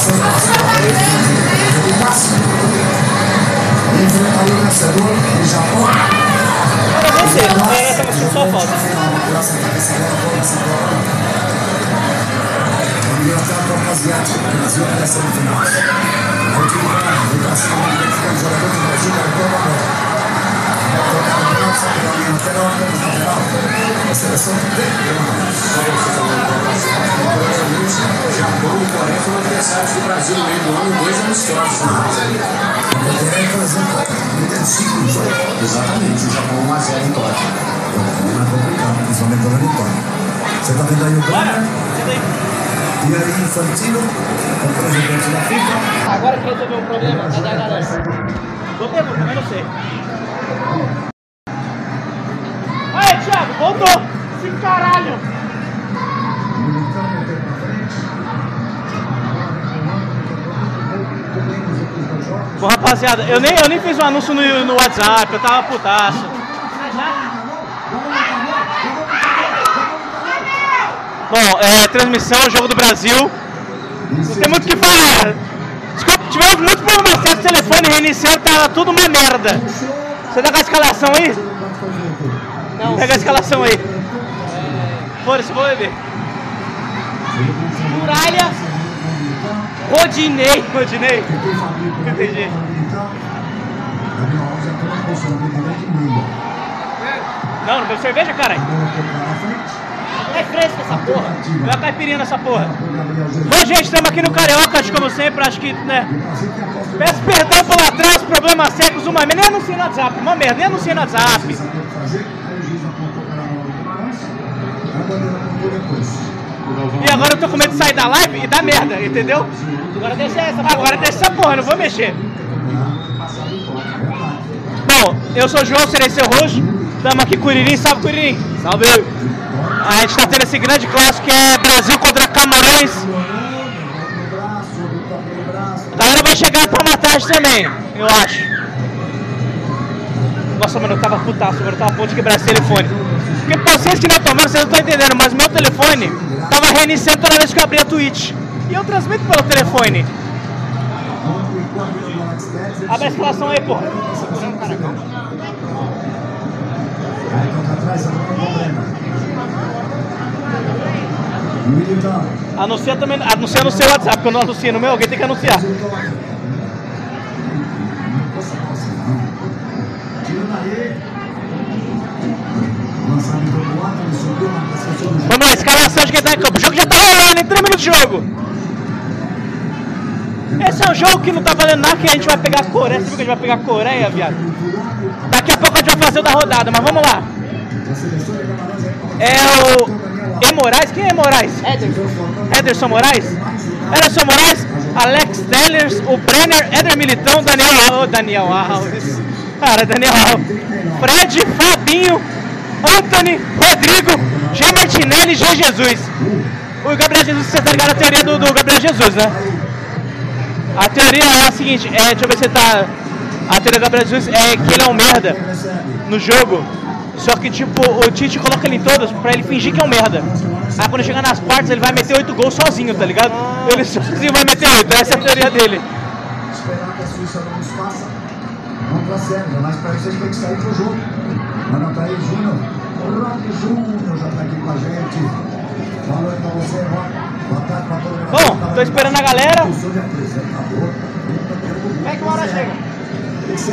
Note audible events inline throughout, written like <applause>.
O vencedor do Japão. Brasil na semifinal. O jogadores do Copa agora. Seleção Coreia foram adversários do Brasil no dois intensivo o Japão 1 a 0 em Tóquio. Não é complicado, principalmente pela vitória. Você está vendo aí o Bora. E aí, Infantino, o. Agora que resolveu o problema, cadê a galera? Boa pergunta, mas não sei. Aí, Thiago, voltou! Esse caralho! Bom, rapaziada, eu nem, eu nem fiz um anúncio no, no WhatsApp, eu tava putaço. Bom, é, transmissão, jogo do Brasil. Não tem muito o que falar. Desculpa, tivemos muito problema o telefone reiniciando, tava tudo uma merda. Você tá com a escalação aí? Não. Pega a escalação aí. Foda-se, vou beber. Muralha. Rodinei. Rodinei. Entendi. Não, não bebo cerveja, caralho. É fresca essa porra. Deu a caipirinha nessa porra. Bom, gente, estamos aqui no Carioca, como sempre, acho que, né? Peço perdão por lá atrás, problemas secos, uma merda. Nem anunciei no WhatsApp, uma merda, nem anunciei no WhatsApp. E agora eu tô com medo de sair da live e dar merda, entendeu? Agora deixa essa porra. Agora deixa essa porra, não vou mexer. Bom, eu sou o João, serei seu host. Estamos aqui com o Iririm, salve Curirim. Salve. A gente tá tendo esse grande clássico que é Brasil contra Camarões. A galera vai chegar pra matar a gente também, eu acho. Nossa, mano, eu tava putaço, mano, eu tava a ponto de quebrar esse telefone. Porque pra vocês que não tomaram, vocês não estão entendendo, mas meu telefone tava reiniciando toda vez que eu abria a Twitch. E eu transmito pelo telefone. Abre a escalação aí, porra. Aí toca atrás, agora o problema. Anuncia também, anuncia no seu WhatsApp, porque eu não anuncio no meu, alguém tem que anunciar. Vamos lá, escalação de quem tá em campo. O jogo já tá rolando, em 3 minutos de jogo. Esse é um jogo que não tá valendo nada, que a gente vai pegar a Coreia. Você viu que a gente vai pegar a Coreia, viado? Daqui a pouco a gente vai fazer o da rodada, mas vamos lá. É o E. Moraes? Quem é Moraes? Ederson Moraes? Ederson Moraes, Alex Tellers, o Brenner, Eder Militão, Daniel Alves. Daniel Alves. Cara, Daniel Alves. Fred, Fabinho, Anthony, Rodrigo, G. Martinelli G. Jesus. O Gabriel Jesus, você tá ligado a teoria do, do Gabriel Jesus, né? A teoria é a seguinte, é, deixa eu ver se tá. A teoria do Gabriel Jesus é que ele é um merda no jogo. Só que tipo, o Tite coloca ele em todas pra ele fingir que é um merda. Aí quando chegar nas quartas ele vai meter oito gols sozinho, tá ligado? Ele sozinho vai meter oito, essa é a teoria dele. Esperar que a Suíça não nos faça. Vamos pra Sérvia, mas para isso a gente tem que sair pro jogo. Anota aí, Júnior. Rock Júnior já tá aqui com a gente. Boa noite pra você, Rock. Boa tarde pra todo mundo. Bom, tô esperando a galera. Eu sou de apresentador. É que hora chega?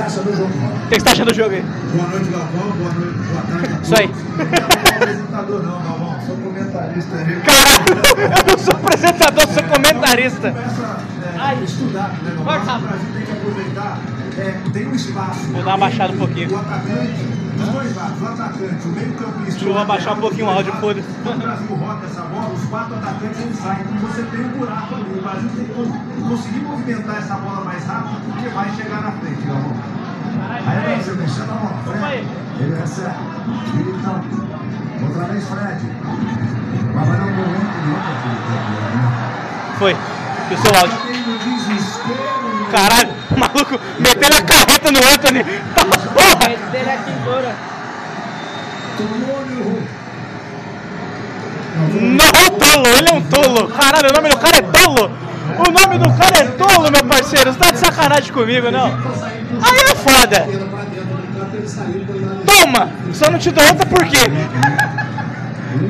O que você acha do jogo, mano? O que você tá achando do jogo aí? Boa noite, Galvão. Boa noite, boa tarde. Isso aí. Eu não sou apresentador, não, Galvão. Sou comentarista aí. Caralho, eu não sou apresentador, sou comentarista. Começa é, a estudar, né, Galvão? O Brasil tem que aproveitar. É, tem um espaço. Vou dar uma baixada um pouquinho. O atacante, dos dois lados, o atacante, o meio campista. Deixa eu abaixar um pouquinho o áudio, foda-se. Quando o Brasil roda essa bola, os quatro atacantes eles saem. Então você tem um buraco ali. O Brasil tem que con- conseguir movimentar essa bola mais rápido porque vai chegar na frente, Galvão. Aí o Brasil deixando a bola. Fred, ele recebe. Militão. Outra vez, Fred. Vai no momento de outra aqui. Foi. E o seu áudio. Caralho, maluco metendo a carreta no Anthony. Tá porra! Tolônio. Não, tolo, ele é um tolo. Caralho, o nome do cara é tolo. O nome do cara é tolo, meu parceiro. Você tá de sacanagem comigo, não? Aí é foda. Toma! Só não te dou outra por quê?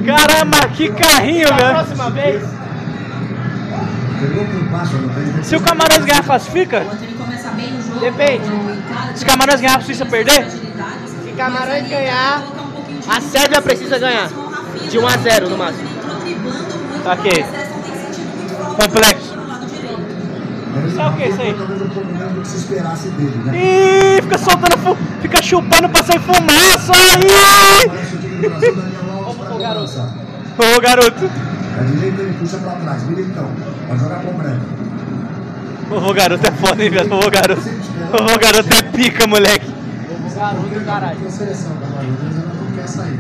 Caramba, que carrinho, velho. Próxima vez. Se o Camarões ganhar, classifica? Depende. Se o Camarões ganhar, a Suíça perder? Se Camarões ganhar, a Sérvia precisa ganhar. De 1 a 0 no máximo. Ok. Complexo. Sabe o que é isso aí? Que se esperasse dele, né? Ih, fica soltando, fu- fica chupando pra sair fumaça aí! O Brasil, para garoto. Ô garoto, A direita ele puxa pra trás, Militão. Vai jogar com o Branco. ô garoto é foda, hein, velho? Ô garoto, ô garoto é pica, moleque. Garoto, caralho. a seleção, Camarões, mas ela não quer sair.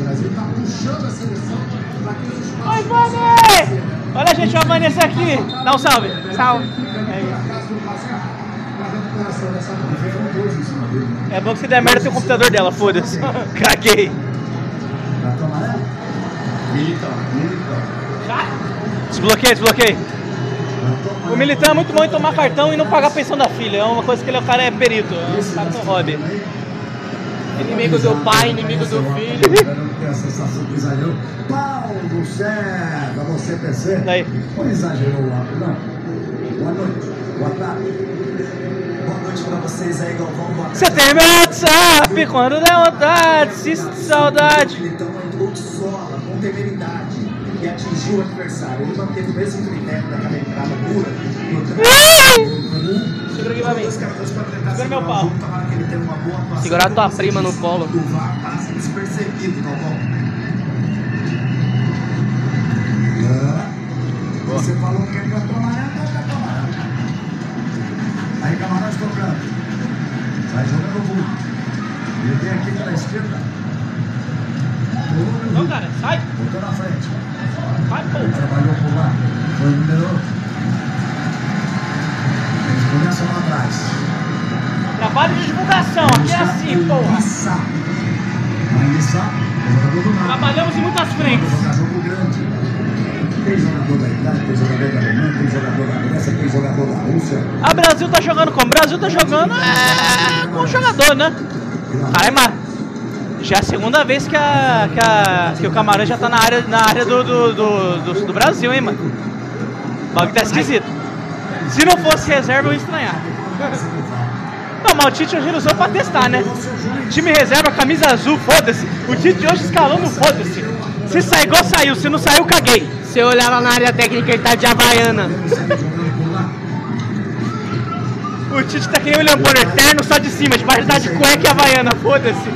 O Brasil tá puxando a seleção Oi, Vani! Olha, gente, a Vanessa aqui. Dá um salve. Salve. É bom que se der merda tem o computador dela, foda-se. <laughs> Caguei. Desbloqueei, desbloqueei. O militão é muito bom em tomar cartão e não pagar a pensão da filha. É uma coisa que ele, o cara é perito. É um hobby. Inimigo do pai, inimigo do filho. Eu tenho a sensação que exagerou. Paulo César, você PC. Daí. Não exagerou lá, não. Boa noite. Boa tarde. Boa noite pra vocês aí, Galvão. Você tem meu WhatsApp quando der vontade, se saudade. Então sola, com temeridade e atingiu o adversário. Ele manteve o mesmo critério daquela entrada dura. No Segura aqui pra mim. Segura meu pau. Segurar tua prima no colo. O VAR passa despercebido, Galvão. Você falou que é cartão amarelo, é cartão amarelo. Aí Camarões tocando. Vai jogando o Hulk. Ele vem aqui pela esquerda. Não, cara, sai. Botou na frente. Vai, pô. Trabalhou por lá. Foi número. Eles começam lá atrás. Trabalho de divulgação, aqui é assim, porra. Issa. Maíssa, jogador do Mar. Trabalhamos em muitas frentes. Jogo grande. Tem jogador da Itália, tem jogador da Alemanha, tem jogador da Grécia, tem jogador da Rússia. A Brasil tá jogando como? O Brasil tá jogando é, com o jogador, né? Ai, mas já é a segunda vez que, a, que, a, que o Camarão já tá na área, na área do, do, do, do- do Brasil, hein, mano? O bagulho tá esquisito. Se não fosse reserva, eu ia estranhar. <laughs> Não, mas o Tite hoje usou pra testar, né? Time reserva, camisa azul, foda-se. O Tite hoje escalando, foda-se. Se sair igual saiu, se não saiu, caguei. Se eu olhar lá na área técnica, ele tá de Havaiana. O Tite tá que nem o William Bonner, terno só de cima, de baixo tá de cueca e havaiana, foda-se.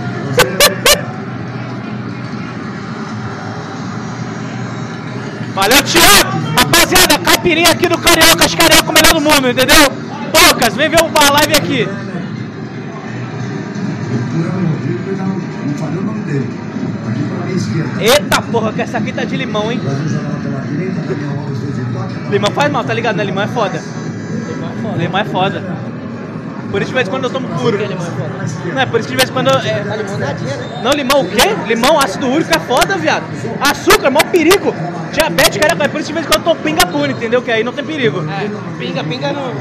Valeu, Thiago! Rapaziada, caipirinha aqui do Carioca, as carioca o melhor do mundo, entendeu? Poucas, vem ver a live aqui. Eita porra, que essa aqui tá de limão, hein? Limão faz mal, tá ligado, né? Limão é foda. Limão é foda. Por isso de vez em quando eu tomo puro. Não, é por isso que de vez em quando eu, é? Não, limão o quê? Limão, ácido úrico é foda, viado. Açúcar, mó perigo. Diabetes, cara, é por isso que de vez em quando eu tomo pinga pura, entendeu? Que aí não tem perigo. É, pinga, pinga no.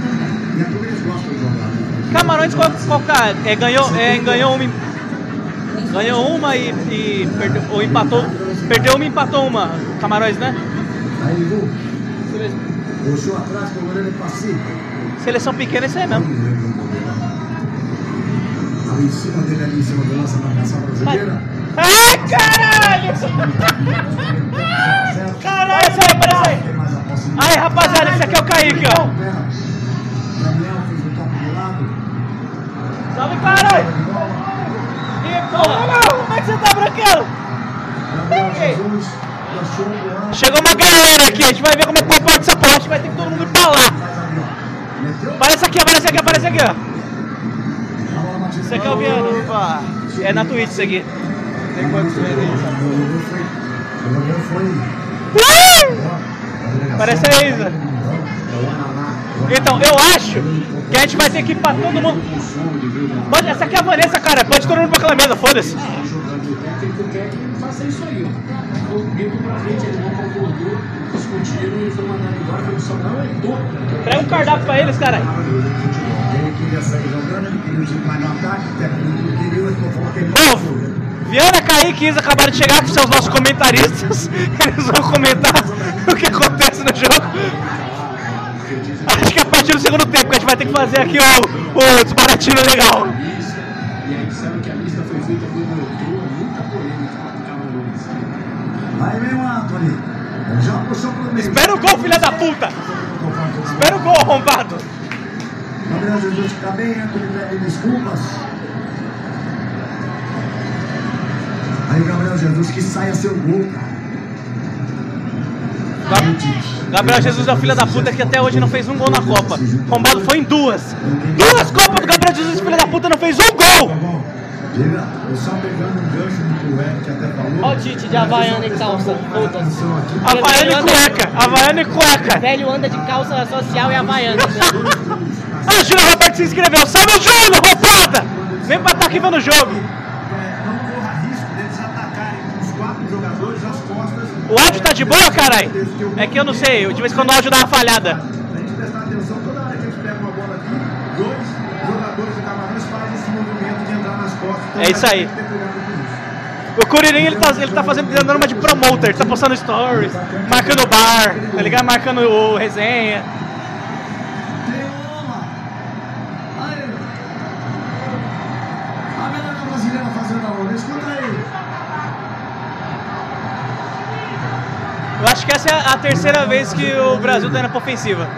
Também. E é como eles gostam de jogar. né? Camarões, qual, qual cara? É, ganhou, é, ganhou uma. Ganhou uma e, e ou empatou. Perdeu uma e empatou uma. Camarões, né? Aí, Lu, puxou atrás o goleiro Passi. Seleção pequena, isso aí Não mesmo. Ali em cima dele, ali em cima marcação brasileira. Ai, caralho! Caralho, aí, aparece aí. Aí, rapaziada, esse aqui é o Kaique, ó. Salve, caralho! E, porra, como é que você tá, branquelo? Chegou uma galera aqui, a gente vai ver como é que comporta essa porra, a gente vai ter que todo mundo ir pra lá. Aparece aqui, ó. Isso aqui é o Viano, opa. É na Twitch isso aqui. Tem quantos aí? Parece a Isa. Então, eu acho que a gente vai ter que ir pra todo mundo. Pode, essa aqui é a Vanessa, cara. Pode todo mundo pra aquela mesa, foda-se. faça isso aí, ó. O Guido pra frente, ele não concordou, discutiram e foi mandado embora, foi só não entrou. Pega um cardápio pra eles, caralho. Ele queria sair jogando, ele queria um time mais no ataque, o técnico queria, ele não Bom, Viana, Kaique e Isa acabaram de chegar, que são os nossos comentaristas. <laughs> Eles vão comentar <laughs> o que acontece no jogo. Acho que a partir do segundo tempo que a gente vai ter que fazer aqui o, o desbaratino legal. E aí disseram que a lista foi feita por doutor, muita polêmica lá do Camarões. Vem o Anthony. Já puxou pro meio. Espera o gol, filha da puta! Espera o gol, arrombado! Gabriel Jesus fica bem, Anthony pede desculpas. Aí Gabriel Jesus que saia seu gol, cara. Gabriel Jesus é o filho da puta que até hoje não fez um gol na Copa. Arrombado foi em duas. Duas Copas do Gabriel Jesus, filho da puta, não fez um gol! Tá bom? Diga, eu só pegando um gancho do que até falou. Ó o Tite de Havaiana e calça, putas. Havaiana e cueca, Havaiana e cueca. Velho anda de calça social e Havaiana. <laughs> Ah, Júlio Roberto se inscreveu. Salve o Júlio, roubada! Vem pra estar aqui vendo o jogo. O áudio tá de boa, caralho? É que eu não sei, de vez em quando o áudio dá uma falhada. É isso aí. O Curirim, ele tá, ele tá fazendo, dando uma de promoter, ele tá postando stories, marcando bar, tá ligado? Marcando o resenha. Acho que essa é a terceira vez que o Brasil tá indo pra ofensiva.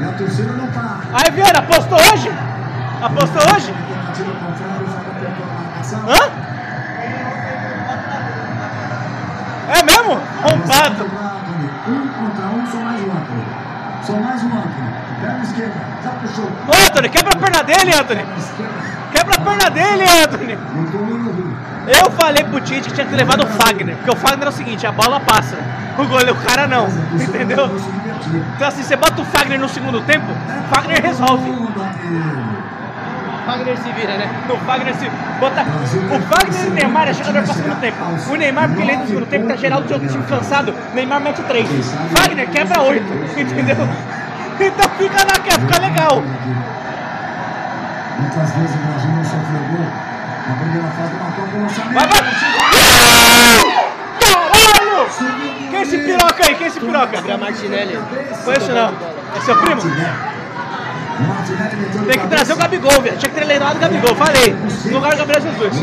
E a torcida não tá. Aí, Viana, apostou hoje? Apostou hoje? Hã? É mesmo? Roubado. Um contra um, só mais um Anthony. Só mais um. Perna esquerda. Já puxou. Ô, Anthony, quebra a perna dele, Anthony. Quebra a perna dele, Anthony. Eu falei pro Tite que tinha que ter levado o Fagner, porque o Fagner é o seguinte, a bola passa, o goleiro, o cara não, entendeu? Então assim, você bota o Fagner no segundo tempo, o Fagner resolve. Wagner se vira, né? O Fagner se bota. O Fagner e o Neymar é jogador pra segundo tempo. O Neymar, porque ele entra no segundo tempo pra gerar o jogo time cansado, Neymar mete três. Fagner quebra oito, entendeu? Então fica na quer, fica legal. Muitas vezes o Brasil não sofreu gol. Na primeira fase marcou com o lançamento. Vai, vai! Quem é esse piroca aí? Quem é esse piroca? Gabriel Martinelli. Conheço não. É seu primo? Tem que trazer o Gabigol, velho. Tinha que ter levado o Gabigol, falei. No lugar do Gabriel Jesus.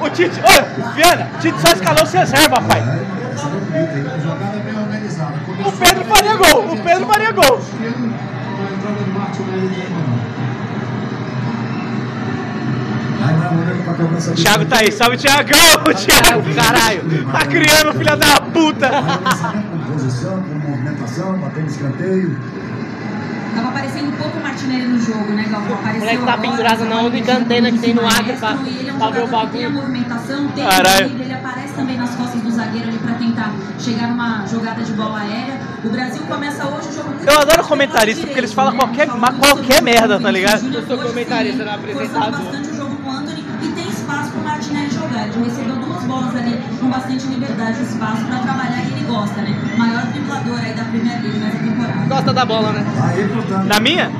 O Tite, ô, Viana, Tite só escalou se reserva, pai. O Pedro faria gol, o Pedro faria gol. A entrada do Martinelli de Emmanuel. Aí vai olhando pra cobrança de Thiago tá aí, salve Thiagão, <laughs> Thiago, caralho. Tá criando, filha da puta. Com movimentação, batendo escanteio. Tava aparecendo pouco o Martinelli no jogo, né, Galvão? Apareceu moleque tá pendurado na única antena que tem no Acre pra- ele é um pra ver o que tem a bagulho. movimentação, tem Caralho. ele aparece também nas costas do zagueiro ali pra tentar chegar numa jogada de bola aérea. O Brasil começa hoje o jogo muito Eu adoro comentarista, porque eles falam né? qualquer- qualquer o merda, tá ligado? Eu sou comentarista, sim, não Forçando apresentador. bastante o o Anthony e tem espaço pro Martinelli jogar. Ele recebeu duas bolas ali com bastante liberdade e espaço pra trabalhar e ele gosta, né? Maior driblador aí da Premier League nessa temporada. Gosta da bola, né? Na minha?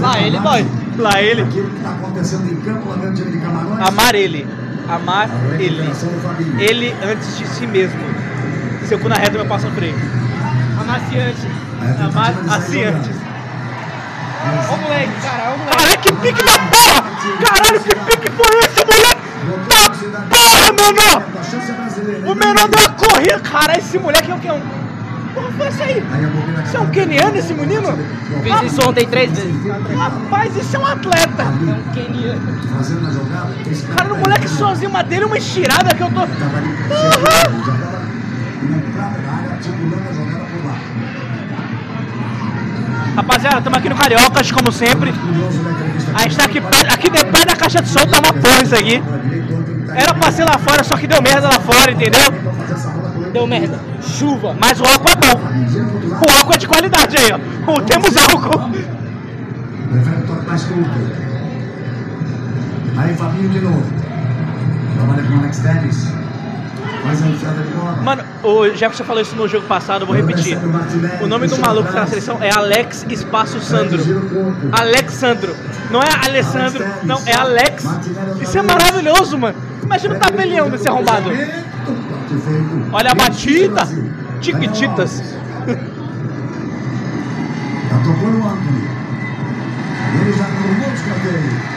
Lá ele, boy. Lá ele. Aquilo que tá acontecendo em campo, lá dentro do time de Camarões. Amar ele. Amar ele. Ele antes de si mesmo. Seu cu na reta, meu passo no freio. Amaciante. Aí a tentativa Amar de sair jogando. antes. Ó o moleque, cara, ó o moleque. Caralho, que pique da porra! Caralho, que pique foi esse, moleque? Velocidade. Porra, menor! É. O menor deu uma corrida. Cara, esse moleque é o que é um. porra foi essa aí? Isso é um keniano esse menino? Fiz isso ontem três vezes. Rapaz, isso é um atleta. a jogada. Esse Cara, no moleque sozinho, uma dele, uma estirada que eu tô. tava Rapaziada, estamos aqui no Cariocas, como sempre. A gente tá aqui, aqui depois da caixa de som, tá uma porra isso aqui. Era pra ser lá fora, só que deu merda lá fora, entendeu? Deu merda. Chuva. Mas o álcool é bom. O álcool é de qualidade aí, ó. Temos álcool. Aí Fabinho de novo. Trabalha com o Alex Telles. Mano, o Jefferson falou isso no jogo passado, eu vou repetir. O nome do maluco que tá na seleção é Alex Espaço Sandro. Alexandro. Não é Alessandro, não, é Alex. Isso é maravilhoso, mano. Imagina o tabelião desse arrombado. Olha a batida. Tiquititas. Já tocou no Anthony. Ele já tomou escanteio.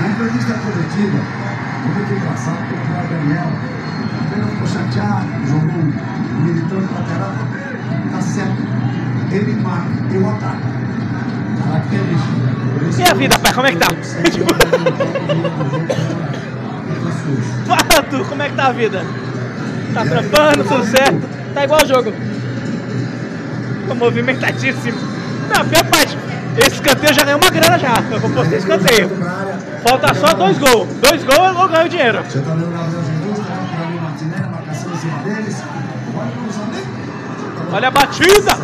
Na entrevista coletiva, muito engraçado, o Daniel ele ficou chateado, jogou um militante lateral. Tá certo. Ele marca, eu ataco. Característica. E a vida, pai, como é que tá? Fala tu, como é que tá a vida? Tá trampando, tudo certo? Tá igual o jogo. Tô movimentadíssimo. Não, pior parte, esse escanteio já ganhou uma grana já. Eu vou postar escanteio. Falta só dois gols. Dois gols eu ganho dinheiro. Você tá vendo Olha a batida.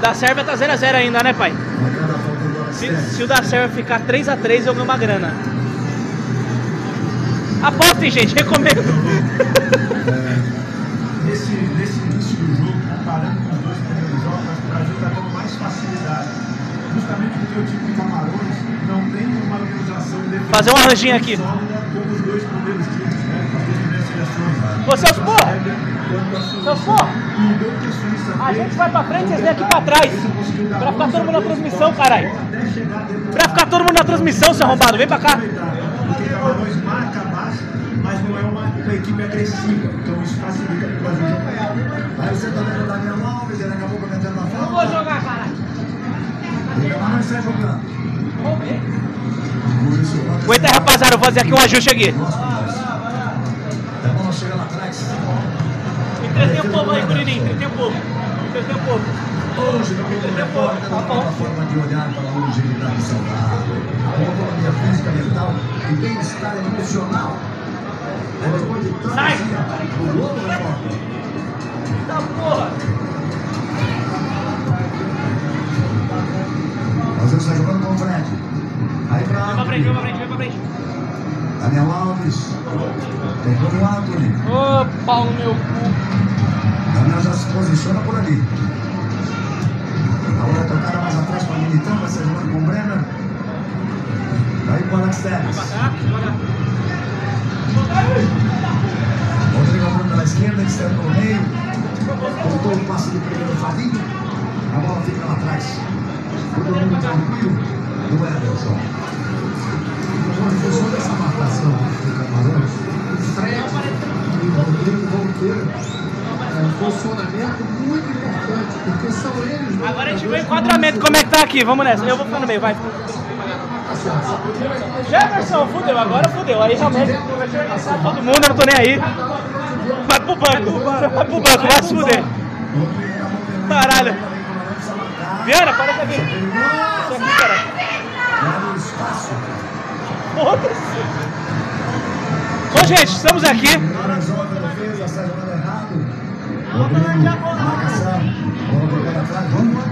Da Sérvia tá 0x0 ainda, né, pai? Se, se o da Sérvia ficar 3x3, eu ganho uma grana. Apostem, gente, recomendo. Nesse, nesse início do jogo, comparando com os dois primeiros jogos, acho que o Brasil está tendo mais facilidade. Justamente porque o time de Camarões não tem uma organização defensiva Fazer um arranjinho aqui. sólida como os dois primeiros times, Ô, seus porra! Seus porra! A gente vai pra frente, vocês vêm aqui pra trás. Pra ficar todo mundo na transmissão, caralho. Pra ficar todo mundo na transmissão, seu arrombado. Vem pra cá. Porque Camarões marca baixo, mas não é uma, equipe agressiva. Então isso facilita Brasil. Aí você tá vendo o Daniel Alves, ele acabou cometendo a falta. Vou jogar, caralho. O Camarões sai jogando. Rocha Aguenta aí, rapaziada. Eu vou fazer aqui um ajuste aqui. Entretém o povo aí, Curirim. Entretém o povo. Entretém o povo. Hoje, no mundo repórter, uma nova forma de olhar para a longevidade saudável, a autonomia física, mental e bem-estar emocional. Depois de tantos Sai! o Globo Repórter. Tá porra. Brasil está jogando com o Fred. Aí para Vem pra frente, vem pra frente, vem pra frente. Daniel Alves. Tocou no Anthony. Ô, pau no meu cu. Daniel já se posiciona por ali. A outra tocada mais atrás para Militão, vai ser jogando com o Brenner. Aí com o Alex? Bora. Rodrigo abriu pela esquerda, ele saiu pelo meio. Voltou o passe do primeiro Fabinho. A bola fica lá atrás. Todo mundo tranquilo do Ederson. Em marcação do Camarões, o Fred e o Rodrigo vão ter é, um funcionamento muito importante, porque são eles Agora a gente vê o enquadramento, como é que tá aqui. Vamos nessa. Eu vou ficar no meio, vai. Jefferson, fudeu, agora fudeu. Aí realmente vai todo mundo, eu não tô nem aí. Vai pro banco, vai pro banco, vai se fuder. Caralho. Viana, para aqui. Isso aqui, cara. Foda-se. Jogando atrás, vamos.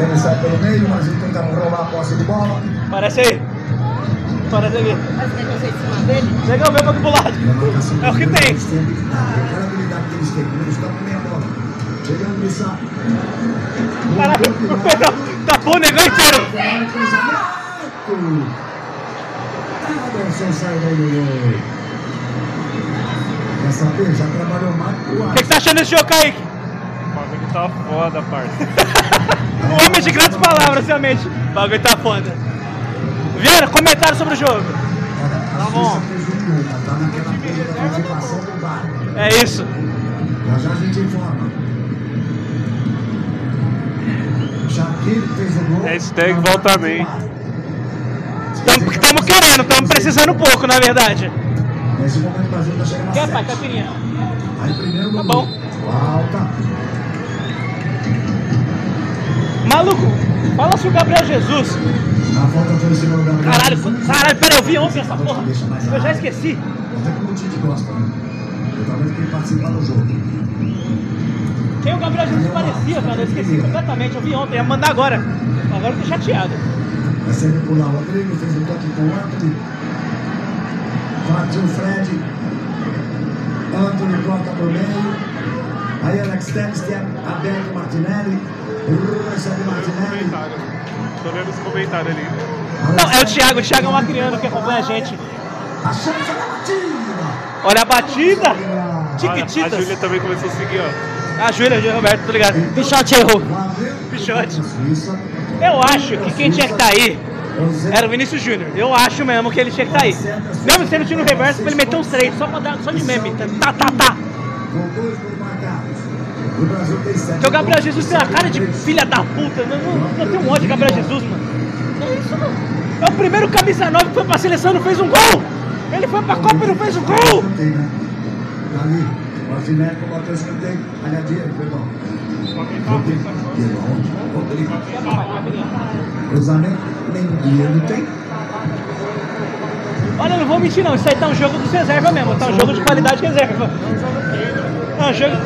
Ele sai pelo meio, mas ele tenta roubar a posse de bola. Parece aí. Parece aqui. Mas tem você em cima dele? Legal mesmo aqui pro lado. É o que tem. Chegando. Caralho, <laughs> tapou o negão inteiro. Anderson sai daí do gol. Quer saber? Já trabalhou mais que o O que, que você tá achando desse jogo, Kaique? O bagulho tá foda, parça. O <laughs> homem de grandes palavras, realmente. O bagulho tá foda. Viana, comentário sobre o jogo. Tá bom. um tá VAR. É isso. Já já a gente informa. Shaquille fez o gol. Hashtag na volta do bem. Estamos querendo, estamos precisando um pouco, na verdade. Nesse momento o Brasil está chegando Quer, pai, caipirinha? Aí primeiro Tá bom. Falta. Maluco, fala se o Gabriel Jesus. A falta foi em cima do Gabriel. Caralho, caralho, pera, eu vi ontem essa porra. Eu já esqueci. Até como o Tite gosta, né? Eu talvez quem participar do jogo. Quem o Gabriel Jesus parecia, cara, eu esqueci completamente. Eu vi ontem, ia mandar agora. Agora eu tô chateado. Vai ser por lá. Rodrigo fez o toque com o Anthony. Partiu o Fred. Anthony corta pro meio. Aí Alex Telles tem aberto o Martinelli. Recebe Martinelli. Tô lendo os comentários ali. Não, é o Thiago, o Thiago é um acriano que acompanha a gente. A chance da batida. Olha a batida. Olha, a Tiquititas. Júlia também começou a seguir, ó. A Júlia, Júlia Roberto, tô ligado. Pichote errou. Valeu. Pichote. Eu acho que quem tinha que estar aí José. era o Vinícius Júnior. Eu acho mesmo que ele tinha que estar aí. Mesmo sendo tiro reverso, pra ele meter uns três, só pra dar, só de meme. Tá, tá, tá. Com dois gols marcados. O Brasil tem sete. Porque o Gabriel Jesus tem a cara de filha da puta. Eu, não, eu tenho um ódio de Gabriel Jesus, mano. Não é isso, não. É o primeiro camisa 9 que foi pra seleção e não fez um gol. Ele foi pra Copa e não fez um gol. Né? Tá ali. Martinelli com o Matheus escanteio. Aliás, Diego, perdão. Diego, aonde? Rodrigo. Cruzamento. Nem Diego tem. Olha, eu não vou mentir não, isso aí tá um jogo dos reserva mesmo, tá um jogo de qualidade reserva. É um jogo.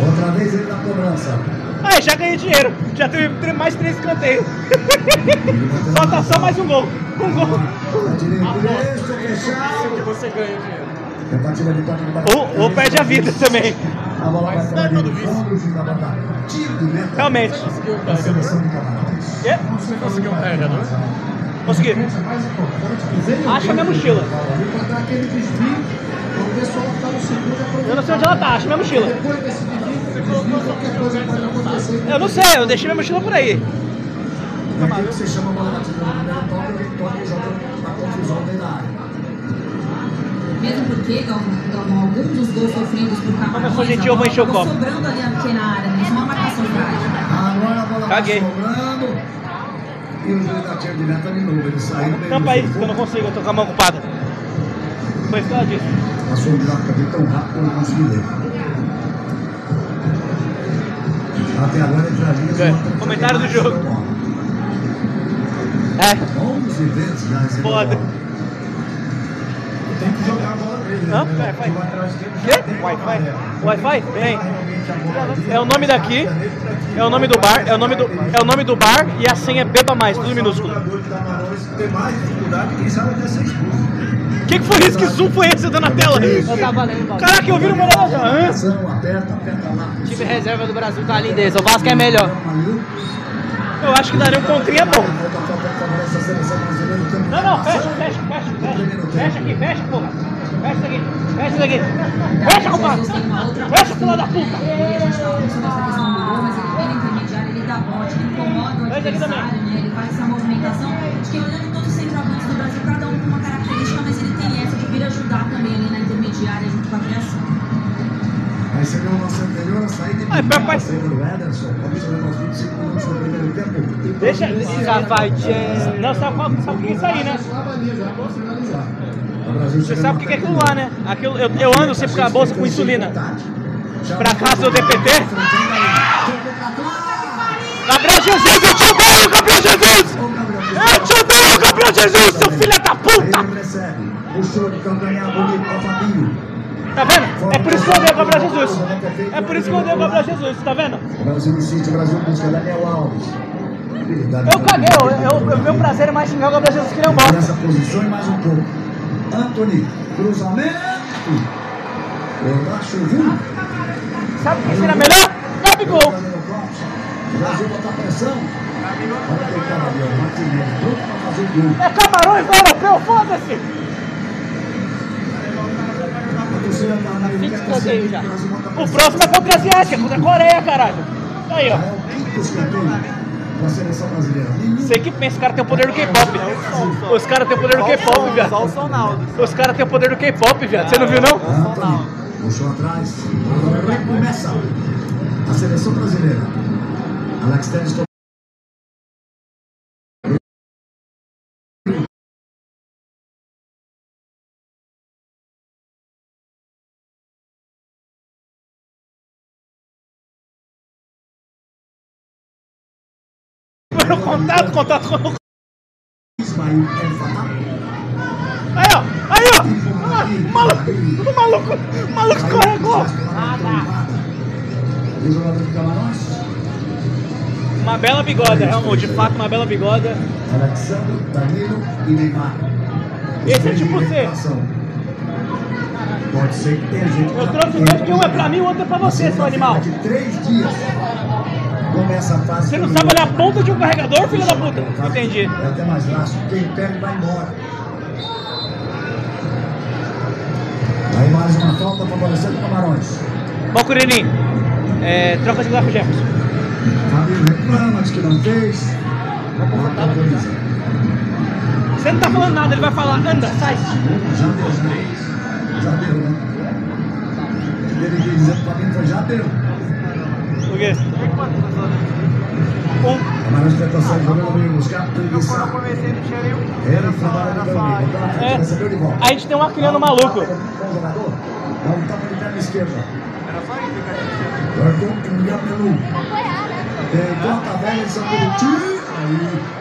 Outra vez ele na cobrança. Ah, já ganhei dinheiro. Já teve mais três escanteios. <laughs> Falta só mais um gol. Um gol. Isso, fechado. Você ganha dinheiro. De. Ou, ou perde a vida também. A bola vai para o tiro de meta. Realmente. Você conseguiu um carregador? Consegui. mais importante que veio Acha minha mochila. o Eu não sei onde ela tá, acho minha mochila. Eu não sei, eu deixei minha mochila por aí. É que você chama a bola batida no primeiro toque, alguém toca e joga Mesmo porque, Galvão, alguns dos gols sofridos por Camarões, Professor Gentil, a eu vou encher o copo. sobrando ali na pequena área, né? Uma marcação frágil. Agora a bola Caguei. vai sobrando. E o juiz dá tiro de meta de novo. Ele saiu meio Tampa aí, que eu não consigo, eu tô com a mão ocupada. Foi isso que ela disse. Passou o gráfico ali tão rápido que eu não consegui ler. Até agora. É, uma tentativa comentário do jogo. da bola. É. 11 vezes já recebeu Foda. bola. Tem que jogar a bola nele. Hã? Wi-Fi. Quê? Wi-Fi? Wi-Fi? Tem ali, É o nome daqui, é o nome do bar, é o nome do, é o nome do bar e a senha é Beba Mais, tudo minúsculo. O que, que foi isso? Que zoom foi esse dando na tela? Eu tava lendo. Caraca, eu vi uma olhada já. Hã? Ação, aperta, aperta lá. O time reserva do Brasil tá lindeza. O Vasco é melhor. Eu acho que daria um contrinha bom. Seleção brasileira. o tempo Não, não, fecha, fecha, fecha, fecha. Fecha aqui, fecha, porra. Fecha isso aqui, fecha isso aqui. Fecha, compadre. Fecha, filha da puta. Ele, a gente fala muito sobre essa questão do gol, mas ele vem intermediária, ele dá bote, ele incomoda o Fecha aqui também. adversário, né? Ele faz essa movimentação. Acho que olhando todos os centroavantes do Brasil, cada um com uma característica, mas ele tem essa de vir ajudar também ali na intermediária junto com a criação. Viu o lance anterior, a saída de Ai, papai. do Ederson. Observando aos 25 minutos do primeiro tempo. Deixa. Safadinho. Não, sabe, qual- sabe o que é isso aí, né? Você sabe o que é aquilo lá, né? Aquilo, eu, eu ando sempre com a bolsa com insulina. Pra casa do DPT. Gabriel Jesus, eu te odeio, Gabriel Jesus! Eu te odeio, Gabriel Jesus, seu filho da puta! Ele recebe. Puxou de calcanhar bonito para Fabinho. Tá vendo? É por isso que eu odeio o Gabriel Jesus. É por isso que eu odeio o Gabriel Jesus, tá vendo? O Brasil insiste, o Brasil busca Daniel Alves. Eu caguei, eu, eu- o meu prazer é mais xingar o Gabriel Jesus que um bosta. Nessa posição e mais um pouco. Anthony, cruzamento. Olá, choveu. Sabe o que seria melhor? Gabigol! O Brasil botar pressão. Olha Martinelli, pronto fazer o gol. É Camarões Europeu, foda-se! Tá escanteio já. O próximo é contra a Asiática, contra a Coreia, caralho. Aí, ó. Você que pensa, os caras têm o poder do K-pop. Os caras têm o poder do K-pop, viado. Só o Sonaldo. Os caras têm o poder do K-pop, viado. Você não viu, não? Puxou atrás. Agora recomeça a seleção brasileira. Alex Telles contato, contato com o... Aí, ó. Aí, ó. Ah, maluco. O maluco. O maluco escorregou. O Uma bela bigoda, realmente. De fato, uma bela bigoda. Alexandre, Danilo e Neymar. Esse é tipo você. Movimentação. Pode ser que tenha gente. Eu trouxe dois, que um é pra mim e o outro é pra você, seu animal. Três dias começa a fase. Você não sabe olhar a ponta de um carregador, filho da puta? Entendi. É até mais fácil. Quem perde vai embora. Aí mais uma falta favorecendo o Camarões. Bom, Curirim. É, troca de lugar com o Jefferson. Fabinho reclama, diz que não fez. Você não tá falando nada, ele vai falar, anda, sai. Já deu, né? Já deu, né? Ele dizer que o Fabinho foi já deu. Por quê? Um. Camarões tenta sair jogando meio buscar, preguiça. Quando eu comecei no no É. recebeu de volta. A gente tem um arquilhando maluco. Dá um tapa de perna esquerda. era só isso que a gente tinha. Cortou um Gabrielu. Pegou a tabela de São Paulo. Aí.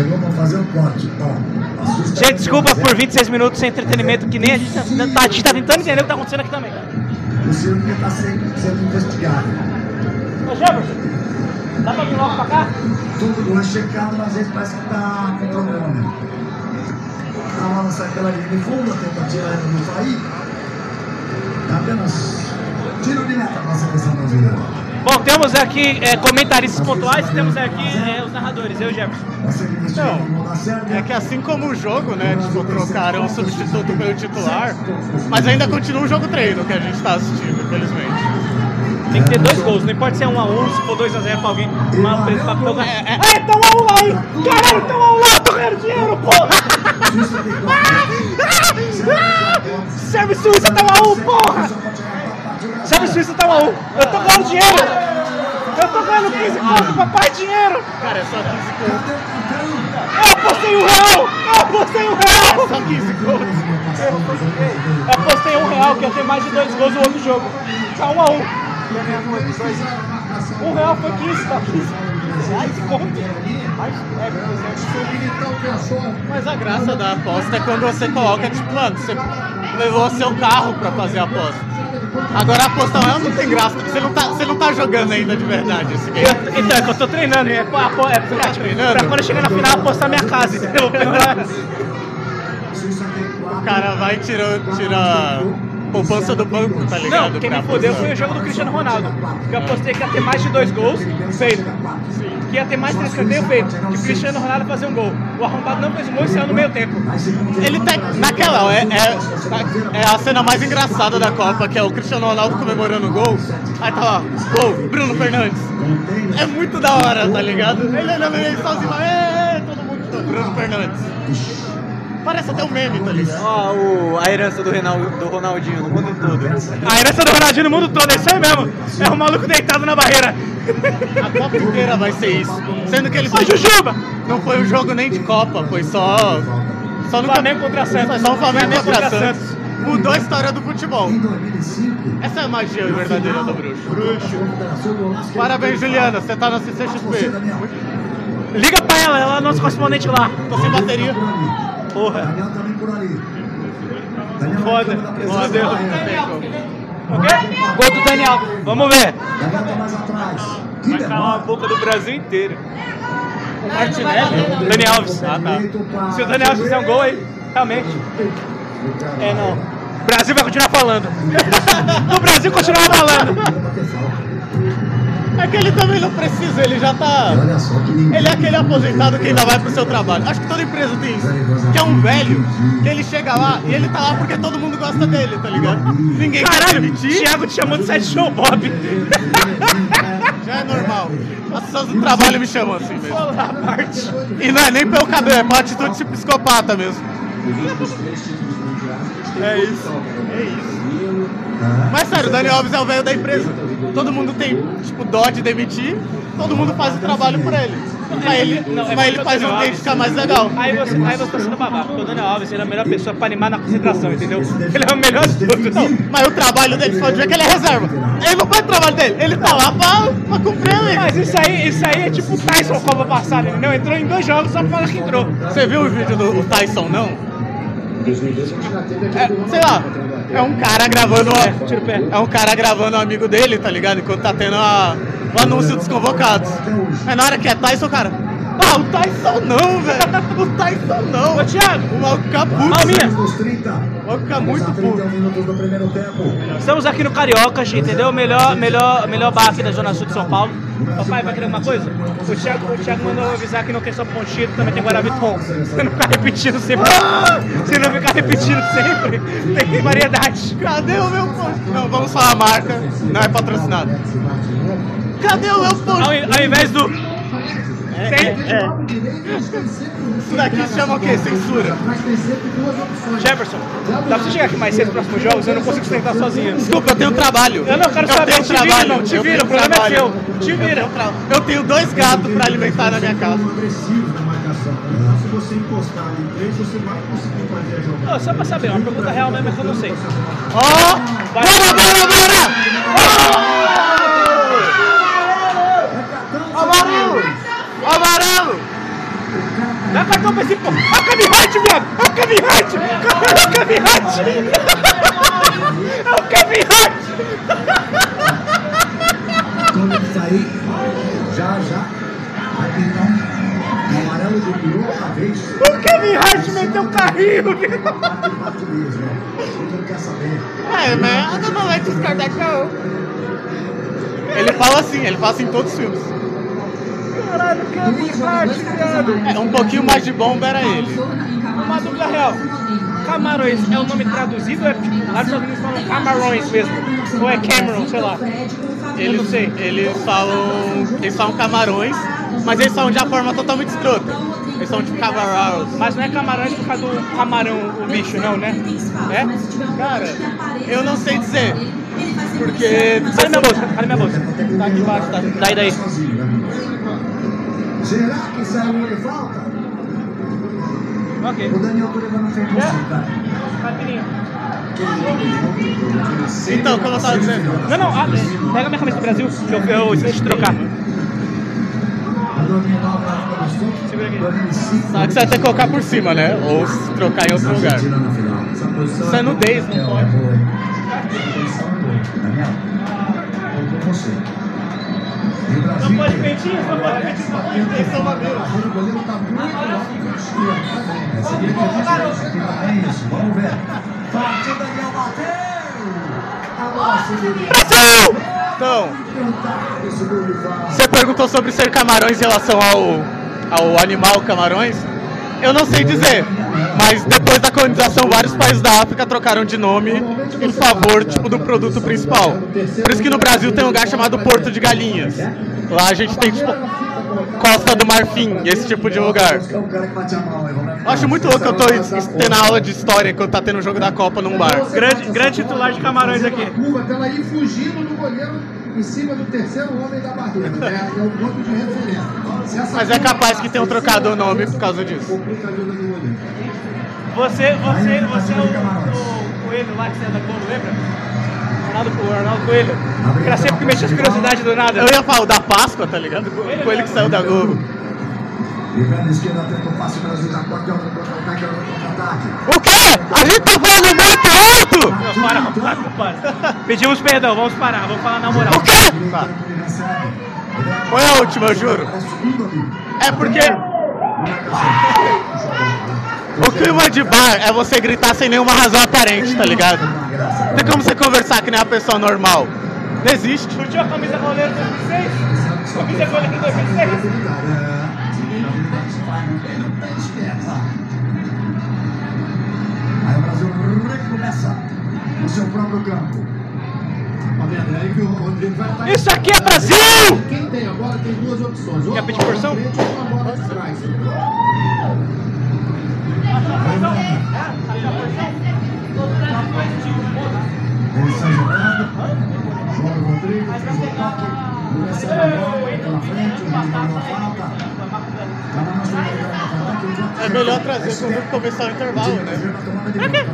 Chegou pra fazer o corte. Ó, assusta Gente, desculpa por 26 minutos sem entretenimento, que nem a gente tá, tá- a gente tá tentando entender o que tá acontecendo aqui também, cara. O que está sendo, sendo investigado. Ô, Jefferson, dá pra vir logo pra cá? Tudo é checado, mas ele parece que tá com problema. A bola sai pela linha de fundo, tenta tirar ela no sair. Tá apenas tiro de meta para a seleção brasileira. Bom, temos aqui é, comentaristas pontuais, temos aqui é, os narradores, eu e o Jefferson. É que assim como o jogo, né? Tipo, trocaram o substituto pelo titular, mas ainda continua o jogo treino que a gente tá assistindo, infelizmente. Tem que ter dois gols, não importa se é 1 a 1 se for 2 a 0 pra alguém. Uma pra, pra, pra, É, é. Ah, então 1 a 1 lá aí! Caralho, então 1 a 1 lá, eu tô ganhando dinheiro, porra! Suíça tem quatro. Serve Suíça tá 1 a 1, porra! Suíça tá 1 a 1. Eu tô ganhando dinheiro! Eu tô ganhando 15 conto, papai, dinheiro! Cara, é só 15 gols. Eu apostei um real! Eu apostei um real! Só 15 gols. Eu apostei um real, que ia ter mais de dois gols no outro jogo. Tá 1 a 1. Um real foi 15, tá 15 reais de conto. Mas, é, Mas a graça da aposta é quando você coloca, tipo, mano, você levou seu carro pra fazer a aposta. Agora a aposta ela não tem graça, porque você não tá, você não tá jogando ainda de verdade esse game. Eu- Então, é que eu tô treinando, é pra, é pra, pra, treinando? pra quando eu chegar na final apostar minha casa, entendeu? <laughs> O cara vai tirando, tira poupança do banco, tá ligado? Não, quem me fodeu apostar. foi o jogo do Cristiano Ronaldo. Que eu apostei que ia ter mais de dois gols, feito. Que ia ter mais de três escanteios, feito. Que o Cristiano Ronaldo ia fazer um gol. O arrombado não fez um gol e saiu no meio tempo. Ele tá naquela, é, é, é a cena mais engraçada da Copa, que é o Cristiano Ronaldo comemorando o gol. Aí tá lá, gol, Bruno Fernandes. É muito da hora, tá ligado? Ele olhando ele sozinho, é, todo mundo, Bruno Fernandes. Parece até um meme, tá ligado? Ó, o, a herança do, Renal, do Ronaldinho no mundo todo. A herança do Ronaldinho no mundo todo, é isso aí mesmo. É o maluco deitado na barreira. A Copa inteira vai ser isso. Sendo que ele Ô, Jujuba! não foi um jogo nem de Copa, foi só. Só no Flamengo contra Santos. Foi só um Flamengo contra, Santos. Mudou a história do futebol. Em 2005. Essa é a magia verdadeira do bruxo. Parabéns, Juliana, você tá na CCXP. Liga pra ela, ela é nosso correspondente lá. Tô sem bateria. Porra. Daniel também por ali. Daniel Foda. O quê? Gol do Daniel. Vamos ver. Daniel tá mais atrás. Que Vai calar a boca do Brasil inteiro. O Martinelli. Dani Alves. Ah, tá. Se o Dani Alves fizer um gol aí, realmente. É, não. O Brasil vai continuar falando. <laughs> o Brasil continuar falando. É que ele também não precisa, ele já tá. Olha só que ninguém- Ele é aquele aposentado que ainda vai pro seu trabalho. Acho que toda empresa tem isso. Que é um velho, que ele chega lá e ele tá lá porque todo mundo gosta dele, tá ligado? Ninguém quer Caralho, demitir, Thiago te chamou de sideshow Bob. <laughs> já é normal. As pessoas do trabalho me chamam assim mesmo. E não é nem pelo cabelo, é pela atitude de psicopata mesmo. É isso. É isso. Mas sério, o Dani Alves é o velho da empresa. Todo mundo tem, tipo, dó de demitir, todo mundo faz o trabalho por ele. Mas ele, Não, é mas ele porque o faz Daniel o ambiente Alves- ficar mais legal. Aí você, aí você tá sendo babaca, porque o Daniel Alves ele é a melhor pessoa pra animar na concentração, entendeu? Ele é o melhor de todos. Não, mas o trabalho dele só de ver que ele é reserva. Ele não faz o trabalho dele, ele tá lá pra, pra cumprir a lei. Mas isso aí, isso aí é tipo o Tyson Copa passada, entendeu? Entrou em dois jogos só pra falar que entrou. Você viu o vídeo do o Tyson, não? Em 2012 a gente já teve É, sei lá, É um cara gravando É, é um cara gravando um amigo dele, tá ligado? Enquanto tá tendo a, o anúncio dos convocados. Aí na hora que é Tyson, cara. Ah, o Tyson não, velho! O Tyson não! Ô, Thiago, O maluco fica puto. Palminha. Dos 30. O maluco fica muito Vamos a 31 puto. minutos do primeiro tempo. estamos aqui no Cariocas, entendeu? Melhor, melhor, melhor bar aqui da Zona Sul de São Paulo. Papai, vai querer alguma coisa? O Thiago, o Thiago mandou avisar que não quer só Ponchito, também tem Guaraviton. Você não ficar repetindo sempre. Você não ficar repetindo sempre. Tem variedade. Cadê o meu post? Não, vamos falar a marca. Não é patrocinado. Cadê o meu post? Ao, ao invés do. Tem, Isso daqui se chama o quê? Censura. Jefferson, dá pra você chegar aqui mais cedo nos próximos jogos? Eu não consigo sustentar sozinho. Desculpa, eu tenho trabalho. Eu não quero saber, tenho te vira, trabalho, irmão, te eu vira, o problema é trabalho. seu. Te Eu vira. Eu tenho dois gatos pra alimentar na minha casa. agressivo na marcação. Então, se você encostar ali em três, você vai conseguir fazer a jogada. Só pra saber, uma pergunta real mesmo é que eu não sei. Ó! Vai. Bora, bora, bora! Amarelo! Amarelo! Dá cartão pra esse pô. É o Kevin Hart, viado! É o Kevin Hart! É o Kevin Hart! É o Kevin Hart! Quando ele sair, já, já, vai pintar um amarelo de virou outra vez. O Kevin Hart meteu um carrinho, parte mesmo, né? Não quer saber. É, mas eu não vai descartar não. Ele fala assim, ele fala assim em todos os filmes. Caralho, viado! É, um pouquinho mais de bomba era ele. Uma dúvida real. Camarões é o nome traduzido ou é tipo, lá nos Estados Unidos falam camarões mesmo? Ou é Cameron, sei lá. Eu Eles, não sei. eles falam. Eles falam camarões, mas eles falam de uma forma totalmente escrota. Eles são tipo camarões. Mas não é camarões por causa do camarão, o bicho, não, né? É? Cara, eu não sei dizer. Porque. Cadê minha bolsa? Cadê minha bolsa? Tá aqui embaixo, tá? Daí, daí. Né? Será que saiu uma falta? Ok. O Daniel tá levando tempo É. assim, cara. Rapidinho. Então, como eu tava dizendo. Não, não, ah, pega minha camisa do Brasil, que eu, eu esqueci de trocar. Segura aqui. Só que você vai ter que colocar por cima, né? Ou trocar em outro lugar. Isso é nudez, não é pode. é boa. Daniel, eu com você. Não pode peitinho, não pode peitinho. Eles são maneiros. O goleiro tá muito alto. Essa aqui é Essa aqui é isso. Vamos ver. Partiu Daniel bateu. Então, você perguntou sobre ser camarões em relação ao, ao animal camarões. Eu não sei dizer, mas depois da colonização, vários países da África trocaram de nome em favor tipo, do produto principal. Por isso que no Brasil tem um lugar chamado Porto de Galinhas. Lá a gente tem tipo Costa do Marfim, esse tipo de lugar. Eu acho muito louco que eu tô tendo aula de história enquanto tá tendo o jogo da Copa num bar. Grande, grande titular de camarões aqui. ela fugindo do goleiro em cima do terceiro homem da barreira. né? É o ponto de referência. Mas é capaz que tenham trocado o nome por causa disso. Você, você, você é o, o Coelho lá que você é da Globo, lembra? Ronaldo, o Ronaldo Coelho. Era sempre que mexia as curiosidades do nada. Eu ia falar o da Páscoa, tá ligado? O coelho que saiu da Globo. E perna esquerda tenta o passe, o Brasil já corta o contra-ataque, é o contra-ataque. O quê? A gente tá falando muito alto! Não, para, para, para. Pedimos perdão, vamos parar, vamos falar na moral. O quê? Recebe. Foi a última, eu juro. É. É porque o clima de bar é você gritar sem nenhuma razão aparente, tá ligado? Não tem como você conversar que nem uma pessoa normal. Não existe. Curtiu a camisa goleiro 2006? Camisa goleiro 2006? Aí o Brasil recomeça no seu próprio campo. Tá? É aí que o Rodrigo vai estar. Isso aqui é Brasil! Quem tem a bola tem duas opções. Ou Quer pedir porção? na frente ou a bola atrás. Joga o Rodrigo, fez o a bola pela frente, uma falta. É melhor trazer quando começar o intervalo, né? Pra quê?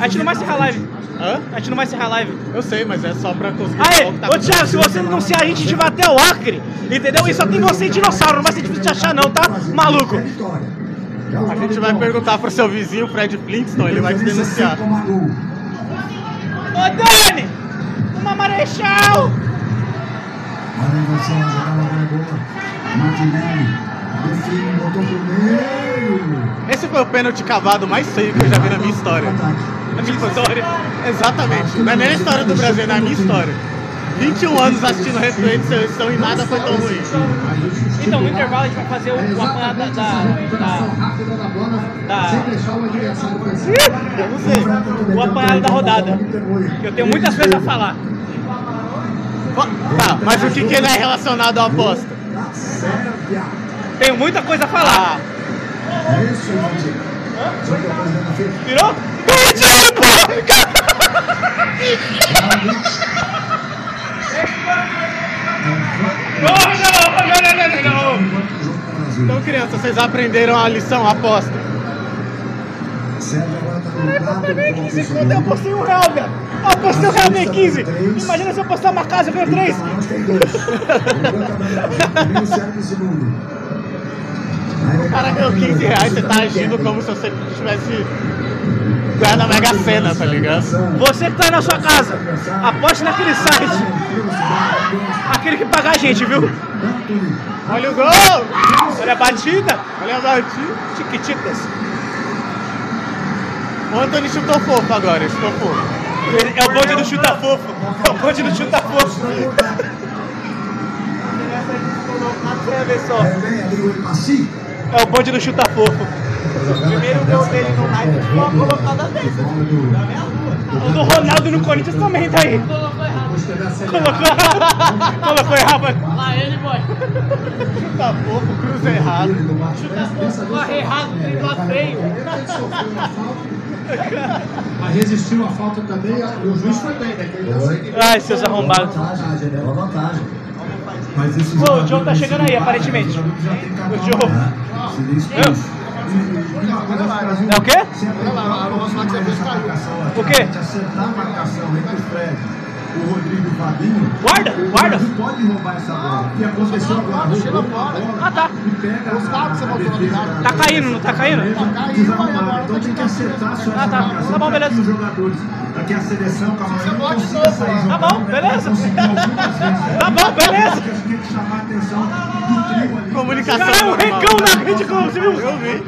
A gente não vai encerrar a live. Hã? A gente não vai encerrar a live. Eu sei, mas é só pra conseguir Aê, tá ô Thiago, se você não anunciar a gente, a gente vai até o Acre. Entendeu? E só tem você e dinossauro, não vai ser difícil de achar não, tá? Maluco. A gente vai perguntar pro seu vizinho, Fred Flintstone, ele vai te denunciar. Ô Dani! Uma marechal! Boa. Martinelli, define, botou pro meio. Esse foi o pênalti cavado mais feio que eu já vi na minha história. Na minha história. Exatamente. Não é nem a história do Brasil, é na minha história. 21 anos assistindo replay de seleção e nada foi tão ruim. Então, no intervalo a gente vai fazer o, apanhado da, da. Eu não sei. O apanhado da rodada. Eu tenho muitas coisas a falar. Tá, mas o que, que não é relacionado à aposta? Sérvia. Tenho muita coisa a falar. É isso, Ivandir. Só que a presidente da FIFA. Virou? Não, não, não, não, não, não, não. Então, crianças, vocês aprenderam a lição, a aposta. Sérvia agora no lado Também do 15 ofício conto, eu apostei um real, velho. Eu apostei um real, ganhei 15. Imagina se eu apostar uma casa, eu ganho 3. Cara ganhou 15 reais, você tá agindo como se você tivesse ganhado a Mega Sena, tá ligado? Você que tá aí na sua casa, aposte naquele site. Aquele que paga a gente, viu? Olha o gol! Olha a batida. Olha a batida. Chiquititas. O Anthony chutou fofo agora, chutou fofo. É o bonde do chuta fofo. É o bonde do chuta fofo. Quer ver só? É o bonde do chuta fofo. Primeiro gol dele no United foi uma colocada dessa. O do Ronaldo no Corinthians também tá aí. Colocou errado. Colocou errado. Lá ele, boy. Chuta fofo, cruza errado. Corre errado, dribla feio. Mas resistiu à falta também, o juiz foi bem, né? Seguimento. Ai, seus arrombados. Vantagem, né? Uma vantagem. Mas esses Ô, o Joe tá chegando aí, aparentemente. O né? E o Brasil É o quê? O quê? A a o Rodrigo Fabinho. Guarda, guarda. Brasil pode roubar essa bola. O que aconteceu agora? Roubou a bola Ah, tá. e pega Os carros que você a botou lugar. Tá caindo, não tá caindo? desarrumada. Então tem que acertar essa Ah, tá. Tá bom, beleza. os jogadores, para que a seleção Camarão não pode consiga novo, sair. Tá bom, beleza. Tá bom, beleza. A gente tem que chamar a atenção do trio ali. Comunicação Caralho, um recão na rede, como você viu? Eu vi.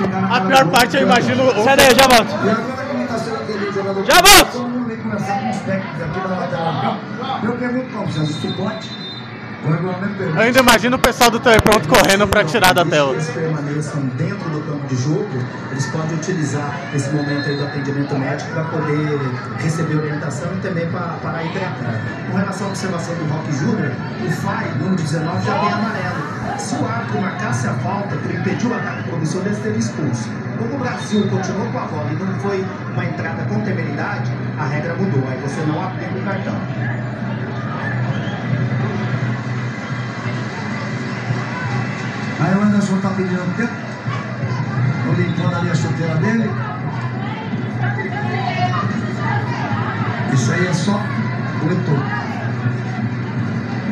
Na A cara pior parte eu imagino. Sai daí, já volto. Como está sendo jogador? Já volto. Conversar com os técnicos aqui da lateral. Eu pergunto vocês, isso pode? Eu ainda imagino o pessoal do Telepronto correndo pra tirar da tela. eles permaneçam dentro do campo de jogo, eles podem utilizar esse momento aí do atendimento médico para poder receber orientação e também para e tratar. Com relação à observação do Rock Júnior, o FAI, número 19, já tem amarelo. Se o árbitro marcasse a falta por impedir o ataque promissor, ele seria expulso. Como o Brasil continuou com a bola e não foi uma entrada com temeridade, a regra mudou. Aí você não aplica o cartão. Aí o Anderson tá pedindo tempo. Tô limpando ali a chuteira dele. Isso aí é só o retorno.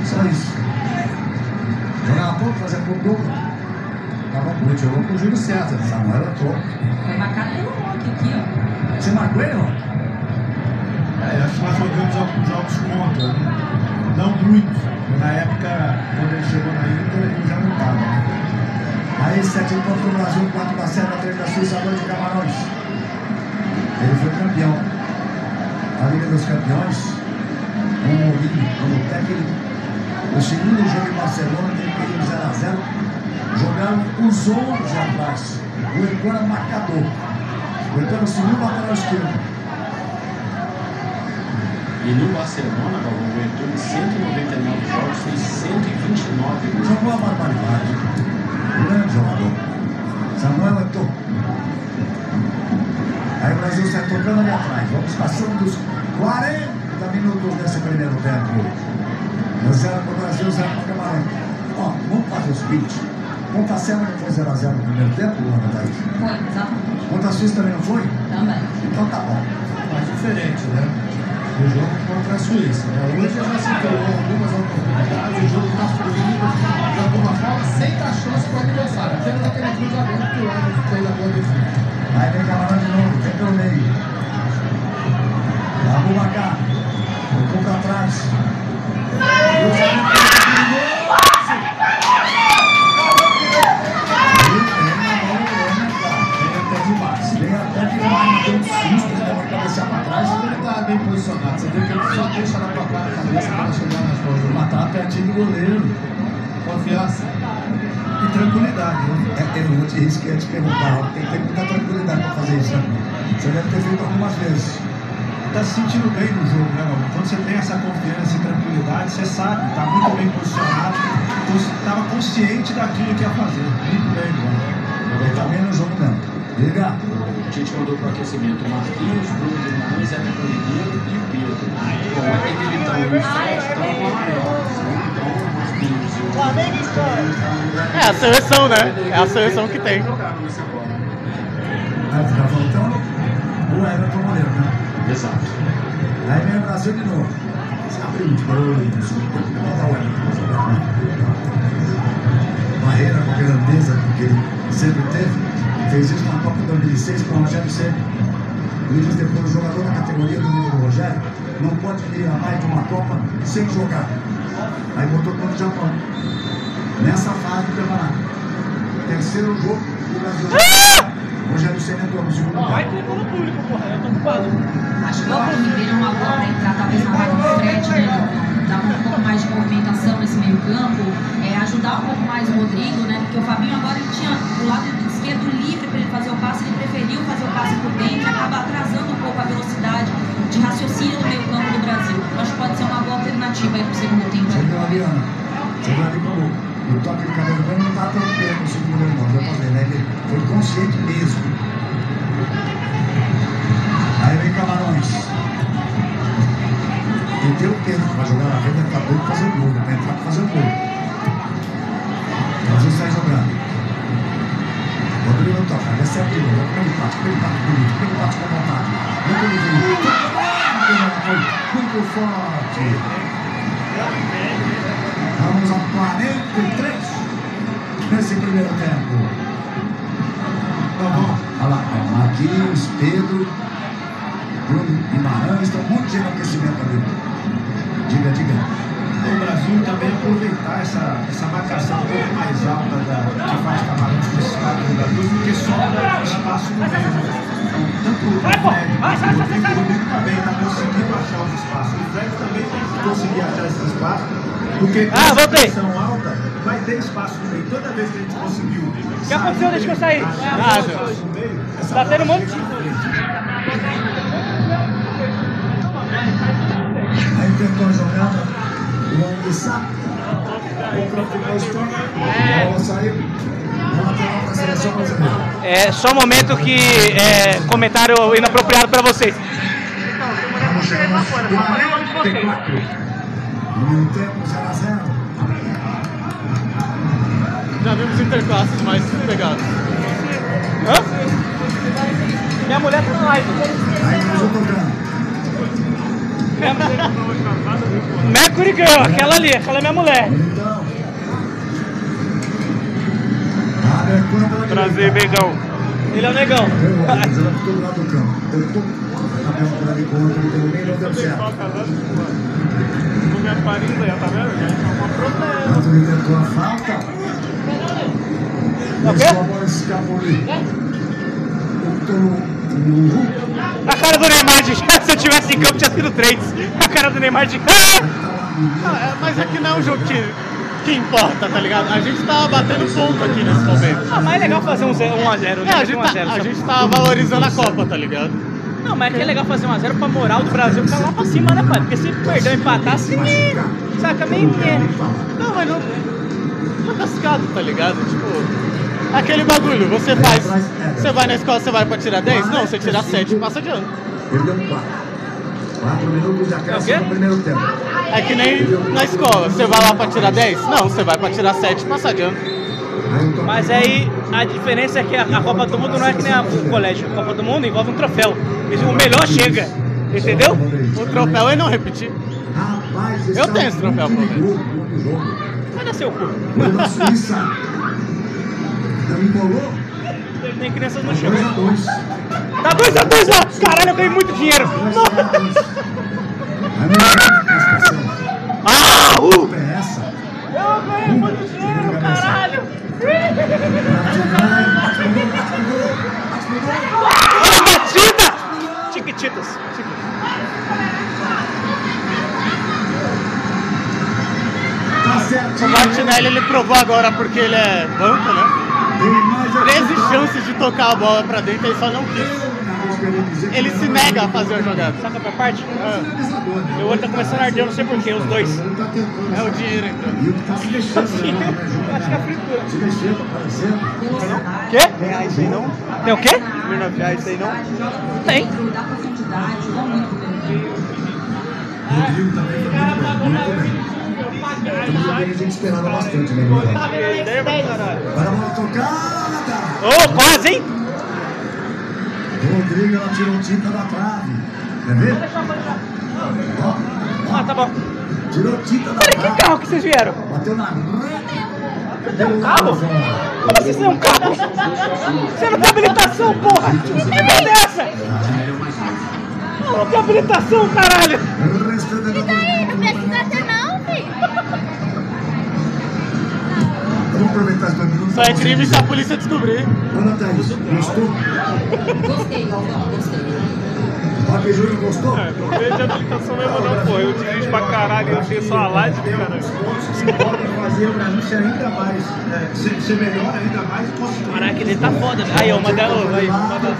Só isso. Jogar pouco, fazer pouco gol. Tá bom, muito. Jogou com o Júlio César. Samuel entrou. Foi marcado pelo Rock aqui, ó. Você marcou ele, ó? É, acho que nós jogamos alguns jogos contra, né? não muitos. Na época, quando ele chegou na Inter, ele já não estava. Aí, 7 pontos do Brasil, 4 da Sérvia, 3 da Suíça, 2 de Camarões. Ele foi campeão. A Liga dos Campeões. com o Mourinho como técnico. O segundo jogo em Barcelona terminou 0 a 0 Jogaram os 11 atrás. O Heitor marcador. O Heitor era o lateral esquerdo. E no Barcelona, Galvão, Heitor, em 199 jogos, fez 129 gols. Jogou a barbaridade. Grande jogador. Samuel Eto'o. Aí o Brasil sai tocando ali atrás. Vamos passando dos 40 minutos desse primeiro tempo. 0 para o Brasil, 0 para o Camarão. Ó, vamos fazer o speech. Contra a Selma não foi 0x0 no primeiro tempo, Luana Thaís? Foi, exatamente. Contra a Suíça também não foi? Também. Então tá bom. mais diferente, né? O jogo contra a Suíça. Né? Hoje já se criou algumas oportunidades, o jogo está fluindo de alguma forma, sem dar chance para o adversário. Apenas aquele cruzamento que o Anderson fez na boa defesa. Aí vem Camarão de novo, vem pelo meio. Abubacar. Tocou pra trás. Cruzamento bem posicionado. Você vê que ele só deixa na tua cara a cabeça para chegar nas. Mas tá pertinho do goleiro. Confiança. E tranquilidade, né? É, eu vou te riscar te perguntar. Tem que ter muita tranquilidade pra fazer isso, né? Você deve ter feito algumas vezes. Tá se sentindo bem no jogo, né, Galvão? Quando você tem essa confiança e tranquilidade, você sabe, tá muito bem posicionado, estava consciente daquilo que ia fazer. Muito bem, Galvão. Ele tá bem no jogo mesmo. Liga. Tite mandou para o aquecimento o Marquinhos, Bruno Guimarães, Everton Ribeiro e o Pedro. Com o Militão e o Fred estão com o amarelo. Então, o Marquinhos e o É a seleção, né? É a seleção que tem. jogaram nessa bola. Aí fica faltando o Everton Moreira, né? Exato. Aí vem o Brasil de novo. Você abriu de dois, botar o Everton? Barreira com a grandeza que ele sempre teve. Fez isso Copa de 2006 com o Rogério Ceni. Ele diz depois, o jogador da categoria do nível do Rogério não pode ir a mais de uma Copa sem jogar. Aí botou contra o Japão. Nessa fase do campeonato. Terceiro jogo, o Brasil. Rogério Ceni entrou no segundo tempo. Vai clicar no público, porra. Eu tô ocupado. Acho que o Ribeiro é uma bola para entrar, talvez na vaga do Fred, né? Dar um pouco mais de movimentação nesse meio campo, é, ajudar um pouco mais o Rodrigo, né? Porque o Fabinho agora ele tinha o lado esquerdo livre para ele fazer o passe, ele preferiu fazer o passe por dentro acaba atrasando um pouco a velocidade de raciocínio do meio campo do Brasil. Acho que pode ser uma boa alternativa aí pro segundo tempo. Você viu a Liana? Você viu ali como o toque de cabelo branco não está tão perto no segundo tempo, não. Ver, né? Ele foi consciente mesmo. Aí vem Camarões. Tem o tempo para jogar na frente, acabou de fazer o gol, vai entrar para fazer o gol. Empate bonito, pelo empate com vontade. Muito. Foi muito forte. Vamos a 43 nesse primeiro tempo. Tá bom. Olha lá, é Marquinhos, Pedro, Bruno Guimarães, um monte de aquecimento ali. Diga, diga. O Brasil também aproveitar essa, essa marcação um pouco mais alta da, que faz Camarões porque sobra espaço no meio. Então, tanto o Vai, pô! Vai, sai, o sai, sai, o Rodrigo também está conseguindo achar os espaços. O Fred também tem que conseguir achar esses espaços, porque com Ah, voltei. pressão alta vai ter espaço no meio. Toda vez que a gente conseguiu. O que aconteceu? Deixa eu sair. Nada. Tá tendo um monte de- Aí tentou a jogada, o Anguissá. O próprio Costão. A bola saiu. Lateral para a seleção brasileira. É só um momento que é comentário inapropriado pra vocês. Vamos chegar aos 44. Primeiro tempo, 0 a 0. Já vimos interclasses mais pegados. Hã? Minha mulher tá na live. Aí Brasil tocando. Mercury Girl, aquela ali, aquela é minha mulher. Prazer. Begão. Ele é o negão. Não tá vendo? Já é uma problema. Tentou a falta. É? Deixou a bola. A cara do Neymar de <laughs> se eu tivesse em campo tinha sido 3. A cara do Neymar de. <laughs> Ah, é, mas aqui não é um jogo que, que importa, tá ligado? A gente tá batendo ponto aqui nesse momento. Ah, mas é legal fazer um 1x0, um, a zero, né? É, a gente, Um tá, zero, a gente tá valorizando a Copa, tá ligado? Não, mas é que é legal fazer 1x0 pra moral do Brasil ficar lá pra cima, né, pai? Porque se perder empatar, assim, saca meio que. Não, mas não. Tá cascado, tá ligado? Tipo. Aquele bagulho, você faz. Você vai na escola, você vai pra tirar 10? Não, você tira 7 e passa de ano. Perdeu 4. 4 minutos de acréscimo É o no primeiro tempo. É que nem na escola, você vai lá pra tirar 10? Não, você vai pra tirar 7 e passa de ano. Mas aí a diferença é que a, a Copa do Mundo não é que nem a, o colégio. A Copa do Mundo envolve um troféu. O melhor chega. Entendeu? O troféu é não repetir. Eu tenho esse troféu, pelo menos. Vai dar seu cu. Nem <laughs> crianças no 2 chão. a 2. Tá 2x2 lá! Caralho, eu ganhei muito dinheiro! Não. Aí não classificação. Uh! É essa. Eu ganhei muito dinheiro, caralho! Ah, batida! Chiquititas. Tá certo. O Martinelli ele provou agora porque ele é banco, né? Tem mais a 13 chances de tocar a bola pra dentro, ele só não quis. Ele se nega a fazer a jogada. Saca pra parte? Finalizador, né? Meu olho tá começando a arder, eu não sei porquê, os dois. Tá. É o dinheiro entrando. E o que tá né? <laughs> Acho que é a fritura. Se mexendo, aparecendo. Quê? Reais aí não? Tem o quê? Smirnoff Reais aí não? Tem. A gente esperava bastante, né, Guilherme? Agora vamos tocar. Ô, quase, hein? Rodrigo, ela tirou tinta da trave. Quer ver? Ó, Ah, tá bom. tirou tinta da Peraí, que trave. carro que vocês vieram? Bateu na Tem um carro? Como assim você tem um carro? Você não tem habilitação, porra! Que merda é essa? Não tem habilitação, caralho! O restante da Não precisa ter não, Vamos aproveitar os dois minutos. Só é crime se a polícia descobrir. Ana Thaís, gostou? Gostei, Galvão, gostei. Rock Júnior gostou? Não vejo habilitação mesmo não, pô. Eu dirijo pra caralho, eu tenho só a live, cara. que podem fazer o Brasil ser ainda mais, é, ser, ser melhor ainda mais e conseguir. Caraca, ele tá foda, velho. Aí, ó, manda. ô, Aí, manda.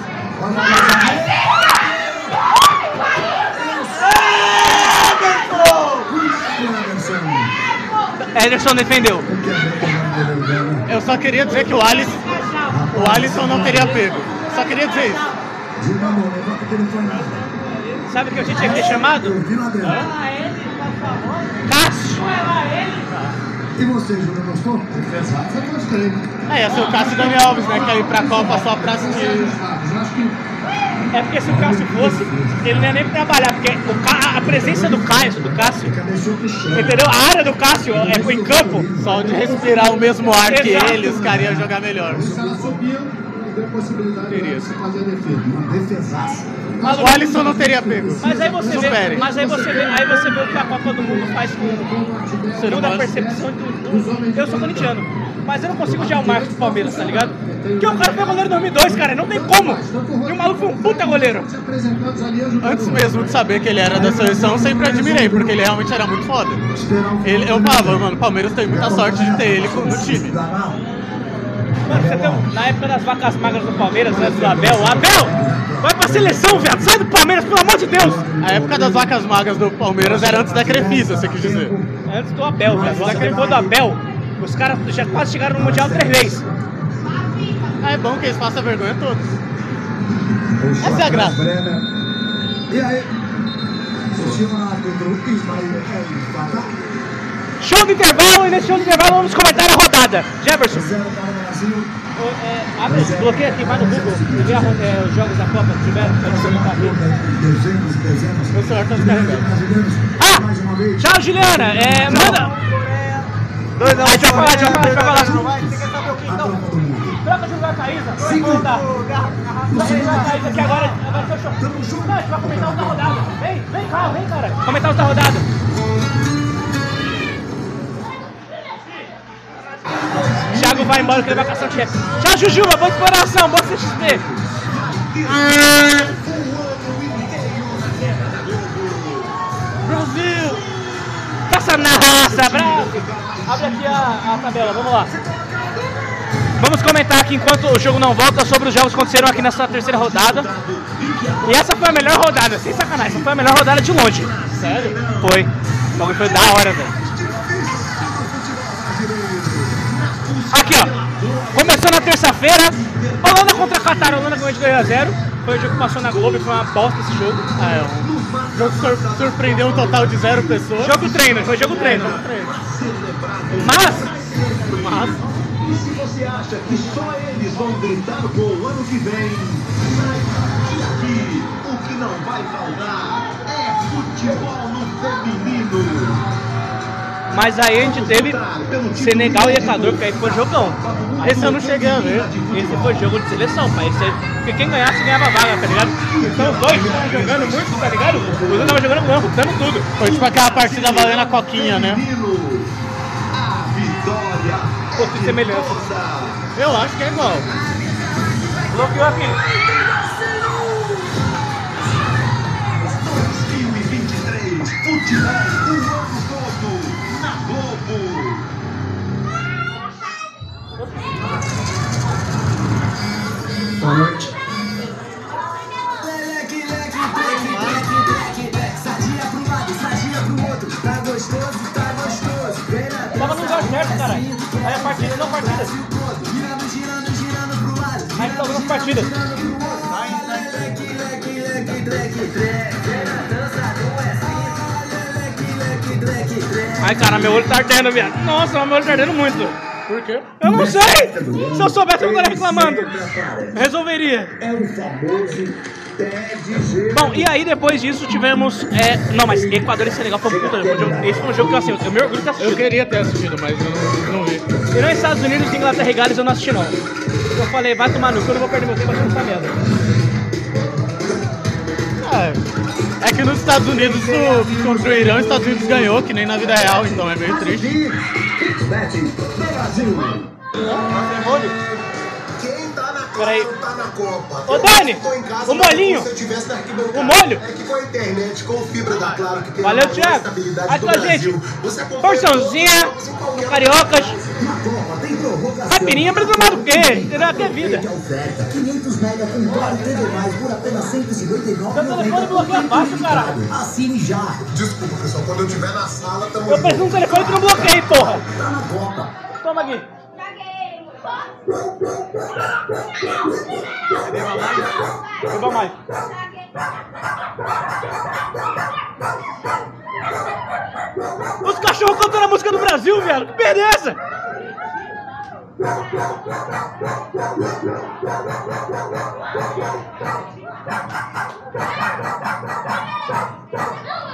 Ederson defendeu. Eu só queria dizer que o Alisson, o Alisson não teria pego. Só queria dizer isso. Sabe o que a gente tinha que ter chamado? Cássio! E você, Júnior, gostou? Eu. É, ia ser o Cássio Dani Alves, né? Que ia ir pra Copa só pra assistir. É porque se o Cássio fosse, ele não ia nem trabalhar, porque o Ca- a presença do Cássio, do Cássio, entendeu? A área do Cássio é em campo. Só de respirar o mesmo ar que Exato. ele, os caras iam jogar melhor. se ela subia, deu a possibilidade de você fazer a defesa. Uma defesaça. O Alisson não teria pego. Mas aí você vê, mas aí você vê, aí você vê o que a Copa do Mundo faz com muda a percepção do, do- Eu sou corintiano, mas eu não consigo odiar o Marcos do Palmeiras, tá ligado? Porque o cara foi goleiro em 2002, cara, não tem como. E o maluco foi um puta goleiro. Antes mesmo de saber que ele era da seleção, eu sempre admirei, porque ele realmente era muito foda. Ele, eu falava, mano, o Palmeiras tem muita sorte de ter ele no time. Mano, você tem, um- na época das vacas magras do Palmeiras, né, do Abel, Abel, vai pra seleção, viado, sai do Palmeiras, pelo amor de Deus. A época das vacas magras do Palmeiras era antes da Crefisa, você quis dizer. Antes do Abel, viado, antes depois do Abel, os caras já quase chegaram no Mundial três vezes. Ah, é bom que eles façam vergonha a todos. Essa é a graça. E aí? Fatah. Show de intervalo, e nesse show de intervalo vamos comentar a rodada. Jefferson, é, abre, bloqueia aqui, vai no Google, e vê é, os jogos da Copa que tiveram, pra você comentar aqui. O senhor tá descarregando. Ah! Tchau, Juliana, é, manda... Dois não, A gente vai falar, a gente vai falar, a gente vai falar. Não vai? Você quer saber o que então? Troca de lugar com a Isa, Sim. vamos voltar. No Troca de lugar que agora vai ser o show. Tamo junto. Não, a gente vai comentar da rodada. Vem, vem cá, vem, cara. Comentar da rodada. Thiago vai embora que ele vai caçar o chefe. Tchau, Jujuba. Boa exploração. Boa CXP. Na raça, bravo! Abre aqui a, a tabela, vamos lá. Vamos comentar aqui enquanto o jogo não volta sobre os jogos que aconteceram aqui nessa terceira rodada. E essa foi a melhor rodada, sem sacanagem, essa foi a melhor rodada de longe. Sério? Foi. O foi da hora, velho. Aqui, ó. Começou na terça-feira. Holanda contra Qatar, Holanda ganhou de 2 a 0. Foi o jogo que passou na Globo e foi uma bosta esse jogo. Ah, é. Um jogo sur surpreendeu um total de zero pessoas. Jogo treino, foi jogo treino. É, treino. Mas, mas. E se você acha que só eles vão gritar gol ano que vem, saiba que o que não vai faltar é futebol no feminino mas aí a gente teve Senegal e Equador, que aí foi jogão. esse eu não cheguei a ver. Esse foi jogo de seleção, pai. Esse aí- porque quem ganhasse ganhava vaga, tá ligado? Então os dois estavam jogando muito, tá ligado? Os dois estavam jogando muito, dando tudo. Foi tipo aquela partida valendo a coquinha, né? Pô, que semelhança. Eu acho que é igual. Bloqueou aqui. 2023, futebol Noite. Tava no lugar certo, caralho. Aí a partida não partida. Aí tá algumas partidas. Ai, cara, meu olho tá ardendo, viado. Nossa, meu olho tá ardendo muito. Por quê? Eu não sei! Se eu soubesse, eu não estaria reclamando. Resolveria. É o famoso pé de gelo. Bom, e aí depois disso tivemos. É, não, mas Equador e Senegal foi um puta jogo. Foi um jogo- Esse foi um jogo que assim, eu me orgulho de ter Eu queria ter assistido, mas eu não, não vi. E nos Estados Unidos, Inglaterra e Gales eu não assisti não. Eu falei, vai tomar no cu, eu não vou perder meu tempo assistindo essa merda. É, que nos Estados Unidos, o, contra o Irã, os Estados Unidos ganhou, que nem na vida real, então é meio triste. Peraí. Ô, Dani, o molinho. O molho. Valeu, Thiago. do com a gente. Porçãozinha, cariocas, Caipirinha pra tomar o quê? Entendeu? Aqui é vida. Aproveite a oferta. 500 mega com Claro TV Mais por apenas 159,90 Seu telefone bloqueia fácil, caralho. Assine já. Desculpa, pessoal, quando eu estiver na sala, tamo Eu preciso um telefone que não bloqueie, porra. Tá na Copa. Toma aqui. Mais. Os cachorros cantando a música do Brasil, velho. Que merda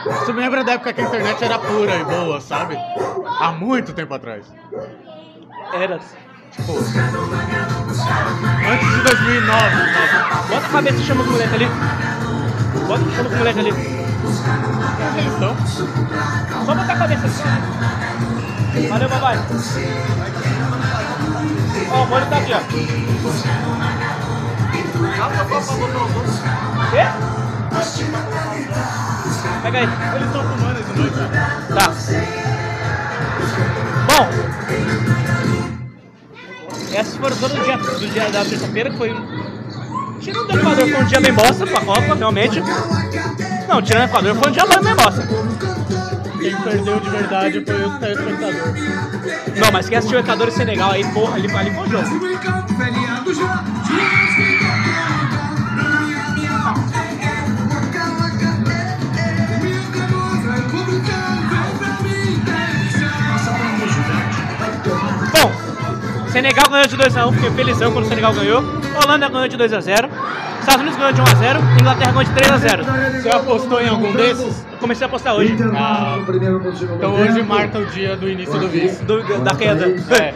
Você me lembra da época que a internet era pura e boa, sabe? Há muito tempo atrás. Era. Tipo, antes de 2009. Bota a cabeça e chama o moleque ali. Bota e chama o moleque ali. Então, Só botar a cabeça assim. Valeu, papai. Ó, o molho tá aqui, ó. Quê? Pega aí. eles estão fumando esse noite. Tá. Bom. Essas foram todas do dia, do dia da terça-feira, que foi. Tirando o Equador, foi um dia bem bosta pra Copa, realmente. Não, tirando o Equador, foi um dia bem bosta. Quem perdeu de verdade foi o telespectador. Não, mas quem assistiu Equador e Senegal aí, porra, ali, ali foi o jogo. Bom, Senegal ganhou de 2x1, fiquei felizão quando o Senegal ganhou. Holanda ganhou de 2x0. Estados Unidos ganhou de 1x0. Inglaterra ganhou de 3x0. Você apostou em algum desses? Eu comecei a apostar hoje. Ah, então hoje marca o dia do início do vice. Do- da queda. É.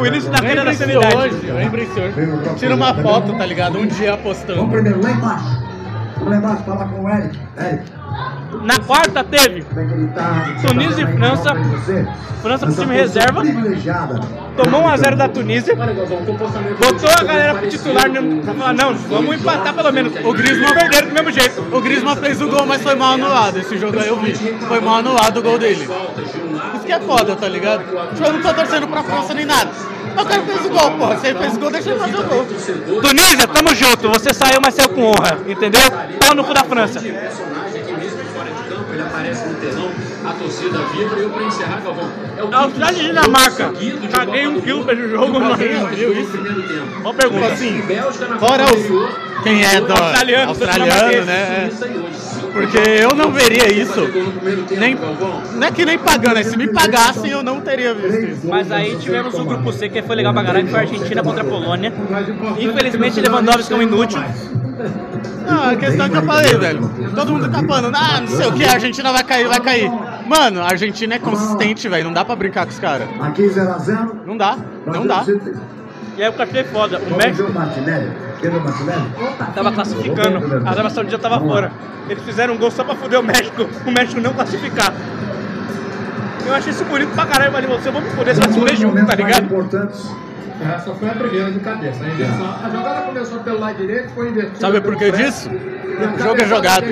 o início da queda da sanidade. hoje, lembre-se hoje. Tira uma foto, tá ligado? Um dia apostando. Vamos primeiro lá embaixo. Vamos lá embaixo falar com o Eric. Eric, Na quarta teve Tunísia e França. França com time reserva. Tomou 1x0 da Tunísia. Botou a galera pro titular falar, não, vamos empatar pelo menos. O Griezmann perderam do mesmo jeito. O Griezmann fez o gol, mas foi mal anulado. Esse jogo aí eu vi. Foi mal anulado o gol dele. Isso que é foda, tá ligado? Eu não tô torcendo pra França nem nada. Eu quero que fez o gol, porra. Se ele fez o gol, deixa ele fazer o gol. Tunísia, tamo junto. Você saiu, mas saiu com honra. Entendeu? Pau no cu da França. personagem aqui mesmo fora de campo, ele aparece no telão, a torcida vibra e eu pra encerrar, Galvão. É o Austrália e Dinamarca. Caguei um quilo pra esse jogo, mano. viu isso? primeiro tempo. Boa pergunta. Assim, Bélgica na fora os. anterior, Quem é do Australiano, australiano, né? é. Porque eu não veria isso. Nem, não é que nem pagando, é se me pagassem eu não teria visto isso. Mas aí tivemos o grupo C que foi legal pra caralho, que foi a Argentina contra a Polônia. Infelizmente Lewandowski é um inútil. Não, a questão é que eu falei, velho. Todo mundo tá falando, ah, não sei o que, a Argentina vai cair, vai cair. Mano, a Argentina é consistente, velho. Não dá pra brincar com os caras. Aqui 0x0. Não dá, não dá. E aí eu achei foda. O México ver o Martinelli. Quer ver o Martinelli? tava classificando. A Arábia Saudita tava fora. Eles fizeram um gol só pra foder o México. <laughs> O México não classificar. Eu achei isso bonito pra caralho, mas você vamos foder, você vai se foder junto, tá ligado? Essa foi a primeira de cabeça. A, inversão. a jogada começou pelo lado direito, foi invertida. Sabe por que disso? O jogo é jogado.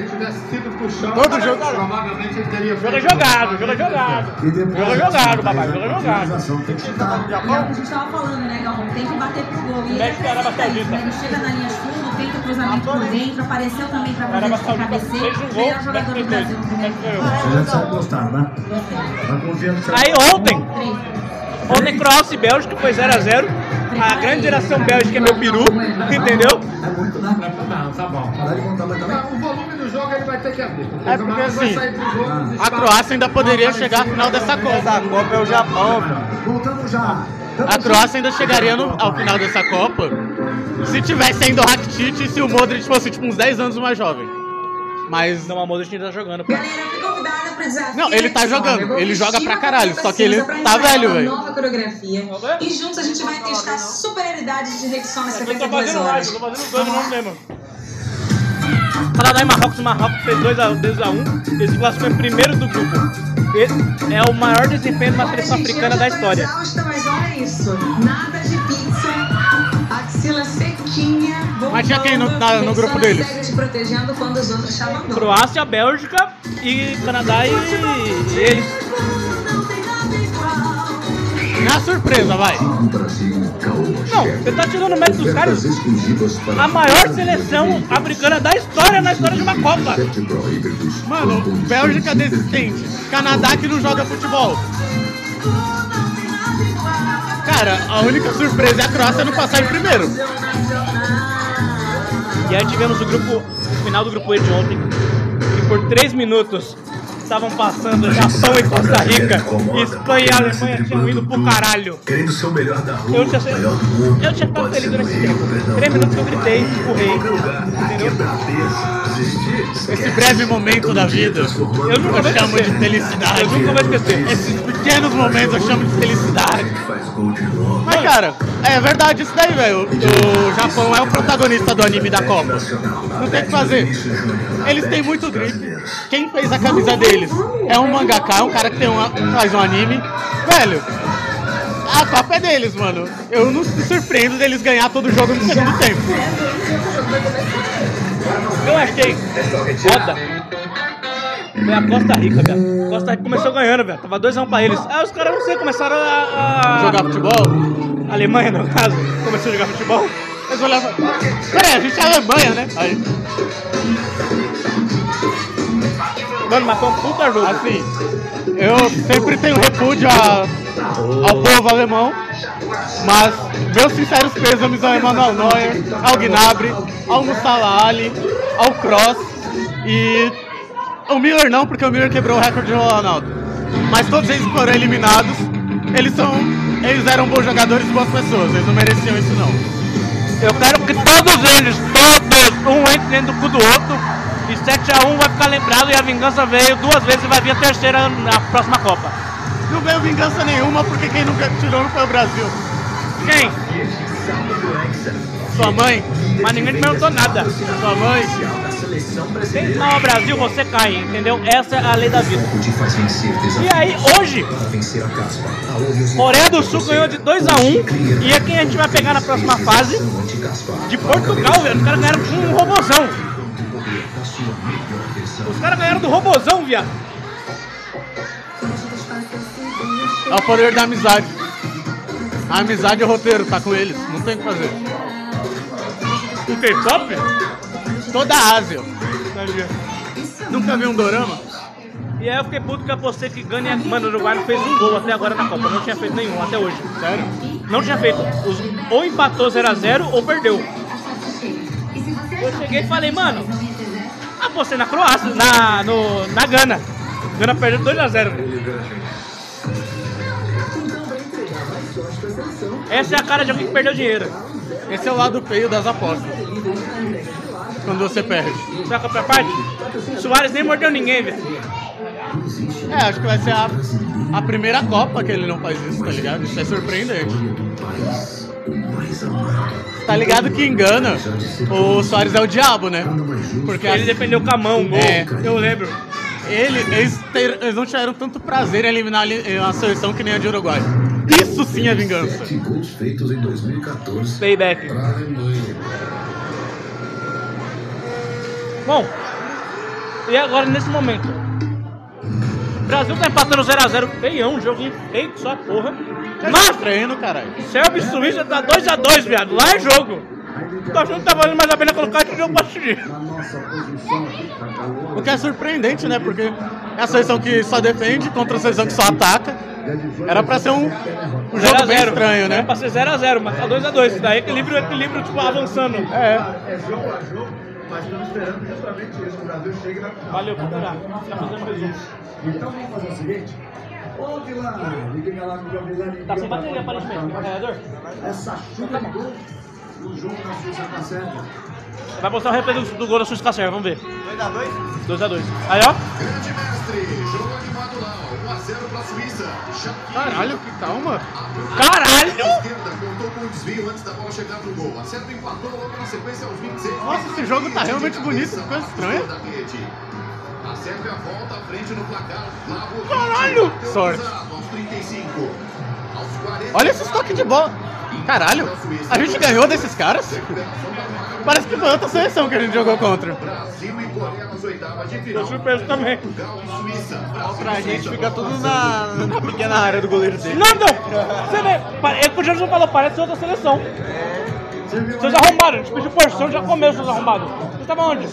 chão, Todo jogo- Provavelmente ele teria Jogo é jogado, jogo é jogado. E depois, Jogo é jogado, papai, jogo é jogado. Tem que chutar. É o que a gente tava falando, né, Galvão? Tem que bater pro gol. E ele né? Ele chega na linha de fundo, tenta cruzamento por dentro, apareceu também pra fazer esse cabeceio. Melhor jogador do México Brasil tempo. Vocês já sabem gostar, né? Tá Aí ontem, ontem Croácia e Bélgica foi 0x0. A grande geração Bélgica é meu peru, entendeu? É muito, né? Não, tá bom. Parar de contar mais também. Não, O volume do jogo ele vai ter que abrir. É porque assim, a Croácia ainda poderia chegar à final dessa Copa. Essa Copa é o Japão. Voltando já. A Croácia ainda chegaria no- ao final dessa Copa se tivesse ainda o Rakitic e se o Modric fosse tipo uns 10 anos mais jovem. Mas Não, a Modric tá jogando. pô. Galera, fui convidada pro desafio. Não, ele tá jogando, ele joga pra caralho, só que ele pra tá velho, velho. nova coreografia. E juntos a gente vai testar superioridade de nas Eu tô 72 fazendo live, horas. eu tô fazendo os dois no mesmo. Canadá e Marrocos, Marrocos fez 2x1, eles se classificam em primeiro do grupo. Esse é o maior desempenho de uma seleção africana da história. Exausta, mas olha isso. Nada de pizza, axila sequinha. Mas tinha quem no- na- no grupo deles? nas regras, te protegendo quando os outros te abandonam. Croácia, Bélgica e Canadá e, e eles. É surpresa, vai. Não, você tá tirando o mérito dos caras. A maior seleção africana da história na história de uma Copa. Mano, Bélgica desistente. Canadá que não joga futebol. Cara, a única surpresa é a Croácia não passar em primeiro. E aí tivemos o grupo, o final do grupo E de ontem, que por 3 minutos estavam passando Japão e Costa Rica, Espanha e Alemanha tinham ido pro caralho. Querendo ser o melhor da rua, Eu tinha, o melhor do mundo. eu tinha ficado Pode feliz nesse no tempo. 3 minutos que eu gritei, empurrei. Entendeu? Desistir. Esse breve momento da vida, Eu nunca vou chamo de felicidade. Eu nunca vou esquecer. Esses pequenos momentos eu chamo de felicidade. Mas, cara, é verdade isso daí, velho. O Japão é o protagonista do anime da Copa. Não tem o que fazer. Eles têm muito grip. Quem fez a camisa deles é um mangaka, é um cara que tem uma, faz um anime. Velho, a Copa é deles, mano. Eu não me surpreendo deles ganhar todo jogo no segundo tempo. Eu achei foda. Foi a Costa Rica, velho. Costa Rica começou ganhando, velho. Tava 2x1 pra eles. Aí os caras, não sei, começaram a, a- Jogar futebol? A Alemanha, no caso, começou a jogar futebol. Eles olhavam. Peraí, a gente é Alemanha, né? Aí, Mano, mas foi um puta jogo. assim, eu sempre tenho repúdio a- ao povo alemão, mas meus sinceros pêsames ao Emanuel Neuer, ao Gnabry, ao Mussala Ali, ao Kroos e o Miller não, porque o Miller quebrou o recorde do Ronaldo. Mas todos eles foram eliminados. Eles são, eles eram bons jogadores e boas pessoas. Eles não mereciam isso não. Eu quero que todos eles, todos, um entre dentro do cu do outro. E 7x1 vai ficar lembrado e a vingança veio duas vezes e vai vir a terceira na próxima Copa. Não veio vingança nenhuma porque quem nunca tirou não foi o Brasil. Quem? Sua mãe? Mas ninguém me perguntou nada. Sua mãe? Quem não é Brasil, você cai, entendeu? Essa é a lei da vida. Te E aí, hoje, Coreia do Sul ganhou de 2x1 e é quem a gente vai pegar na próxima fase de Portugal, velho. Os caras ganharam com um robozão. Os caras ganharam do robozão, viado. É o poder da amizade. A amizade é o roteiro, tá com eles. Não tem o que fazer. O K-pop? Toda a Ásia. Nunca vi um dorama? E aí eu fiquei puto que apostei que Gana, mano, o Uruguai não fez um gol até agora na Copa. Não tinha feito nenhum até hoje. Sério? Não tinha feito. Os- ou empatou 0x0 ou perdeu. Eu cheguei e falei, mano, apostei na Croácia, na, no, na Gana. Gana perdeu 2x0. Essa é a cara de alguém que perdeu dinheiro. Esse é o lado feio das apostas. Quando você perde. Sabe a parte? Soares nem mordeu ninguém, velho. É, acho que vai ser a, a primeira Copa que ele não faz isso, tá ligado? Isso é surpreendente. Tá ligado que engana o Soares é o diabo, né? Porque Ele defendeu com a mão, gol. É. Eu lembro. Ele, eles, ter- eles não tiveram tanto prazer em eliminar ali- a seleção que nem a de Uruguai. Isso sim é vingança. Sete gols feitos em 2014. Payback. Bom, e agora nesse momento? O Brasil tá empatando 0x0, feião, um joguinho feio, só porra. Mas, treino, caralho. E Suíça tá 2x2, viado, lá é jogo. Tô achando que tá valendo mais a pena colocar esse jogo pra assistir. O que é surpreendente, né? Porque é a seleção que só defende contra a seleção que só ataca. Era pra ser um, um jogo bem 0x0. estranho, né? Era pra ser 0x0, mas tá 2x2. Daí equilíbrio, equilíbrio, tipo, avançando. É. É jogo a jogo, mas estamos esperando justamente isso, o Brasil chegue na Valeu, por cuidar. Tá fazendo. Então vamos fazer o seguinte. Ô, Vilã, liga lá no Gabriel. Tá sem bateria, aparentemente, carregador? Essa chuva de gol no jogo da Suíça com a Sérvia. Vai mostrar o replay do, do gol da Suíça com a Sérvia, vamos ver. 2x2? 2x2. Aí, ó. Grande mestre, jogo animado lá, 1x0 pra Suíça. Caralho, que calma. Caralho! Esquerda contou com um desvio antes da bola chegar pro gol. A Sérvia empatou logo na sequência aos 26. Nossa, esse jogo tá realmente bonito, que coisa Sérvia volta à frente no placar. Flávio Caralho! Sorte. cruzado Aos 35. Aos 40. Olha esse toque de bola. Caralho, a gente ganhou desses caras? Parece que foi outra seleção que a gente jogou contra. Brasil e Coreia nas oitavas de final. Tô surpreso também. Pra e gente fica tudo na, na pequena área do goleiro dele. Não, não! Você vê, pa- é o que o Jorge falou, parece outra seleção. Seus arrombados, a gente pediu porção, já comeu seus arrombados. Você tava onde?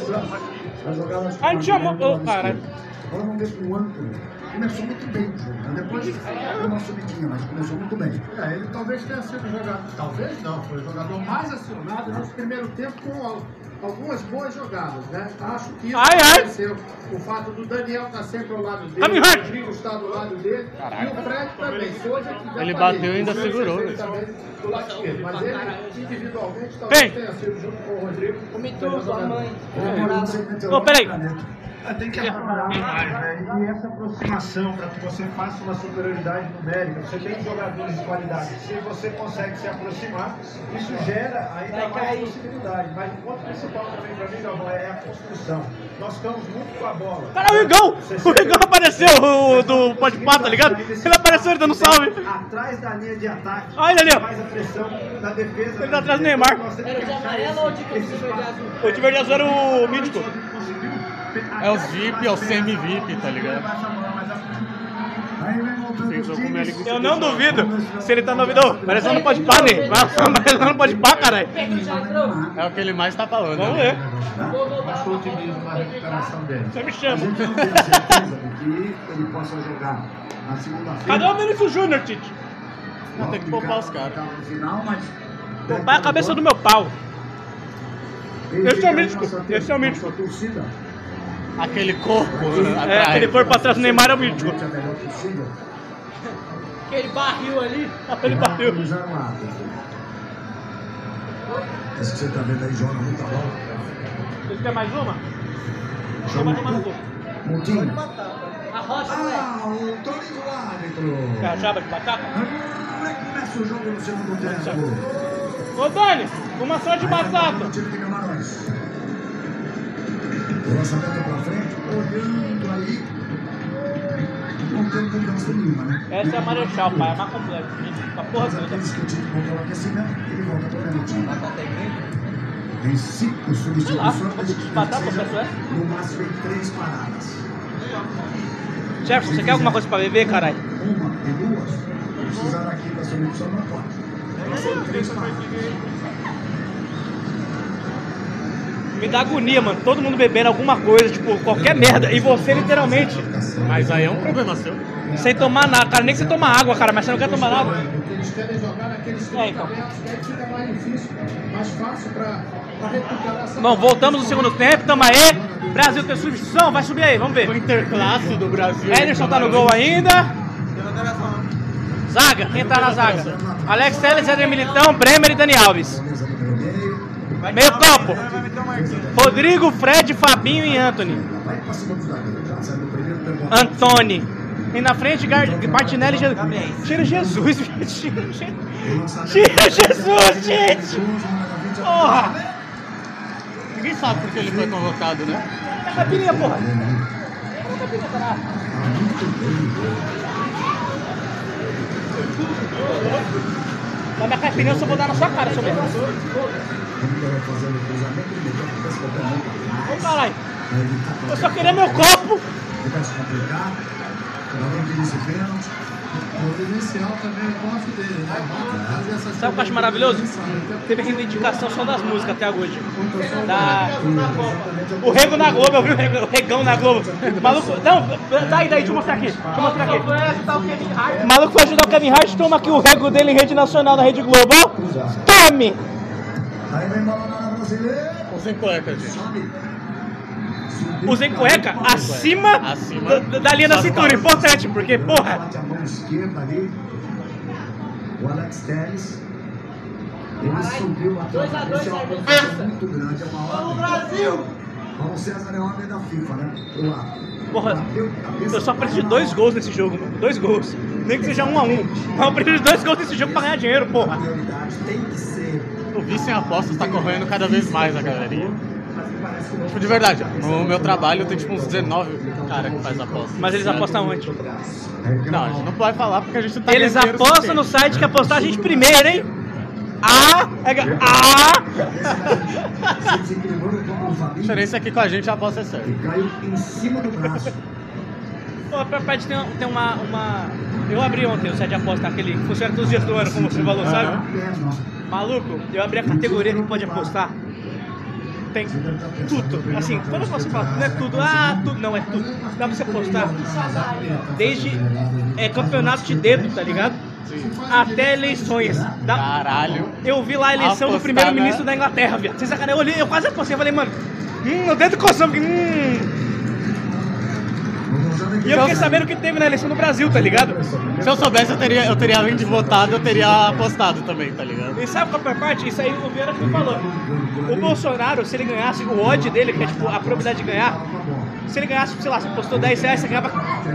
A gente chamou. Ô, caralho. Agora vamos ver com o Antônio. Começou muito bem o jogo. né? Depois deu uma subidinha, mas começou muito bem. É, ele talvez tenha sido jogador. Talvez não, foi o jogador mais acionado nesse primeiro tempo com al- algumas boas jogadas, né? Acho que isso Ai, ai. aconteceu. O fato do Daniel estar sempre ao lado dele, o. Rodrigo está do lado dele e o Fred também. Se hoje aqui já Ele bateu e ainda segurou, ele né? também do lado esquerdo, Mas ele, individualmente, talvez Vem. tenha sido junto com o Rodrigo. O Mitu, sua mãe. Ô, peraí. É, Tem que mais, né? E essa aproximação para que você faça uma superioridade numérica, você tem jogadores de qualidade. Se você consegue se aproximar, isso gera ainda mais possibilidade. Mas o ponto principal também para mim, Galvão, é a construção. Nós estamos muito com a bola. Caralho, o Igão! O Igão apareceu, o do Pode Pá, tá ligado? Ele apareceu, ele dando salve. Atrás da linha de ataque. Olha ali, ó. Faz a pressão da defesa. Ele tá atrás do Neymar. Era de amarelo ou de verde azul? O de verde azul era o mítico. É os VIP, é o semi-VIP, tá ligado? Os ali Eu não duvido se ele tá no ouvido. Parece que não pode pá, né? Parece que não pode pá, caralho. É o que ele mais tá falando. Vamos né? ver. Mas otimismo na recuperação dele. Você me A chama. gente não tem certeza de que ele possa jogar na segunda-feira. Cadê o Vinícius Júnior, Tite? Não, tem que poupar os caras. Poupar a cabeça do meu pau. Esse é o mítico, esse é o mítico. Aquele corpo né, É, atrás. aquele corpo atrás do Neymar é o mítico. A. Aquele barril ali. <laughs> Ele bateu. Cruzar um lado. Esse que você tá vendo aí joga muita bola. Você quer mais uma? Tem mais uma no gol. Montinho. A rocha, Ah, o Toninho o árbitro. Quer a chave de batata? Começa o jogo no segundo tempo. Ô, Dani, uma só de batata. O lançamento pra frente, olhando aí. Não tem mudança nenhuma, né? Essa é a Marechal, pai, é a mais completa. A porra toda. Aqueles que tinham que montar o aquecimento, ele volta para frente. Tem cinco substituições. vou te matar, processo é? No máximo em três paradas. Jefferson, você quer alguma coisa pra beber, caralho? Uma e duas, precisar aqui da solução não pode. São três paradas. Me dá agonia, mano. Todo mundo bebendo alguma coisa, tipo, qualquer merda. E você, literalmente, Mas aí é um problema seu. sem tomar nada. Cara, nem que você toma água, cara, mas você não quer tomar nada. Eles querem jogar naqueles É, então. que aí fica mais difícil, mais fácil recuperar essa Bom, voltamos no segundo tempo, tamo aí. Brasil tem substituição, vai subir aí, vamos ver. O interclasse do Brasil. Ederson tá no gol ainda. Zaga, quem tá na zaga? Alex Telles, Éder Militão, Bremer e Dani Alves. Meio campo. Rodrigo, Fred, Fabinho e Anthony. Antony. E na frente, Gar Martinelli. Je Tira Jesus, gente. Tira Jesus, gente. Porra. Ninguém sabe porque ele foi convocado, né? É caipirinha, porra. Dá minha caipirinha, eu só vou dar na sua cara, seu mesmo. Vai fazer o caralho. Eu só queria meu copo. Se complicar. Também Sabe o que eu acho maravilhoso? Teve reivindicação só das músicas até hoje. Da... O Rego na Globo, eu vi o Regão na Globo. Maluco. Não, daí, daí, deixa eu mostrar aqui. Deixa eu mostrar aqui. Maluco foi ajudar o Kevin Hart, toma aqui o Rego dele em rede nacional, na Rede Globo. Tome! Aí vem bola na área brasileira. Ou sem cueca, gente. Usem cueca acima, Acima. da, da linha da cintura. Importante, porque, porra. Bate a mão esquerda ali. O Alex Telles. Ele subiu a Dois a dois, é uma muito grande. É uma ordem. Brasil! Paulo César é ordem da FIFA, né? Lado. Porra, eu só preciso de dois gols nesse jogo, mano. Dois gols. Nem que seja um a um. Mas eu preciso de dois gols nesse jogo pra ganhar dinheiro, porra. Tem que ser. O vício em apostas tá correndo cada vez mais a galerinha. Tipo, de verdade, no meu trabalho tem tipo uns 19 cara que faz apostas. Mas eles apostam onde? Não, a gente não pode falar porque a gente tá Eles apostam no site que apostar a gente primeiro, hein? Ah! é Ah! A diferença é que com a gente a aposta é certa. Caiu em cima do braço. Pô, a Pet tem, tem uma, uma. Eu abri ontem o site de aposta, aquele que funciona todos os dias do ano, como você falou, sabe? Maluco, eu abri a categoria que pode apostar. Tem tudo. Assim, quando você fala, não é tudo, ah, tudo, não, é tudo. Dá pra você apostar. Desde é, campeonato de dedo, tá ligado? Até eleições. Dá- Caralho. Eu vi lá a eleição do Apostar, primeiro-ministro né? da Inglaterra, viado. Sem sacanagem. Eu olhei, eu quase apostei, eu falei, mano, hum, o dedo coçando, hum. E eu fiquei sabendo que teve na eleição do Brasil, tá ligado? Se eu soubesse, eu teria, eu teria além de votado, eu teria apostado também, tá ligado? E sabe qual é a parte? Isso aí o Vieira que falou. O Bolsonaro, se ele ganhasse, o odd dele, que é tipo a probabilidade de ganhar, se ele ganhasse, sei lá, você postou 10 reais, você ganhava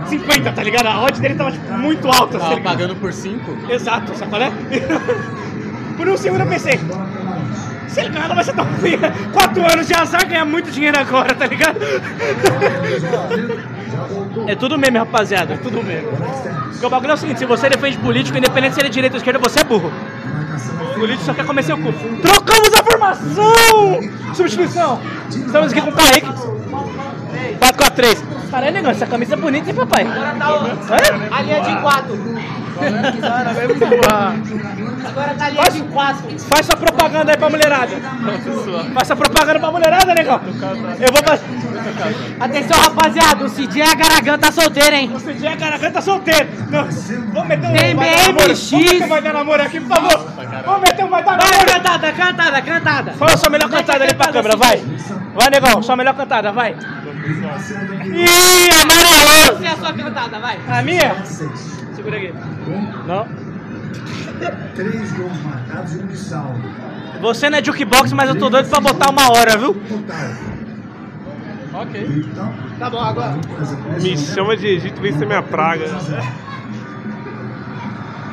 50, tá ligado? A odd dele tava tipo, muito alta. se Tava ele- pagando por 5. Exato, sabe qual é? <laughs> Por um segundo eu pensei, se ele ganhar não vai ser tão ruim. Quatro anos de azar ganhar muito dinheiro agora, tá ligado? É tudo meme, rapaziada. É tudo meme. Porque o bagulho é o seguinte, se você defende político, independente se ele é direita ou esquerda, você é burro. O político só quer comer seu cu. Trocamos a formação! Substituição! Estamos aqui com o Kaique. 4x3. Caralho, negão, essa camisa é bonita, hein, papai? Agora tá o- a linha de quatro. Agora tá a linha de quatro. Faz sua propaganda aí pra mulherada. Faz sua propaganda pra mulherada, negão. Eu vou fazer. Atenção, rapaziada, o Cidinho é Garagan tá solteiro, hein? O Cidinho Garagan tá solteiro. Não, vamos meter um Tem vai. BMX. Vamos meter um vai dar namoro aqui, por favor. Vamos meter um vai dar Vai, namoro. cantada, cantada, cantada. Qual é a sua melhor cantada ali pra câmera? Vai. Vai, negão. Sua melhor cantada, vai. Ih, amarelou. Essa é a sua cantada, vai. A minha? Segura aqui. Não. Três gols marcados e um de saldo. Você não é jukebox, mas eu tô doido pra botar uma hora, viu? Ok. Então, Tá bom, agora. Me chama de Egito, vem ser minha praga.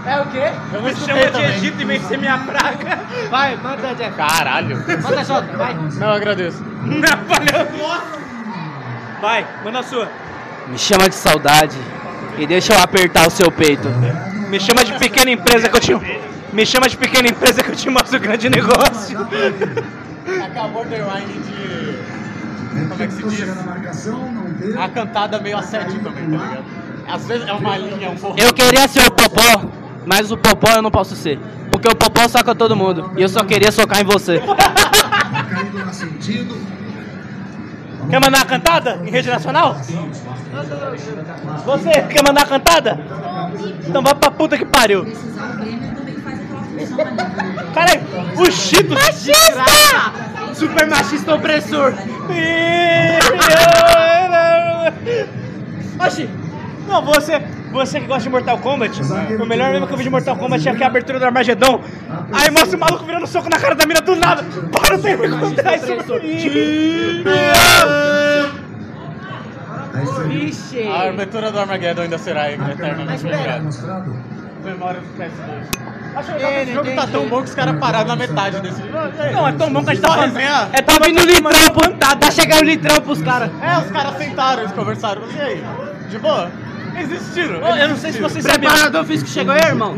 É o quê? Eu Me chama de também. Egito e vem ser minha praga. Vai, manda, Jeff. Caralho. Manda, Jota, vai. Não, agradeço. Não, valeu. Vai, manda a sua. Me chama de saudade e deixa eu apertar o seu peito. Me chama de pequena empresa que eu te. Me chama de pequena empresa que eu te mostro o grande negócio. Acabou o rewind de. Como é que se diz? A cantada meio assédio também, tá ligado? Às vezes é uma linha um pouco. Eu queria ser o Popó, mas o Popó eu não posso ser. Porque o Popó soca todo mundo. E eu só queria socar em você. Caído no sentido. Quer mandar uma cantada em rede nacional? Você quer mandar uma cantada? Então vai pra puta que pariu. Caralho, o Chito Machista! Super machista opressor. Oxi, não, você, você que gosta de Mortal Kombat, o melhor mesmo que eu vi de Mortal Kombat é aqui a abertura do Armagedon. Aí mostra o maluco virando soco na cara da mina do nada. Para, tem que contar isso. Vixe! A abertura do Armageddon ainda será eternamente lembrada. Memória do PS2. Acho legal que esse jogo tá tão bom que os caras pararam na metade desse jogo. Não, é tão bom que a gente tá resenha. É Tá vindo litrão, tá, tá chegando litrão pros caras. É, os caras sentaram, eles conversaram. E aí? De boa? Existiram. Ô, eu não sei se vocês sabiam. Preparador físico chegou aí, irmão?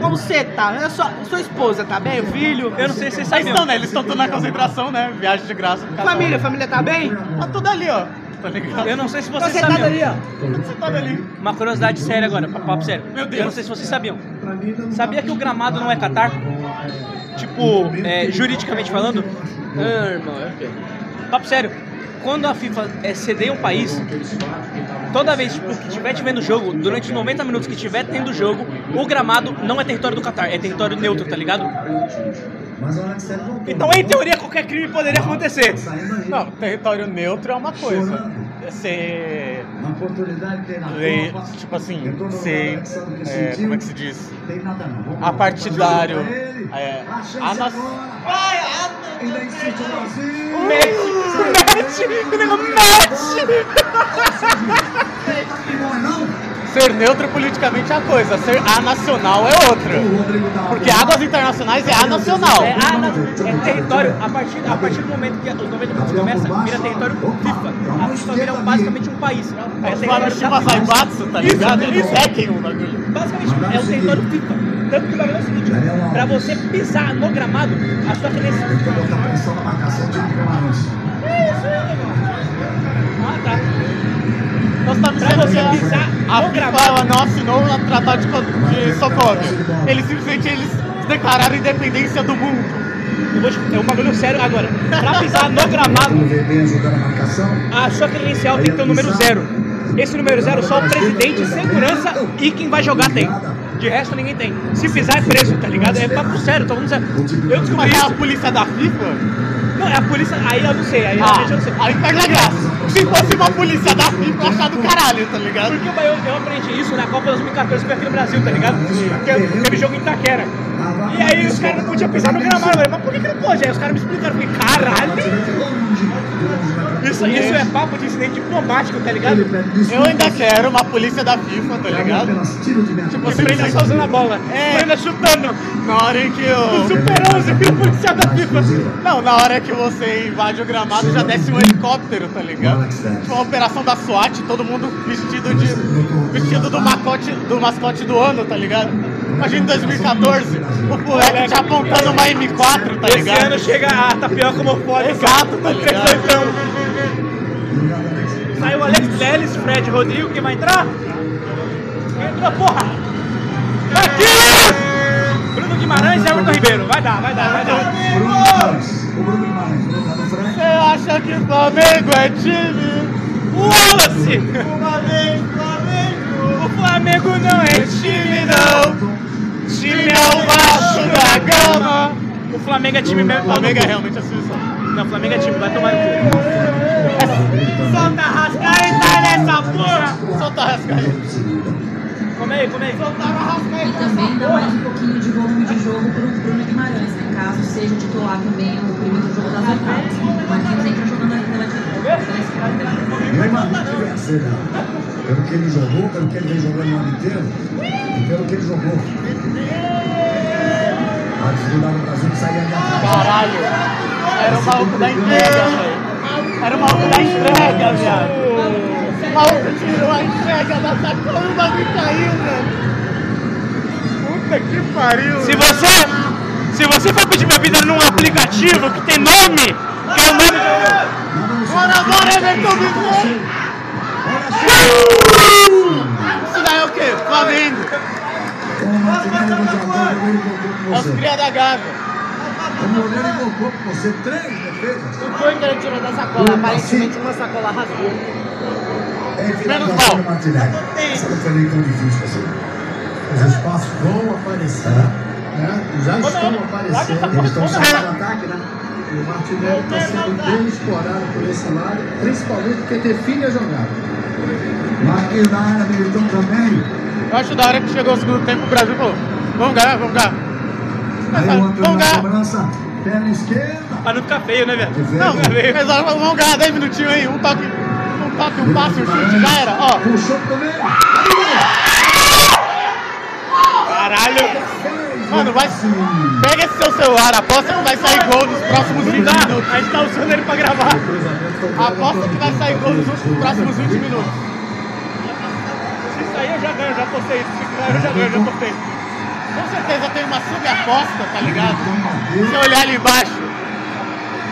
Como você tá? Eu sou, sua esposa, tá bem? O filho? Eu não sei se vocês Eles sabiam. estão, né? Eles estão tudo na concentração, né? Viagem de graça. Família, família tá bem? Tá tudo ali, ó. Tá ligado? Eu não sei se vocês Você tá sabiam. ali, ó. Tá ali. Uma curiosidade séria agora, papo sério. Meu Deus. Eu não sei se vocês sabiam. Sabia que o gramado não é Catar? Tipo, é, juridicamente falando? Ah, irmão, é o quê? Papo sério. Quando a FIFA é, cedeia um país, toda vez tipo, que estiver vendo jogo, durante os 90 minutos que estiver tendo jogo, o gramado não é território do Catar, é território neutro, tá ligado? Então, em teoria, qualquer crime poderia acontecer. Não, território neutro é uma coisa. Ser. Na oportunidade que tem na le-. Tipo assim, ser. É, como é que se diz? Tem nada não. Apartidário. É, A chance a nas- agora. Ainda insiste o Brasil. Não é não? Ser neutro politicamente é uma coisa, ser anacional é outra. O Porque águas internacionais é anacional. É, ah, não, é território. A partir, a partir do momento que os 90 minutos começam, vira território FIFA. A FIFA vira basicamente um país. É É território a FIFA. Zaibatsu, tá ligado? Isso, Eles isso. hackam o bagulho. Basicamente é o território FIFA. Tanto que o bagulho é o seguinte: pra você pisar no gramado, a sua credencial. Tem que botar pressão na marcação do time de Camarões. Ah, tá. Nós estamos Pra dizendo você que pisar a no FIFA não assinou o Tratado de, de. Eles simplesmente eles declararam a independência do mundo. Eu vou te, é um bagulho sério agora. Pra pisar no gramado, a marcação. a sua credencial tem que ter o número zero. Esse número zero só o presidente, segurança e quem vai jogar tem. De resto ninguém tem. Se pisar é preso, tá ligado? É papo sério, todo mundo sabe. Eu descobri Mas é a polícia da FIFA? Não, é a polícia. Aí eu não sei, aí Ah, realmente eu não sei. aí perde a graça. Se fosse uma polícia da FIFA, eu achar do caralho, tá ligado? Porque eu, eu aprendi isso na Copa 2014 que foi aqui no Brasil, tá ligado? Porque aquele jogo em Itaquera. E aí os caras não podiam pisar no gramado. Eu falei, mas por que, que não pode? Aí os caras me explicaram. Eu falei, caralho! Isso, isso é papo de incidente diplomático, tá ligado? Eu ainda quero uma polícia da FIFA, tá ligado? Tipo, você prenda só usando a bola. É. Prenda chutando. Na hora em que eu. O Super 11 vira policial da FIFA. Não, na hora que você invade o gramado já desce um helicóptero, tá ligado? Tipo uma operação da SWAT, todo mundo vestido de. vestido do mascote do, mascote do ano, tá ligado? Imagina em 2014, o moleque já apontando uma M4, tá Esse ligado? ano chega a tapioca homofóbica. Exato, tá ligado? Saiu o Alex Telles, Fred Rodrigo, quem vai entrar? Quem entrou, porra? Aqui! Bruno Guimarães e Everton Ribeiro. Vai dar, vai dar, vai dar. O Bruno Guimarães, Fred. Você acha que Flamengo é time? Wallace! Uma vez Flamengo! O Flamengo não é time, não. Time é o baixo da gama! O Flamengo é time mesmo. O Flamengo é realmente a solução. Não, o Flamengo é time, vai tomar no cu. Solta a rascaeta nessa porra! Solta a rascaeta. Come aí, come aí. E também dá mais um pouquinho de volume de jogo pro Bruno Guimarães, né? Caso seja titular também o primeiro jogo das oitavas. O Marquinhos entra jogando ali pela pela Eu imagino que vai ser, né? Pelo que ele jogou, pelo que ele vem jogando o ano inteiro e pelo que ele jogou. A dificuldade do Brasil de sair ali atrás. Caralho! Era o maluco da entrega, velho. Era o maluco da entrega, viado. O maluco tirou a entrega da sacola e o caiu, velho. Puta que pariu. Se você, se você for pedir bebida num aplicativo que tem nome, que é o nome do... Bora, bora, Everton Bismarck! Isso daí é o quê? Flamengo. É os cria da Gávea. O Moreira invocou com você três defesas. Não foi que ele tirou da sacola, aparentemente uma sacola rasgou. É, Menos mal. Essa não foi nem tão difícil assim. Os espaços vão aparecer. Né? Já estão aparecendo. Eles estão saindo do ataque, né? E o Martinelli está sendo bem explorado por esse lado, principalmente porque define a jogada. Marquinhos na área, Militão também. Eu acho da hora que chegou o segundo tempo, o Brasil falou, vamos ganhar, vamos ganhar. Aí o Antônio Vamos na ganhar. cobrança, perna esquerda. Pra não ficar feio, né, velho? Não, mas ó, vamos ganhar 10 minutinhos aí, um toque, toque, um passe, um chute, já era, ó. Puxou. Caralho. Mano, vai. Pega esse seu celular, aposta que vai sair gol nos próximos 20 Dá, minutos. a gente tá usando ele pra gravar. Aposta que vai sair gol nos próximos 20 minutos. Se sair eu já ganho, já postei isso. Se eu já ganho, já postei. Com certeza tem uma subaposta, tá ligado? Se eu olhar ali embaixo,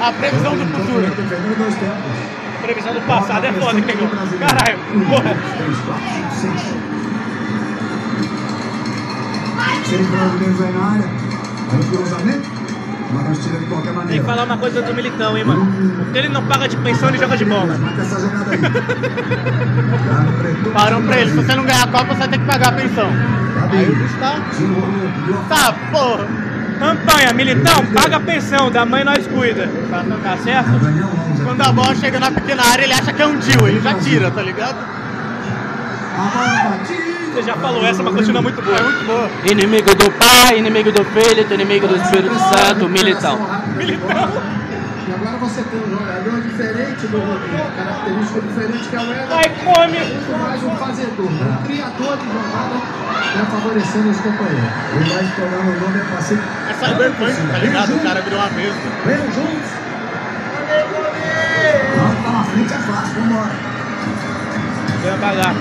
a previsão do futuro. Previsão do passado é foda, entendeu? Caralho, porra. Seis. Brasileiros aí na área. Aí o cruzamento. Mas tira de qualquer Tem maneira. que falar uma coisa do Militão, hein, mano. Porque ele não paga de pensão, ele joga de bola. Mata essa jogada aí. Falaram pra ele, se você não ganhar a Copa, você vai ter que pagar a pensão. Aí o bicho tá. Tá, porra. Campanha, Militão, paga a pensão, da mãe nós cuida. Tá certo? Quando a bola chega na pequena área, ele acha que é um deal, ele já tira, tá ligado? Você já falou essa, mas continua muito boa. É muito boa. Inimigo do Pai, inimigo do Filho, inimigo do Espírito Santo, militão. Militão. E agora você tem um jogador diferente do Rodrigo, característica diferente que é o Eder. Vai, come. Muito mais um fazedor, um criador de jogada, né, favorecendo os companheiros. Ele vai estourando o nome é parceiro. É cyberpunk, tá ligado? O cara virou uma mesa. Vem juntos. Tá frente é fácil, vambora. Vai pagar.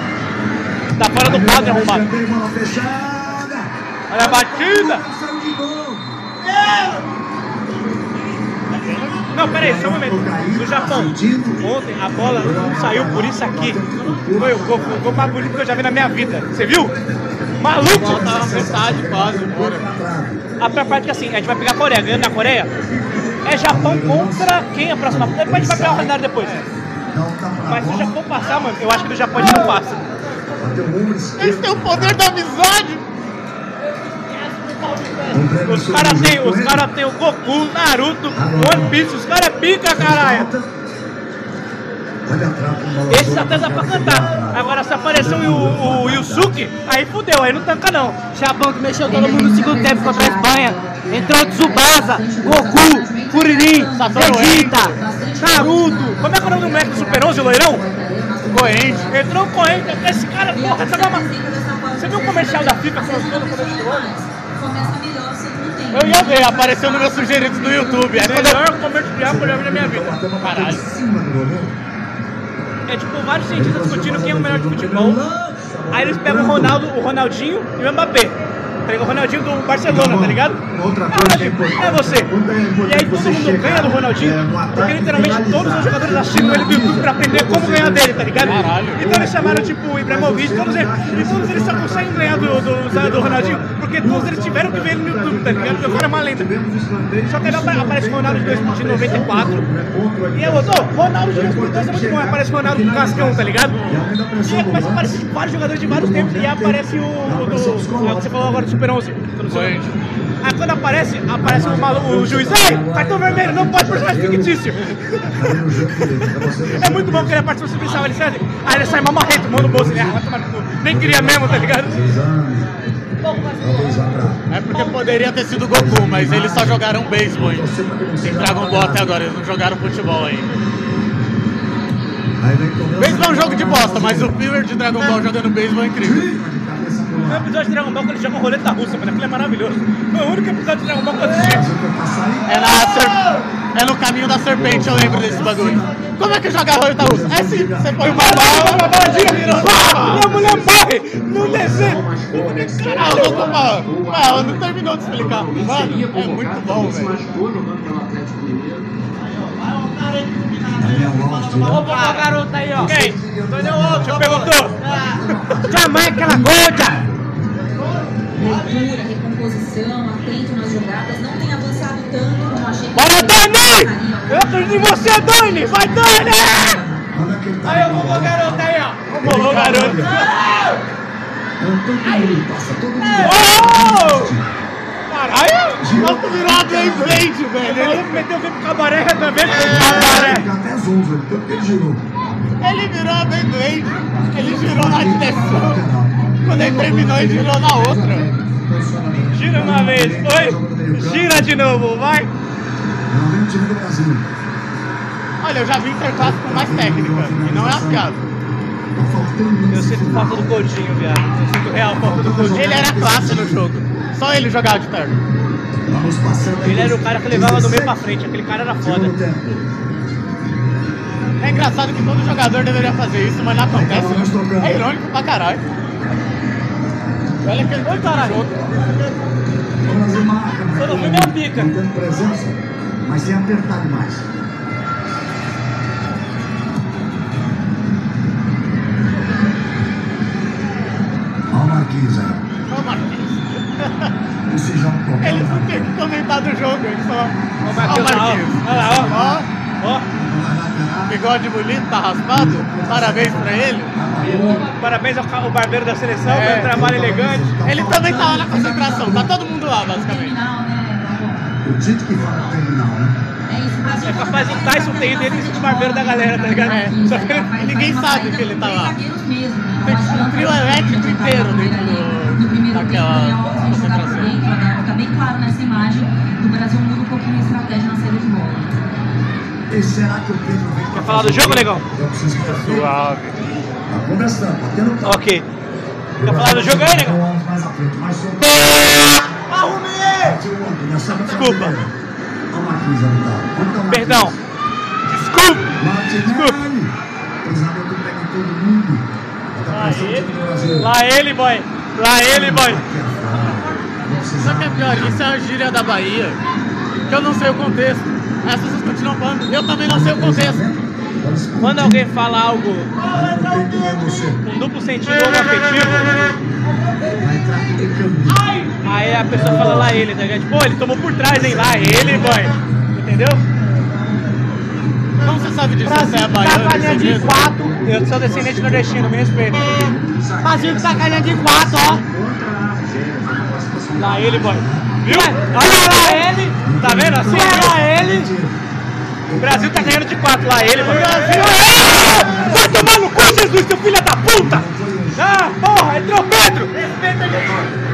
Tá fora do quadro, arrombado. Fechada. Olha a batida. Não, pera aí, só um momento. No Japão, ontem a bola não saiu por isso aqui. Foi o gol, o gol mais bonito que eu já vi na minha vida. Você viu? Maluco! Tava na metade quase, bora. A pior parte é que assim, a gente vai pegar a Coreia, ganhando na Coreia. É Japão contra quem a próxima? Depois a gente vai pegar o calendário depois. Mas se o Japão passar, mano, eu acho que do Japão não passa. Eles têm o poder da amizade. Os caras têm os cara tem o Goku, Naruto, One Piece, os caras é pica, caralho. Esses até dá pra cantar. Agora se aparecer o, o, o Yusuke, aí fudeu, aí não tanca não. Japão que mexeu todo mundo no segundo tempo contra a Espanha. Entrou Tsubasa, Goku, Kuririn, Vegeta, Naruto, como é que é o nome do moleque do Super 11, o loirão? Corrente. Entrou um corrente, esse cara, porra, essa é uma... Você viu o comercial da FIFA que lançou no começo do ano? Eu ia ver, apareceu no meu sugerido do YouTube. Aí quando eu... Melhor comercial que eu já vi na minha vida. Caralho. É tipo vários cientistas discutindo quem é o melhor de futebol. Aí eles pegam o Ronaldo, o Ronaldinho e o Mbappé. Pega o Ronaldinho do Barcelona, tá ligado? Outra coisa é. É você. E aí todo mundo ganha do Ronaldinho, porque literalmente todos os jogadores assistem ele do YouTube pra aprender como ganhar dele, tá ligado? Então eles chamaram tipo o Ibrahimovic, todos eles, e todos eles só conseguem ganhar do, do, do Ronaldinho, porque todos eles tiveram que ver ele no YouTube, tá ligado? Porque o cara é uma lenda. Só que apa- aparece o Ronaldo de 2 de 94, e eu outro, "Ô, Ronaldo de 2002 é muito bom, aparece o Ronaldo com cascão, tá ligado? E aí começa a aparecer vários jogadores de vários tempos, e aí aparece o, do, o que você falou agora do Super 11, que eu não sei. Aí quando aparece, aparece o, malu- o juiz, ei, cartão vermelho, não pode personagem fictício. É muito bom que ele participa do principal, ele sai, aí ele sai mal marrento, mão no bolso, ele, ah, vai tomar no cu. Nem queria mesmo, tá ligado? É porque poderia ter sido Goku, mas eles só jogaram beisebol em em Dragon Ball até agora, eles não jogaram futebol ainda. Beisebol é um jogo de bosta, mas o filler de Dragon Ball jogando beisebol é incrível. No episódio de Dragon Ball que ele joga roleta russa, mano, aquilo é maravilhoso. Foi o único episódio de Dragon Ball que eu assisti. É na Sur- É no caminho da serpente, eu lembro desse bagulho. Como é que joga a roleta russa? É assim, você põe uma bala, uma baladinha, virou Minha mulher morre no desenho. Caralho, eu tô. Ah, ela não terminou de explicar. Mano, é muito bom, velho. machucou jogando pelo Atlético Mineiro. Opa, a garota aí, ó. Quem? Daniel Alves. Perguntou? Jamais aquela gorda. Leitura, recomposição, atento nas jogadas, não tem avançado tanto como achei que Bora, Dani! Eu acredito em você, Dani! Vai, Dani! Aí, eu vou garota aí, ó. Vamos, garoto. Oh! Caralho! Nossa, virou a Beyblade, velho. Ele meteu o cabaré, também cabaré. Até tanto que ele girou. Ele virou a Beyblade. Ele girou na direção. Quando ele terminou, ele girou na outra. Gira uma vez. Oi? Gira de novo, vai. Olha, eu já vi interclasse com mais técnica. E não é a piada. Eu sinto falta do Coutinho, viado. Eu sinto real falta do Coutinho. Ele era classe no jogo. Só ele jogava de terno. Ele era o cara que levava do meio pra frente. Aquele cara era foda. É engraçado que todo jogador deveria fazer isso, mas não acontece. né? É irônico pra caralho. Olha que ele Oi, caralho. O Só não foi minha pica. Não tendo presença, mas sem apertar demais. Olha o Marquinhos aí. Ô, Marquinhos. <laughs> Esse já não Ele não tem que comentar do jogo, ele só. Ó, o Marquinhos. Olha lá, ó. Ó. <laughs> Bigode bonito, tá raspado? Parabéns pra ele. Parabéns ao barbeiro da seleção É. pelo trabalho elegante. Ele também tá lá na concentração, tá todo mundo lá, basicamente. O Tite que fala terminal, né? É capaz do Tyson ter ido ele e o barbeiro da galera, tá ligado? É. Só que ele- Ninguém sabe que ele tá lá. né? Tem um trio elétrico inteiro dentro do, No primeiro tempo, daquela por concentração. dentro, né? Fica bem claro nessa imagem que o Brasil muda um pouquinho a estratégia na saída de bola. E será que o Pedro vem Quer falar do jogo, negão? Eu preciso fazer. Suave. Tá conversando, tá tendo papo. Ok. Quer falar do jogo aí, negão? Solto. Desculpa. Perdão. Desculpa. Tá Lá ele, lá ele, boy. Lá ele, boy. Só que é pior, isso é a gíria da Bahia, que eu não sei o contexto. As pessoas continuam falando, eu também não sei o contexto. Quando alguém fala algo com duplo sentido ou no afetivo, aí a pessoa fala lá ele, tá ligado? Tipo, "Pô, ele tomou por trás, hein? Lá ele, boy. Entendeu? Como você sabe disso? Brasil Você é tá baiano? de? 4. Eu sou descendente nordestino, me respeita. Brasil tá de 4, ó. Lá ele, boy. Viu? Olha lá ele. Tá vendo assim? Lá ele. O Brasil tá ganhando de 4. Lá ele. Brasil. Ah! Vai tomar no cu, Jesus, seu filho da puta! Ah, porra, entrou Pedro! Respeita Jesus!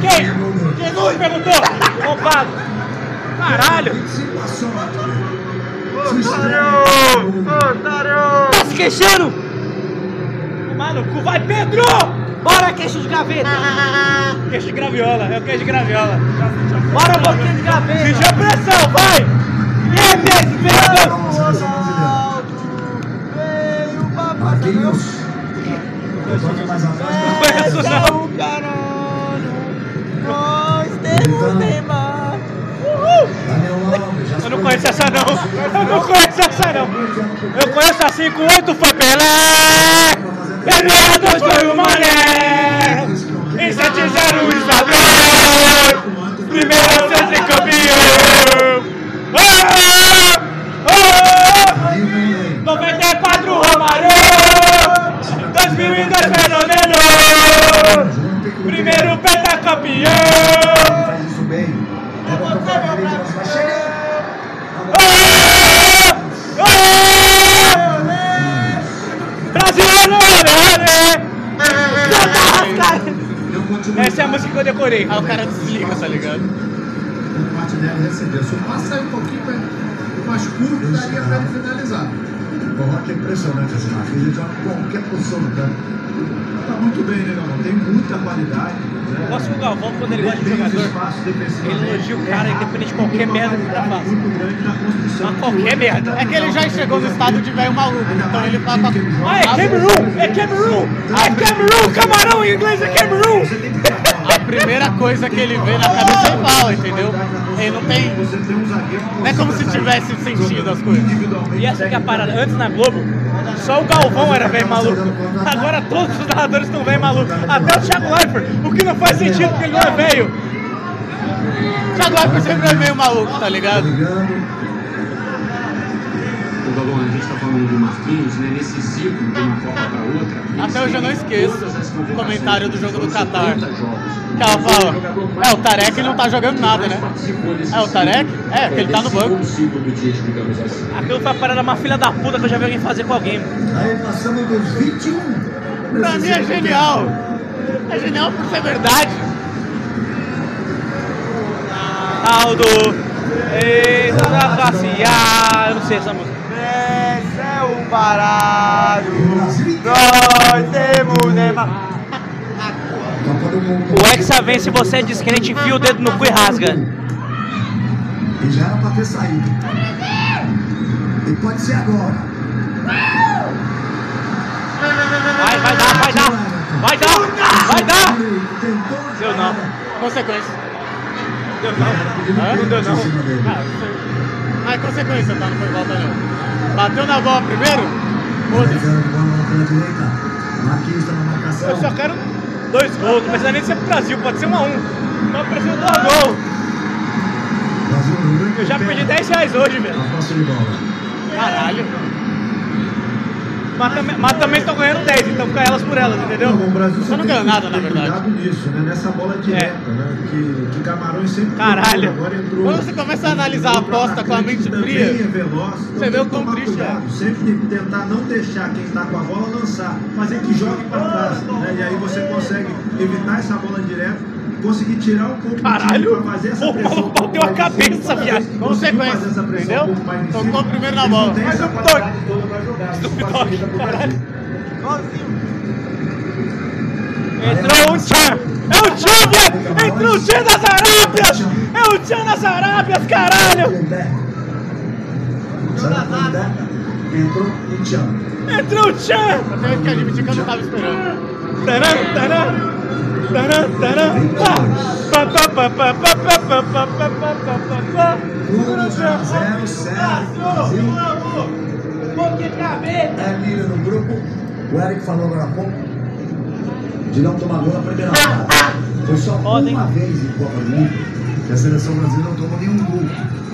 Quem? Jesus perguntou! <laughs> Roubado! Caralho! Tá se queixando? Mano, cu vai Pedro! Bora, queixo de gaveta! Queixo de graviola, é o queixo de graviola. Bora, boquinha de gaveta! Sentiu a pressão, vai! E aí, Messi, vencedor! Marquinhos. Atrás. Conheço não! Nós temos Neymar. Eu não conheço essa não! Eu não conheço essa não! Eu conheço a 58 foi Pelé! Eduardo foi o Mané! 7-0 o Estadão! Primeiro a ser tricampeão! Ah! Ah! 94 Romário! 2002 Fernando! Primeiro pentacampeão! Isso bem. É bom tocar na Brasileiro! Essa é a música que eu decorei. Aí o cara desliga, tá ligado? O Martinelli recebeu. Se o passe sair um pouquinho mais curto, daria pra ele finalizar. O Rock é impressionante esse Marquinhos. Ele joga qualquer posição do campo. Tá muito bem, né, Galvão? Tem muita qualidade. Né? Eu gosto do Galvão quando ele gosta de jogador. Ele elogia o cara, independente de qualquer merda que o cara faça. Mas qualquer merda. É que ele já chegou no estado de velho maluco, então ele fala com a... Ah, é Cameroon! É Cameroon! Ah, é Cameroon! Camarão em inglês é Cameroon! A primeira coisa que ele vê na cabeça ele fala, entendeu? Ele não tem. Não é como se tivesse sentido as coisas. E essa que é a parada. Antes na Globo, só o Galvão era velho maluco. Agora todos os narradores estão velho maluco. Até o Thiago Leifert, o que não faz sentido porque ele não é velho. Thiago Leifert sempre é meio maluco, tá ligado? O Galvão, a gente tá falando do Marquinhos, né? Nesse ciclo de uma Copa para outra. Até hoje eu não esqueço o comentário do jogo do Qatar. Que ela fala, é, o Tarek não tá jogando nada, né? É, o Tarek? É, porque ele tá no banco. Aquilo foi a parada mais filha da puta que eu já vi alguém fazer com alguém. Aí passamos dos 21. Pra mim é genial. É genial por ser verdade. Aldo, eita passear. Eu não sei essa música. Esse é o parado. Nós temos Neymar. O Hexa vem se você é descrente, enfia o dedo no cu e rasga. E já era pra ter saído. E pode ser agora. Vai, vai dar, vai dar. Vai dar, vai dar. Deu não. Consequência. Deu não. Hã? Não deu não. Ah, não é consequência, tá? Não foi falta não. Bateu na bola primeiro? Marquinhos tá na marcação. Eu só quero dois gols. Não precisa nem ser pro Brasil, pode ser um a um. Só precisa de dois gols. Eu já perdi 10 reais hoje, velho. Caralho. Mas também, mas também tô ganhando 10, então fica elas por elas, entendeu? Não, o Brasil Você não que nada, na verdade. cuidado nisso, né? Nessa bola direta, né? Que, que Camarões sempre Caralho. Agora entrou, Quando você começa a analisar a entrou aposta com a mente fria, é veloz, então você vê o quão triste é. cuidado, Sempre tentar não deixar quem tá com a bola lançar, fazer que jogue para trás, né? E aí você consegue evitar essa bola direta, consegui tirar um pouco Caralho. do time pra fazer essa pressão. O bateu a cabeça, viado. Consequência. Entendeu? Um Tocou primeiro na bola. Mas o toque. Toda pra jogar, toque. Entrou um É o Tchan! Entrou o Tchan das Arábias! É o Tchan das Arábias, caralho! Entrou o Tchan! Entrou o Tchan! Até que a gente não tava esperando. Porque cabeça! É líder no grupo, o Eric falou agora há pouco de não tomar gol na primeira rodada. Foi só uma vez em Copa do Mundo que a seleção brasileira não tomou nenhum gol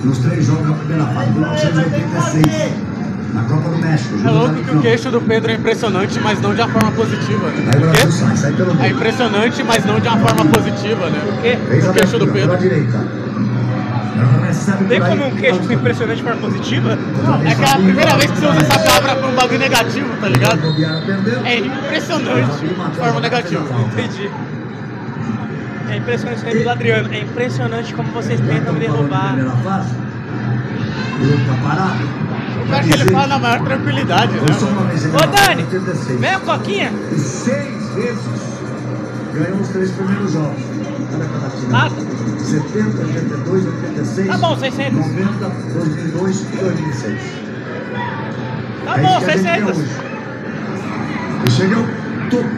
nos três jogos da primeira fase, 1986 na Copa do México. É louco da que o queixo do Pedro é impressionante, mas não de uma forma positiva, né? Aí o Brasil sai, sai pelo É impressionante, mas não de uma forma positiva, né? Por quê? O queixo do Pedro. Tem como um queixo impressionante para positiva? É que é a primeira vez que você usa essa palavra pra um bagulho negativo, tá ligado? É impressionante de forma negativa. Entendi. É impressionante isso aí do Adriano. É impressionante como vocês tentam me derrubar. O outro tá parado. O cara que ele fala na maior tranquilidade, né? Ô Dani, ganhou 86. vem a coquinha. E seis vezes ganhou os três primeiros jogos. Olha cada time. Ah. 70, 82, 86. Tá bom, 600. 90, 2002 e 2006. Tá É bom, isso que a gente tem 600. hoje. E chega ao topo.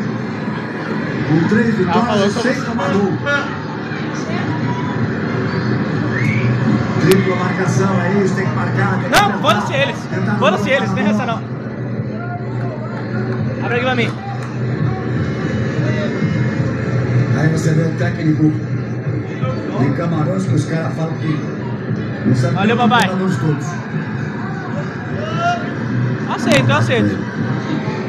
Com três Ah, falou vitórias e tomador. Tripla marcação, é isso, tem que marcar. Tem que Não, foda-se eles. Foda-se eles, nem essa não. Abre aqui pra mim. Aí você vê o técnico de Camarões que os caras falam que não sabe Valeu, papai. os todos. Aceito, eu aceito.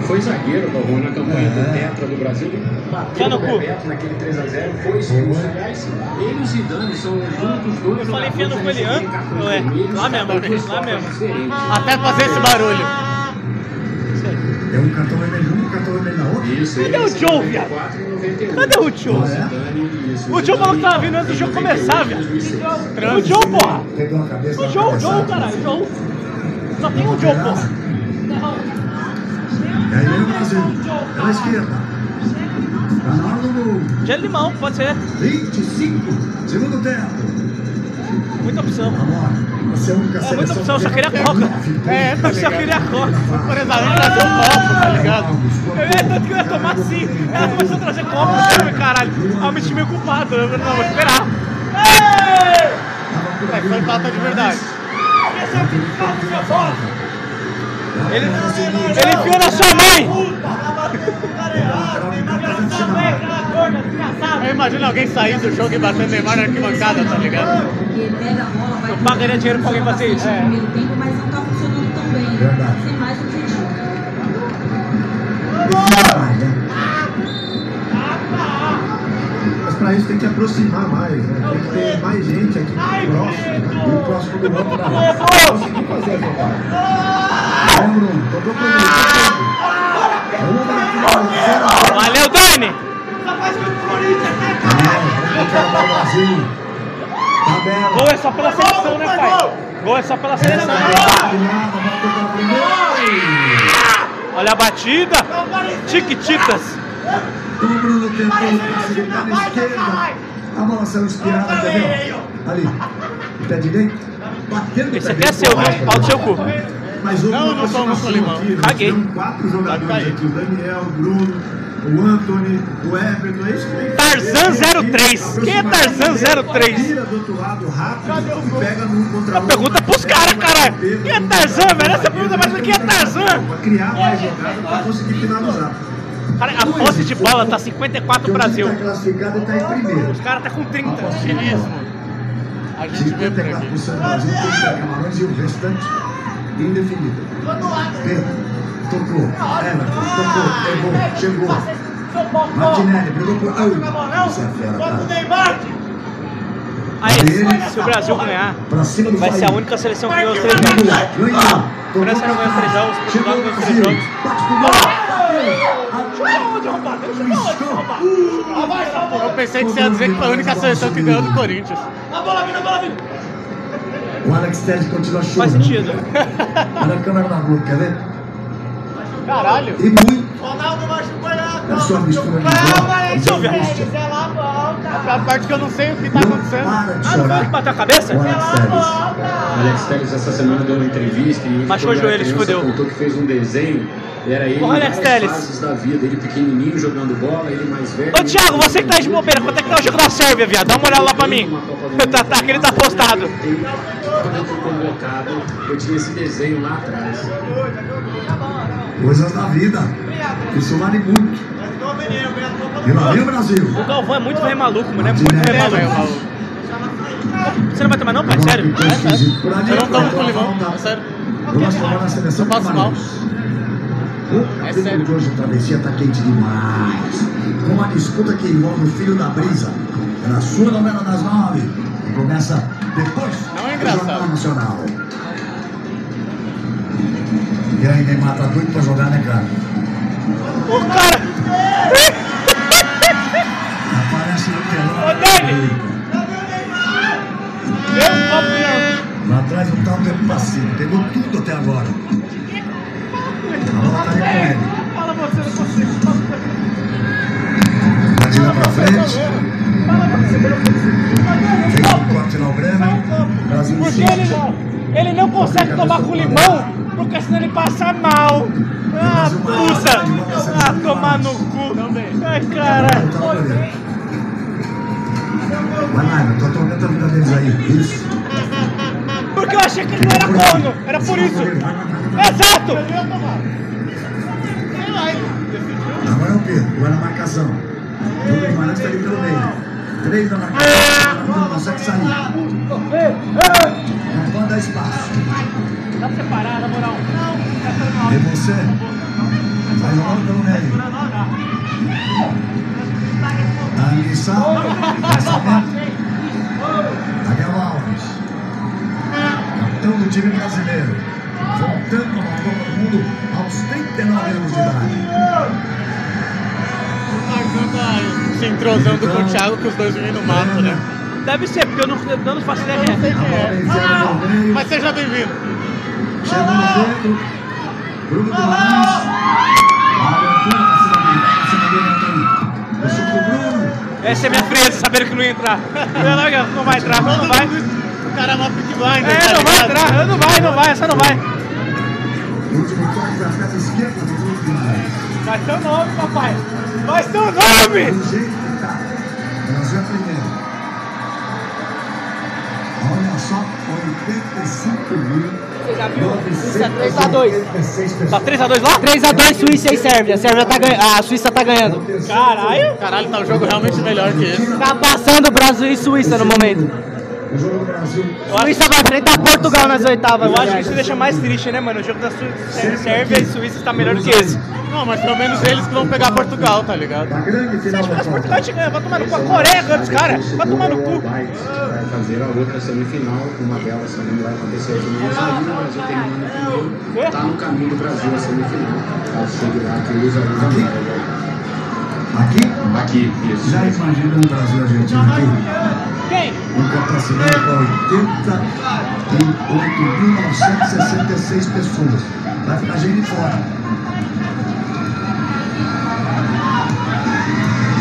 Foi zagueiro, Galvão, na campanha do Tetra do Brasil. No Bateu cu. no Bebeto naquele 3x0, foi expulso. Aliás, ele e o Zidane são juntos dois Eu falei enfiando jogadores com ele a receberem antes. cartões Ué, vermelhos, lá mesmo, lá mesmo. diferentes. Até fazer esse barulho. É um cartão vermelho um, cartão vermelho na outra. Isso, Cadê o Joe, em viado? 94 91. Cadê o Joe? Isso, O Joe falou que tava vindo antes do jogo começar, viado. O Joe, porra. O Joe, o. Joe, caralho, o Joe. Só tem um Joe, porra. E aí vem o Brasil. Pela esquerda. Tá na hora do gol. Gelo de limão, pode ser. 25, segundo tempo. Muita opção. Você é a única É muita opção, eu só que queria tem coca. É, eu só queria coca. Curiosamente trazer um copo, tá ligado? Eu ia tanto que eu ia tomar sim. Ela começou a trazer copo, eu falei, caralho. Aí eu me senti meio culpado. Eu falei, não, vou esperar. É, foi falta de verdade. Ele, ele enfiou na sua mãe. Eu imagino alguém sair do jogo e bater Neymar na arquibancada, tá ligado? Eu pagaria dinheiro pra alguém fazer isso. no primeiro tempo, mas não tá funcionando tão bem. Verdade. Sem mais objetivo. Mas pra isso tem que aproximar mais, né? Tem que ter mais gente aqui próximo, um próximo do rua. Pra conseguir fazer a jogada. Brasil. Tabela. Gol é só pela seleção, né, pai? Gol é só pela seleção. Olha a batida. Tiquititas. O Bruno tentou na esquerda. A bola saiu inspirada, entendeu? Ali. Pé direito. Batendo Esse aqui é seu, viu? Pau do seu cu. Mas houve Não, uma não tomo aproximação limão. aqui. Nós Caguei. tivemos quatro jogadores aqui. O Daniel, o Bruno, o Anthony, o Everton. É isso que tem Tarzan fazer. 03. Quem é Tarzan 03? Vira do outro lado rápido e pega num contra um. Pergunta pros caras, caralho. Quem é Tarzan, velho? Essa pergunta mais quem é Tarzan? Pra criar mais jogada pra conseguir finalizar. Cara, a posse de bola tá 54 Brasil. Está classificado e está em primeiro. Os caras tá com 30. Chilismo. A gente vê por 54% aqui. Brasil, 30 Camarões e o restante indefinido. Pedro, tocou. Everton, tocou. Errou, chegou. Martinelli, brigou por. Ai, você é fera, cara. Aí, se o Brasil ganhar, vai ser a única seleção que ganhou os três jogos. Ganhou. A França não ganhou os três jogos, Portugal ganhou os três jogos. Bate pro gol. Eu pensei que você ia dizer que foi a única seleção que ganhou do Corinthians. O Alex Telles continua chorando. Faz sentido. Olha a câmera na Globo, quer ver? Caralho. E muito. É só mistura de voz, de angústia. A parte que eu não sei o que tá acontecendo. Ah, não foi que bateu a cabeça? O Alex Telles. Alex Telles essa semana deu uma entrevista e Machucou o joelho, fudeu. contou que fez um desenho. Era ele Porra, Alex Telles. da vida, ele pequenininho jogando bola, ele mais velho. Ô Thiago, você que tá aí de bobeira, quanto é que tá o jogo da Sérvia, viado? Dá uma olhada lá pra mim. Tá, tá, aquele tá postado. Quando eu fui convocado, eu tinha esse desenho lá atrás. Coisas da vida. Isso vale muito. E lá vem o Brasil. O Galvão é muito velho maluco, mano. É muito velho maluco. Você não vai tomar não, pai? Sério? Por ali, Eu não tomo com limão, é sério. Duas tomar na seleção Eu passo de mal. O É sério. de hoje a travessia tá quente demais. Com uma disputa que envolve o filho da brisa. É na sua novela das nove. E começa depois Não é do Jornal engraçado. Nacional. E aí, Neymar tá doido pra jogar, né, cara? O cara. Aparece no telão. Ô, Dani! Copo de Lá atrás não tá um tempo passivo. Pegou tudo até agora. A bola tá aí com ele. Fala você, não consigo. Batida pra frente. Fez um corte lá o Grêmio. Brasil Porque ele não, ele não consegue tomar com limão, porque senão ele passa mal. Ah, puta! Ah, tomar no cu. Ai, cara. Vai lá, meu. Tô tornando a vida deles aí. Isso. Porque eu achei que ele não era corno. Era por isso. Exato! Agora é o Pedro. Vai na marcação. O Guimarães tá ali pelo meio. Três na marcação. Não consegue sair. Não pode dar espaço. Dá pra separar, na moral. E você? Vai jogando pelo meio. Anguissal. Lançamento. Daniel Alves. Capitão do time brasileiro. Voltando à Copa do Mundo aos 39 anos de idade. Tá se entrosando com o Thiago, que os dois vivem no mato, né? Deve ser, porque eu não, eu não faço ideia não é. é. Meio. Mas seja bem-vindo. Chegou no Pedro. Bruno Guimarães. A abertura pra cima dele. Pra cima dele, Antônio. O chute Essa é minha frieza, sabendo que não ia entrar. Não, não, não vai entrar, não vai. O cara é uma pick blind. É, não vai entrar, não vai, não vai, essa não vai. Último toque da perna esquerda do Bruno Guimarães. Teu nome, papai. Vai teu nome. Do jeito que tá. Brasil é primeiro. Olha só, 85 mil. Você já viu? Suíça 3x2. Tá 3x2 lá? 3x2 Suíça e Sérvia. A, Sérvia tá ganha... a Suíça tá ganhando. Caralho. Caralho, tá um jogo realmente melhor que esse. Tá passando Brasil e Suíça no momento. O jogo do Brasil. Suíça vai enfrentar Portugal nas oitavas. Eu acho que isso deixa mais triste, né, mano? O jogo da Su Sérvia e Suíça está melhor do que esse. Não, mas pelo menos eles que vão pegar Portugal, tá ligado? A grande final da Mas Copa. Portugal te ganha, vai tomar no cu. A Coreia ganha dos caras. Vai tomar no cu. Vai fazer a outra semifinal, uma delas também vai acontecer aqui no Brasil. O Brasil tem um ano Tá no caminho do Brasil a semifinal. Caso chegue lá, que usa usa Aqui? Aqui, isso. Já imagina um Brasil e Argentina aqui? Quem? Um contracenado com 88.966 pessoas. Vai ficar gente fora.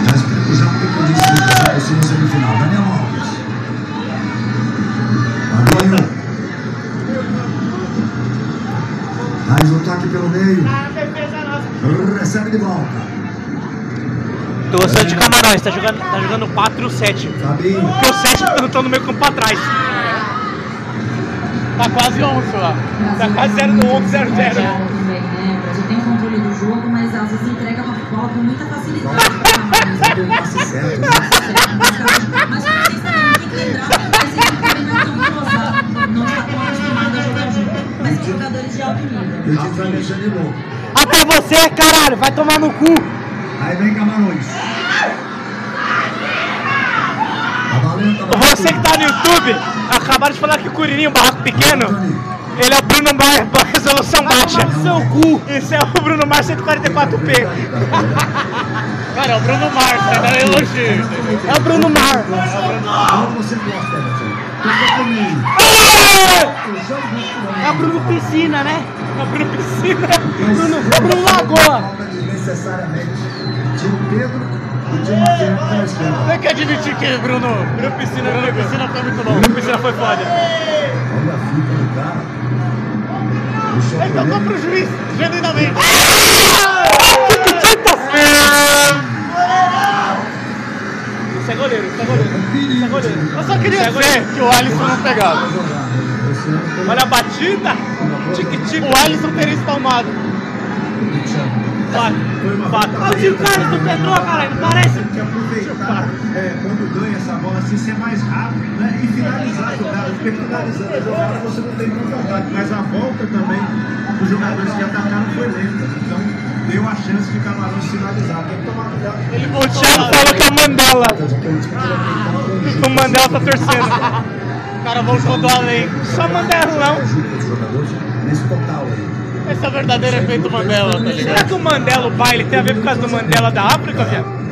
Já explico já porque que eu disse isso essa possível semifinal. Daniel Alves. Fabinho. Mais um toque pelo meio. Recebe de volta. Tô gostando de Camarões, tá jogando, tá jogando 4-7. Fabinho. Porque o 7 tá tá no meio campo pra trás. Tá quase 11 lá. Tá quase 0 no 11, 0 0 também, né? O Brasil tem o controle do jogo, mas às vezes entrega uma bola com muita facilidade. Certo. <laughs> Mas vocês também tem que lembrar, não é tão entrosado, não está tão acostumado a jogar junto. Mas são jogadores de alto nível. E o time vai deixando de novo. Até você, caralho. Vai tomar no cu. Aí vem Camarões. Tá valendo, tá valendo. Você que tá no YouTube, acabaram de falar que o Curirinho, barraco pequeno, ele é o Bruno Mar pra <laughs> resolução baixa. Seu cu! Esse é o Bruno Mar 144p. Cara, é o Bruno Mars, ainda é elogio. É o Bruno Mar. Como você gosta, Everton? É o Bruno Piscina, né? É o Bruno Piscina. Bruno, Bruno Lagoa. Falta desnecessariamente. Tio Pedro e. Tem que admitir que Bruno, Bruno Piscina, Bruno Piscina foi muito bom. Bruno Piscina foi foda. Olha a fita do cara. Ele tocou pro juiz, genuinamente. Isso é goleiro, isso é goleiro. Isso é goleiro. Eu só queria é dizer que o Alisson não pegava. Olha a batida. Tique-tique. O Alisson teria espalmado. Fato. Fato. Olha o Carlos do Pedro, caralho. Não parece? que aproveitar é, quando ganha essa bola assim, ser mais rápido né? e finalizar a jogada. Porque finalizando a jogada você não tem muito ataque, mas a volta também dos jogadores que atacaram foi lenta. Deu a chance de Camarões finalizar. Tem que tomar cuidado. Ele voltou Thiago falou que é Mandela. O Mandela tá torcendo. O cara voltou do além. Só Mandela não. Nesse total aí. Esse é o verdadeiro efeito Mandela, tá Será ligado? que o Mandela, o baile, tem a ver por causa do Mandela da África, viado?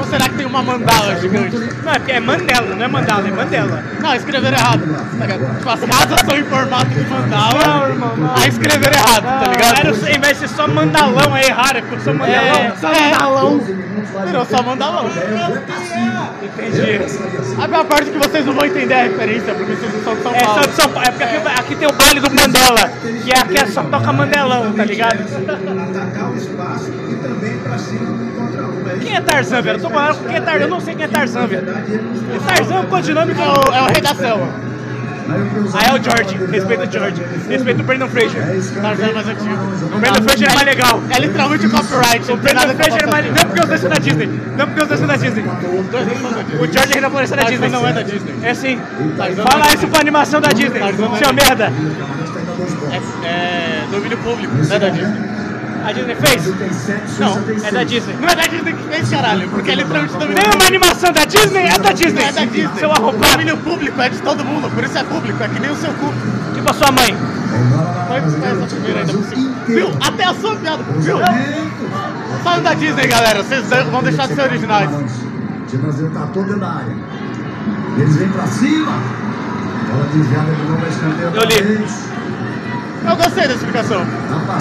Ou será que tem uma mandala gigante? Não, é porque é Mandela, não é Mandala, é Mandela. Não, escreveram errado. Tá? Tipo, as casas são em formato de mandala. Não, irmão, não. Aí escreveram errado, tá ligado? Era, em vez de ser só mandalão, aí erraram, ficou só mandalão. É, só mandalão. Virou só mandalão. Entendi. A minha parte que vocês não vão entender a referência, porque vocês não são de São É só Paulo. de São Paulo, é porque aqui, aqui tem o baile do Mandela, que é aqui é só toca Mandelão, tá ligado? Atacar o espaço e também pra cima do contra. É Quem é Tarzan, velho? Quem é Tarzan, eu não sei quem é Tarzan, velho. Tarzan ficou dinâmico. É o, é o rei da selva. Ah, é o George, respeita o George, respeita o Brandon Fraser. Tarzan é mais antigo. O Brandon Fraser é mais legal. É literalmente o copyright. O Brandon Fraser é mais Não porque os dois são da Disney. Não porque os dois são da Disney. O George ainda Floresta é da Disney. não é da Disney. É sim. Fala é isso pra animação da Disney. Seu merda. É, é domínio público, não é da Disney. A Disney fez? Não, é da Disney. Não é da Disney que fez, caralho, porque é literalmente domínio Tem uma animação da Disney? É da Disney. É da Disney. Seu arrombado. Domínio público é de todo mundo, por isso é público, é que nem o seu cu. Tipo a sua mãe. Vai buscar essa primeira ainda por cima. Viu? Até a sua piada, viu? Saiam da Disney, galera, vocês vão deixar de ser originais. O brasileiro tá todo da área. Eles vêm pra cima. Bola desviada de novo, a escanteio. Eu li. Eu gostei da explicação. Tá.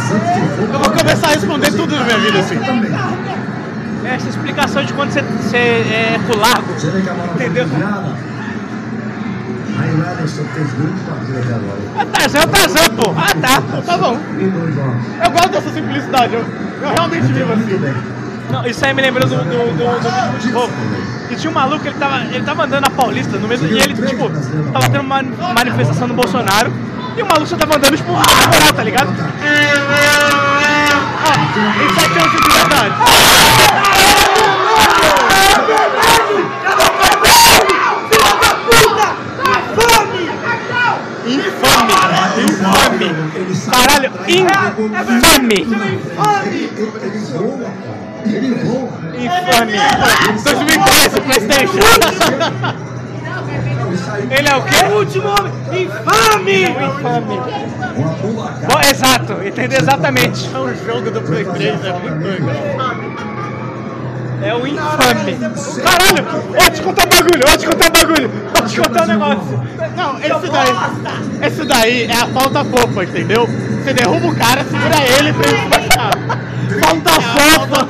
Eu vou começar a responder tudo na minha vida assim. Também. essa explicação de quando você, você é pro largo. Entendeu? até agora. É Tarzan, é o Tarzan, pô. Ah, tá. Tá bom. Eu gosto dessa simplicidade, eu, eu realmente vivo assim. Não, isso aí me lembrou do, do, do, do roupa. E tinha um maluco, ele tava, ele tava andando na Paulista, no mesmo, e ele, tipo, tava tendo uma manifestação do Bolsonaro, e o maluco só tava andando, tipo, na moral, tá ligado? Ó, isso aqui é uma simplicidade. Infame! Infame! Caralho, infame! Voa. Infame! 2010, Playstation! Ele é o quê? O último homem! Infame! Infame! Bom, exato, entendeu exatamente. É um jogo do Play 3, é muito legal. É o infame. Caralho, ó, te contar um bagulho, ó, te contar um bagulho, ó, te contar um negócio. Não, esse daí, esse daí é a falta fofa, entendeu? Você derruba o cara, segura ele pra ele se machucar. Falta fofa.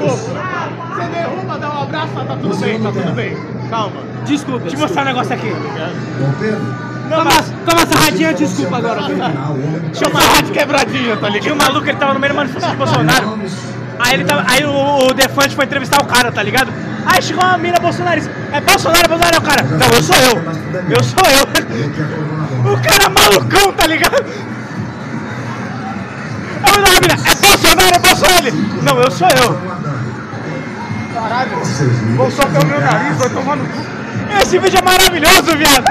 Você derruba, dá um abraço, tá tudo bem, tá tudo bem. Calma. Desculpa, deixa eu mostrar um negócio aqui. Ô Pedro, Não, mas Toma essa radinha, desculpa agora. Tinha uma rádio quebradinha, tá ligado? Tinha um maluco, ele tava no meio da manifestação de Bolsonaro. Aí, ele tava, aí o, o Defante foi entrevistar o cara, tá ligado? Aí chegou uma mina bolsonarista. É Bolsonaro, é Bolsonaro, é o cara. Não, eu sou eu. Eu sou eu. O cara é malucão, tá ligado? Aí o mina, é Bolsonaro, é Bolsonaro. Ele, Não, eu sou eu. Caralho. Vou só ter o meu nariz, vai tomar no cu. Esse vídeo é maravilhoso, viado.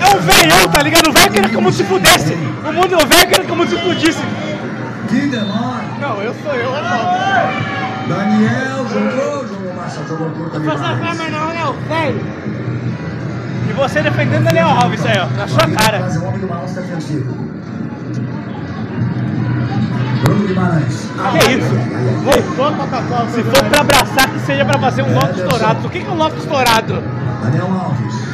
É um velhão, tá ligado? O velho que o mundo se fudesse. O mundo, o velho que o mundo se fudisse. Kinderman, Não, eu sou eu, é. Daniel jogou, jogou Massa, jogou curta não é o velho. E você defendendo Daniel Alves aí, ó, na sua cara. Mas é o homem do balanço defensivo. Bruno Guimarães. Que isso? Voltou a Coca-Cola. Se for pra abraçar, que seja pra fazer um lote estourado. O que que é um lote estourado? Daniel Alves.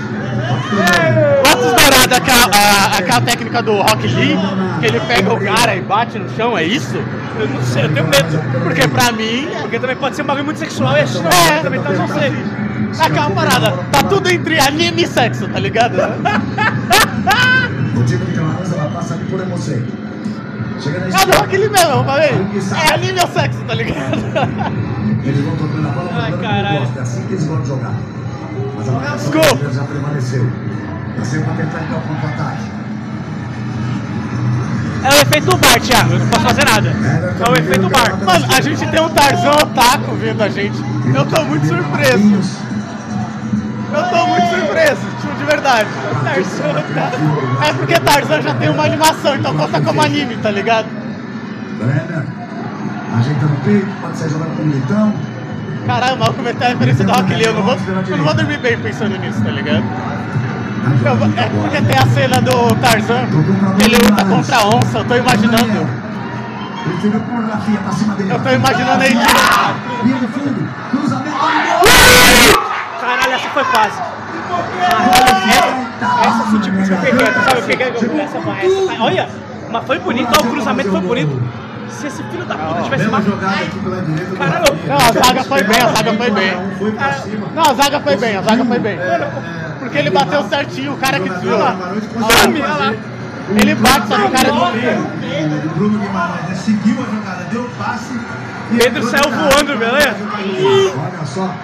Lotus Dourado, aquela, técnica do Rock Lee, que ele pega o cara e bate no chão, é isso? Eu não sei, eu tenho medo. Porque pra mim, Porque também pode ser um bagulho muito sexual e gente não É. é, também, eu não sei. é aquela parada, tá tudo entre anime e sexo, tá ligado? <laughs> O time de ela passa ali por você. Chega na É do esquerda. Rock Lee mesmo, eu falei. É anime ou sexo, tá ligado? Eles vão tocando a bola, Ai, caralho. É assim que eles vão jogar. Mas a marcação brasileira já prevaleceu. Tá sempre pra tentar entrar o contra-ataque. É o efeito bar, Thiago. Eu não posso fazer nada. É o efeito bar. Mano, a gente tem um Tarzan Otaku vendo a gente. Eu tô muito surpreso. Eu tô muito surpreso, verdade. Tarzan Otaku. É porque Tarzan já tem uma animação, então conta como anime, tá ligado? Brenner. Ajeitando o peito, pode sair jogando com o militão. Caralho, mal cometeu a referência do Rock Lee. Eu não vou, eu não vou dormir bem pensando nisso, tá ligado? Eu vou- é porque tem a cena do Tarzan, que ele luta contra a onça, eu tô imaginando. Ele fica pornografia pra cima dele. Eu tô imaginando aí de. Linha de fundo. Cruzamento. Caralho, essa foi quase. Essa, essa foi tipo, eu peguei, sabe, eu peguei, eu- essa essa foi, olha, mas foi bonito, ó, o cruzamento foi bonito. Se esse filho da puta tivesse do Caralho, Bahia. Não, a zaga foi bem, a zaga foi bem. Não, a zaga foi bem, a zaga foi bem. Porque ele bateu certinho, o cara que desviou lá. Olha lá. Ele bate, só que o cara desvia. O Bruno Guimarães né, seguiu a jogada, deu o passe. e Pedro saiu voando, beleza? Olha só.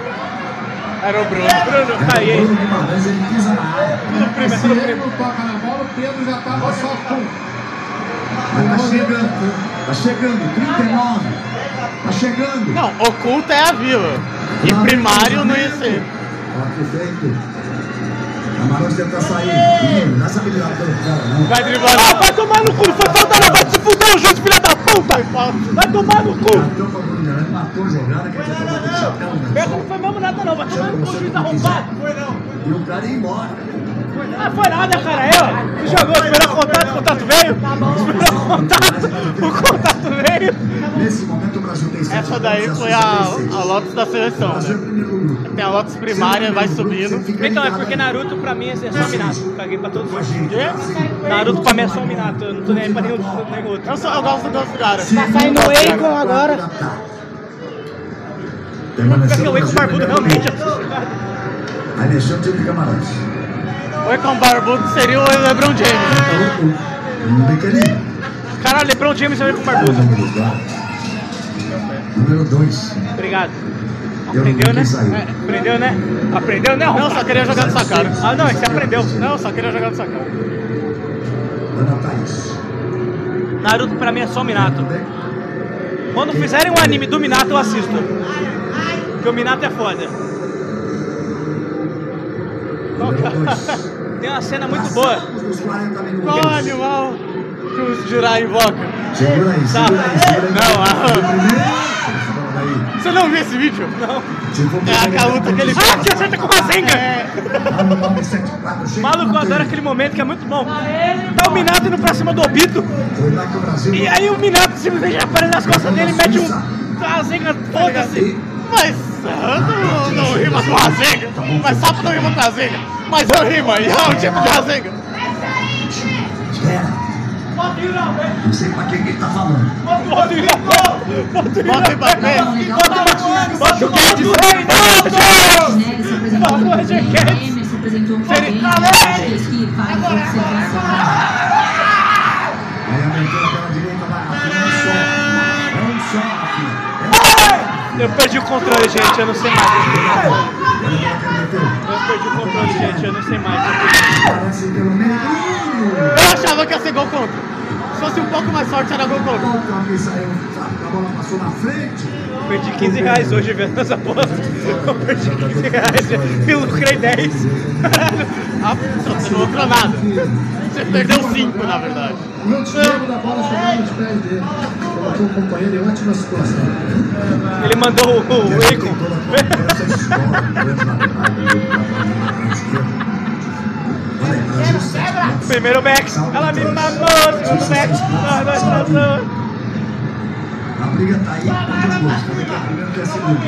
Era o Bruno. Bruno, tá aí. Ele pisa na área. Tudo primo, é Se tudo ele primo. não toca na bola, o Pedro já tava só com. Mas tá chegando. Tá chegando. 39. Tá chegando. Não, oculta é a vila. E primário não ia ser. Toque feito. Camarões tenta sair. Dá essa habilidade pelo cara, não. Vai driblar. Ah, vai tomar no cu, foi falta não, vai se fuder o juiz, filha da puta! Vai tomar no cu! Com o matou jogada, de chapéu, Eu né? não foi mesmo nada não, vai tomar no cu, juiz arrombado! Foi não! E o cara ia embora. Ah, foi nada, cara, aí ó! Você jogou, esperou o contato, o contato veio! Esperou o contato, o contato veio! Nesse momento o Brasil tem Essa daí foi a a, Lotus da seleção, O é o né? do. Tem a Lotus primária, vai subindo. Então, é porque Naruto pra mim é só Minato. Caguei pra todos os Naruto pra mim é só Minato, eu não tô nem aí pra nenhum, nenhum outro. Eu, só, eu gosto dos caras. Tá saindo o Akon agora. Permaneceu Oi no com Brasil barbudo realmente. o time de Camarões. Oi com barbudo seria o LeBron James. Pequenininho. Caralho, LeBron James vai com barbudo. Número 2. Obrigado. Aprendeu, né? quis sair. É, aprendeu, né? Aprendeu, né? Não, só queria jogar na sua cara. Ah, não, é você aprendeu. Não, só queria jogar na sua cara. Ana Thaís. Naruto pra mim é só Minato. Quando fizerem um anime do Minato, eu assisto. Porque o Minato é foda. Tem uma cena muito boa. Qual animal que o Jirai invoca? Segura aí, segura aí, segura aí. Não, ah, você não viu esse vídeo? Não. For É aquela luta que ele Ah, que acerta com Rasengan! É. Maluco, eu adoro aquele momento que é muito bom. Tá o Minato indo pra cima do Obito. E aí o Minato simplesmente aparece nas costas dele e mete um Rasengan, foda-se. Mas ah, não, não rima com Rasenga. Mas sapo não rima com Rasenga. Mas eu rima, e é um tipo de. Espera. Não sei pra quem que ele tá falando. Bota Bota pra ver. Bota o Guedes! Né, no favor, governo, Guedes. Calei! fez que vários outros serviços. Aí aumentou pela direita, vai. Rafinha, é um só. É um só, Rafinha. Eu perdi o controle, gente, eu não sei mais. Eu perdi o controle, gente, eu não sei mais. Eu achava que ia ser gol contra. Se fosse um pouco mais forte, era gol contra. A bola passou na frente. Perdi 15 reais hoje vendo essa aposta. Eu perdi 15 reais e lucrei 10. Ah, <laughs> não lucrou nada. Você perdeu 5, na verdade. O antigo da bola chegou nos pés dele. Colocou o companheiro em ótima situação. Ele mandou o, o pontos. Primeiro back, ela me mamou, segundo nós passamos. A briga tá aí é primeiro, quem é segundo.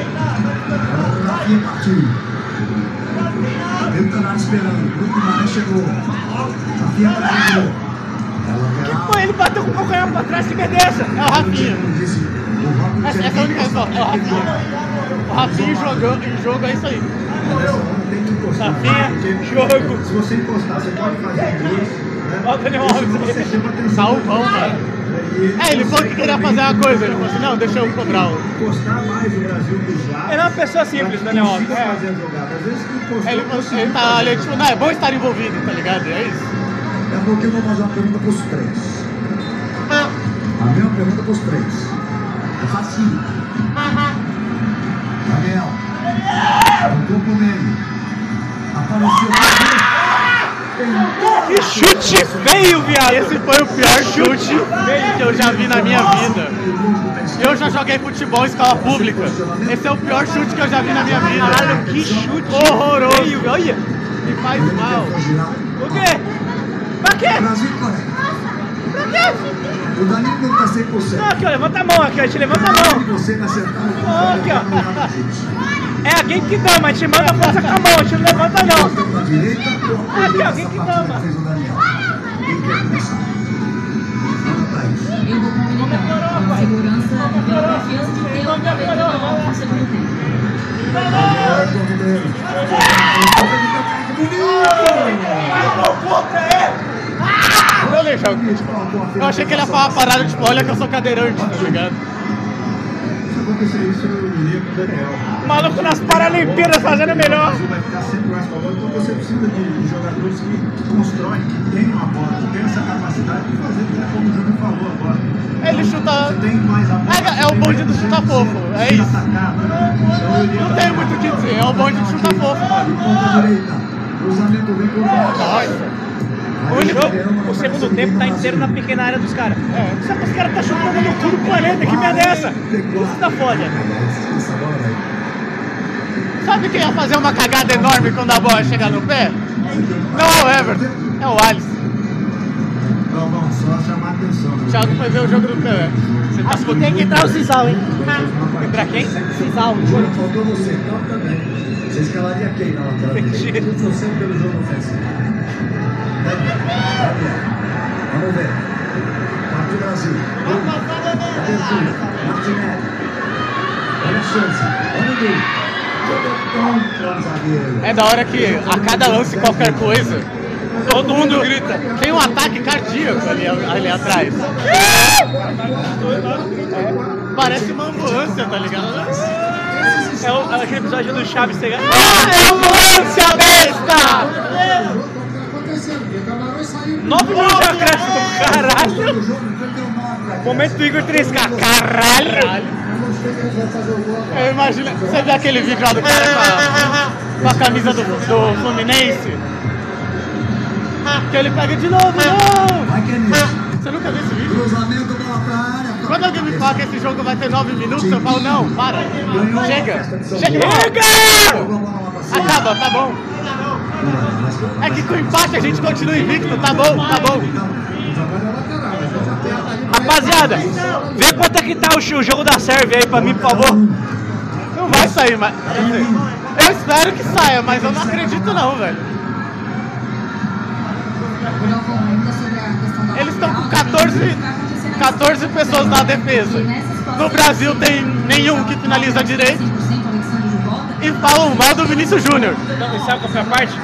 Agora o Rafinha partiu. Ele tá lá esperando. O Grupo Maré chegou. Rafinha partiu. Pô, ele bateu com o calcanhar pra trás, que merda é o Rafinha. Essa, essa é a única resposta. É o Rafinha. O Rafinha jogando jogo é isso aí. Que. Rafinha, jogo. Se você encostar, você pode fazer. Né? Olha o Daniel Isso Alves. Salvão, mano. É, ele falou que queria fazer uma coisa. Ele falou assim: não, deixa eu cobrar o. Encostar mais o Brasil dos lados. Ele é uma pessoa simples, Daniel Alves. Consiga É. fazer a jogada. Às vezes que encostou, Ele, conseguiu ele tá ali, tipo, não, é bom estar envolvido, tá ligado? É isso. Daqui a pouquinho eu vou fazer uma pergunta pros três. A mesma pergunta pros três. É facinho. Daniel. Tocou pro meio. Apareceu. Que chute feio, viado! Esse foi o pior chute que eu já vi na minha vida. Eu já joguei futebol em escola pública. Esse é o pior chute que eu já vi na minha vida. Caralho, que chute horroroso. feio, olha! Me faz mal. O quê? Pra quê? Brasil e Coreia. Pra quê? O Danilo não tá 100%. Não, aqui, ó, levanta a mão aqui, a gente levanta a mão. Você o Ó, aqui, ó. É alguém que dama, a gente manda a força com a mão, a gente não levanta não. Direita ou Aqui, ó, alguém que dama. Eu vou com. Pela segurança e pela confiança de ter outra vez no segundo tempo. Vai, Cordeiro. Eu. Eu achei que ele ia falar uma parada tipo, olha que eu sou cadeirante, tá ligado? Se acontecer isso, eu iria com o Daniel. Maluco nas Paralimpíadas fazendo melhor. Brasil vai ficar sempre mais então você precisa de, jogadores que, constroem, que tenham a bola, que tenham essa capacidade de fazer, né, como o Júnior falou agora. Ele chuta. Você tem mais a bola. É, é o bonde do chuta fofo, é isso. Não tem muito o que dizer, é o bonde do chuta fofo. Cruzamento vem. O, o segundo tempo tá inteiro na pequena área dos caras. Só que os caras tá chutando no cu do planeta, que merda é essa? Isso tá foda. Sabe quem ia fazer uma cagada enorme quando a bola chegar no pé? Não é o Everton, é o Alisson. Não, não, só chamar a atenção. O Thiago foi ver o jogo do Pelé. Você tá Acho que tem que entrar o Cisal, hein? Entrar quem? Cisal. Júnior, faltou você, então também. Você escalaria quem na lateral? Eu sou sempre pelo jogo ofensivo. Daniel. Daniel. Vamos ver. Partiu Brasil. Martinelli. Olha a chance. Olha o gol. É da hora que a cada lance qualquer coisa, todo mundo grita. Tem um ataque cardíaco ali, ali atrás. Parece uma ambulância, tá ligado? É, o, é aquele episódio do Chaves pegar. Ah, é ambulância, besta! Nove minutos de acréscimo, caralho! Momento do Igor 3K, caralho! Eu imagino. Você viu aquele vídeo lá do cara com a, com a camisa do, do Fluminense? Que ele pega de novo, não! Você nunca viu esse vídeo? Quando alguém me fala que esse jogo vai ter 9 minutos, eu falo, não, para. Chega! Chega! Acaba, tá bom. É que com empate a gente continua invicto, tá bom, tá bom. Rapaziada, vê quanto é que tá o jogo da Sérvia aí pra mim, por favor. Não vai sair, mas. Eu espero que saia, mas eu não acredito não, velho. Eles estão com 14, 14 pessoas na defesa. No Brasil tem nenhum que finaliza direito. E falam mal do Vinícius Júnior. Não, e sabe qual foi a parte?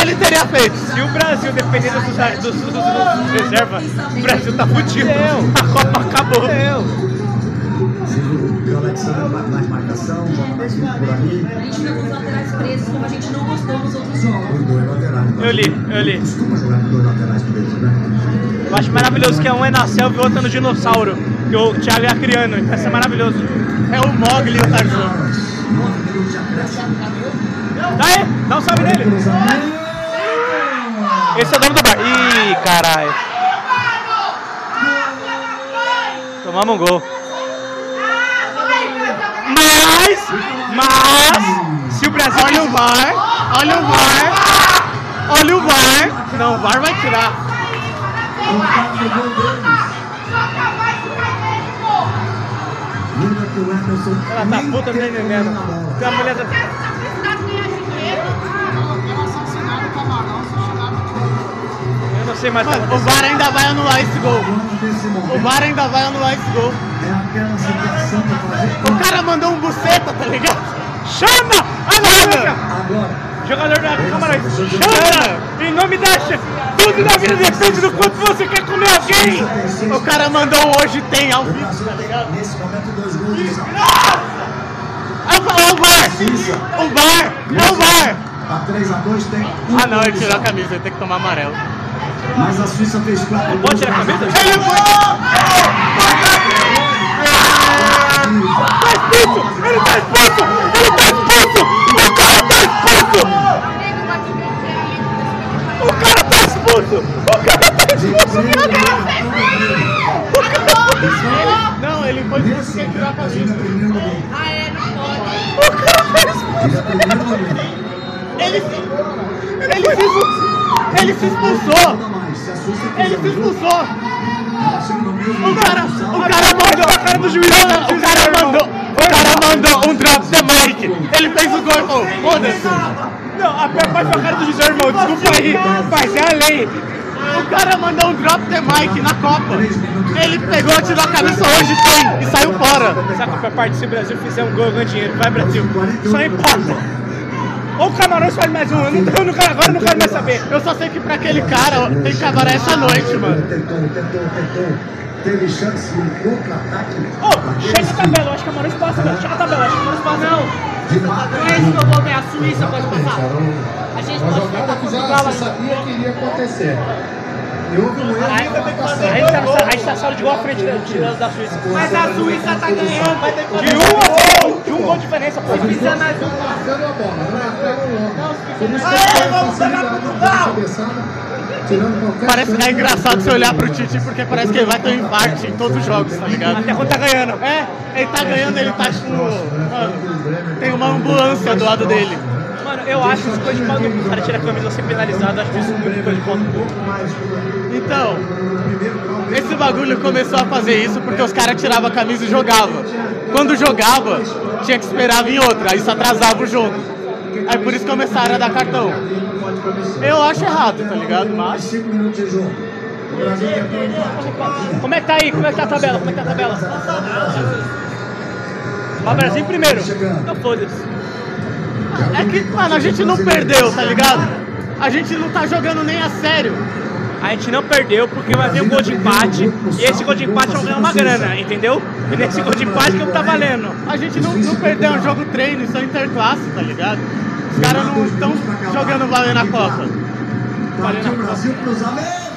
Ele teria feito. Se o Brasil depender dos, dos, dos, dos, dos reservas, o Brasil tá fudido. A Copa acabou. O Alexandre vai mais marcação, joga mais por ali. A gente viu os laterais presos como a gente não gostou nos outros jogos. Os dois laterais. Eu li, eu li. Costuma jogar com dois laterais presos, né? Eu acho maravilhoso que é um é na selva e o outro é no dinossauro. Que o Thiago é acriano, então isso é maravilhoso. É o Mogli e o Tarzan. Acréscimo. Dá aí, dá um salve nele. Esse é o dono do bar. Ih, caralho. Tomamos um gol. Mas, mas, se o Brasil. Olha o VAR, olha o VAR, olha o VAR. Não, o VAR vai tirar. Que o Emerson. Ela tá puta nem entendendo. Tem a mulher da. Eu não sei mais o tá VAR ainda vai anular esse gol. O VAR ainda vai anular esse gol. É aquela situação pra fazer. O cara mandou um buceta, tá ligado? Chama! Agora. Jogador da Câmara, chama! Em nome da Tudo na vida depende do quanto você quer comer alguém! O cara mandou um hoje tem ao vivo. Brasil tem, nesse momento, dois gols. Ah, o VAR! O VAR! É o VAR! A 3x2 tem. um Ah não, ele tirou a camisa, ele tem que tomar amarelo. Mas a Suíça fez 4 Pode tirar a camisa? Ele foi! Tá expulso! Ele tá expulso! Cara tá expulso! O cara tá expulso! O cara Não, ele foi porque quer tirar a camisa. O cara tá expulso! Ele se. Ele se expulsou! Ele se expulsou! Ele se expulsou! O cara, o cara mandou a cara do juiz. O cara mandou, o cara mandou um drop the mic. Ele fez o gol foda-se. Não, a pior parte foi a cara do José, irmão. Desculpa aí, mas é a lei. O cara mandou um drop the mic na Copa. Ele pegou, tirou a camisa hoje e saiu fora. Sabe a pior parte? Se o Brasil fizer um gol, eu ganho dinheiro. Vai, Brasil. Só empata. Ou o Camarões faz mais um. Eu não, eu não agora eu não quero mais saber. Eu só sei que pra aquele cara tem cabaré essa noite, mano. Tentou, tentou, tentou. Teve chance de contra-ataque. Ô, chega a tabela. Eu acho que o Camarões passa, velho. Chega a tabela. Acho que o Camarões passa. Não. Não é isso que eu vou ver. A Suíça pode passar. A gente pode já Portugal se ainda. sabia que iria acontecer. E houve um erro A de gente tá, a gente tá só de gol à frente da, de- da Suíça. Mas a Suíça tá ganhando, vai ter que De um a zero. De um gol de diferença, pô. Eles não estão marcando a bola, não marcaram o homem. Por isso que foi a Parece é engraçado você olhar pro Tite porque parece que ele vai ter um infarto em todos os jogos, tá ligado? Até quando tá ganhando. É, ele tá ganhando, ele tá tipo. Mano, tem uma ambulância do lado dele. Mano, eu acho isso coisa de pau no cu. O cara tira a camisa ser penalizado. Acho isso muito coisa de pau. Então, esse bagulho começou a fazer isso porque os caras tiravam a camisa e jogavam. Quando jogava, tinha que esperar vir outra, aí isso atrasava o jogo. Aí por isso começaram a dar cartão. Eu acho errado, tá ligado? Mas. 5 minutos de jogo. O Brasil tentou empate. Como é que tá aí? Como é que tá a tabela? Como é que tá a tabela? Pra Brasil primeiro. Então foda-se. É que, mano, a gente não perdeu, tá ligado? A gente não tá jogando nem a sério. A gente não perdeu porque vai vir um gol de empate e esse gol de empate vai ganhar uma grana, entendeu? E nesse gol de empate que tá valendo. A gente não, não perdeu um jogo treino, isso é interclasse, tá ligado? Os caras não estão jogando valer na Copa. Partiu o Brasil, cruzamento.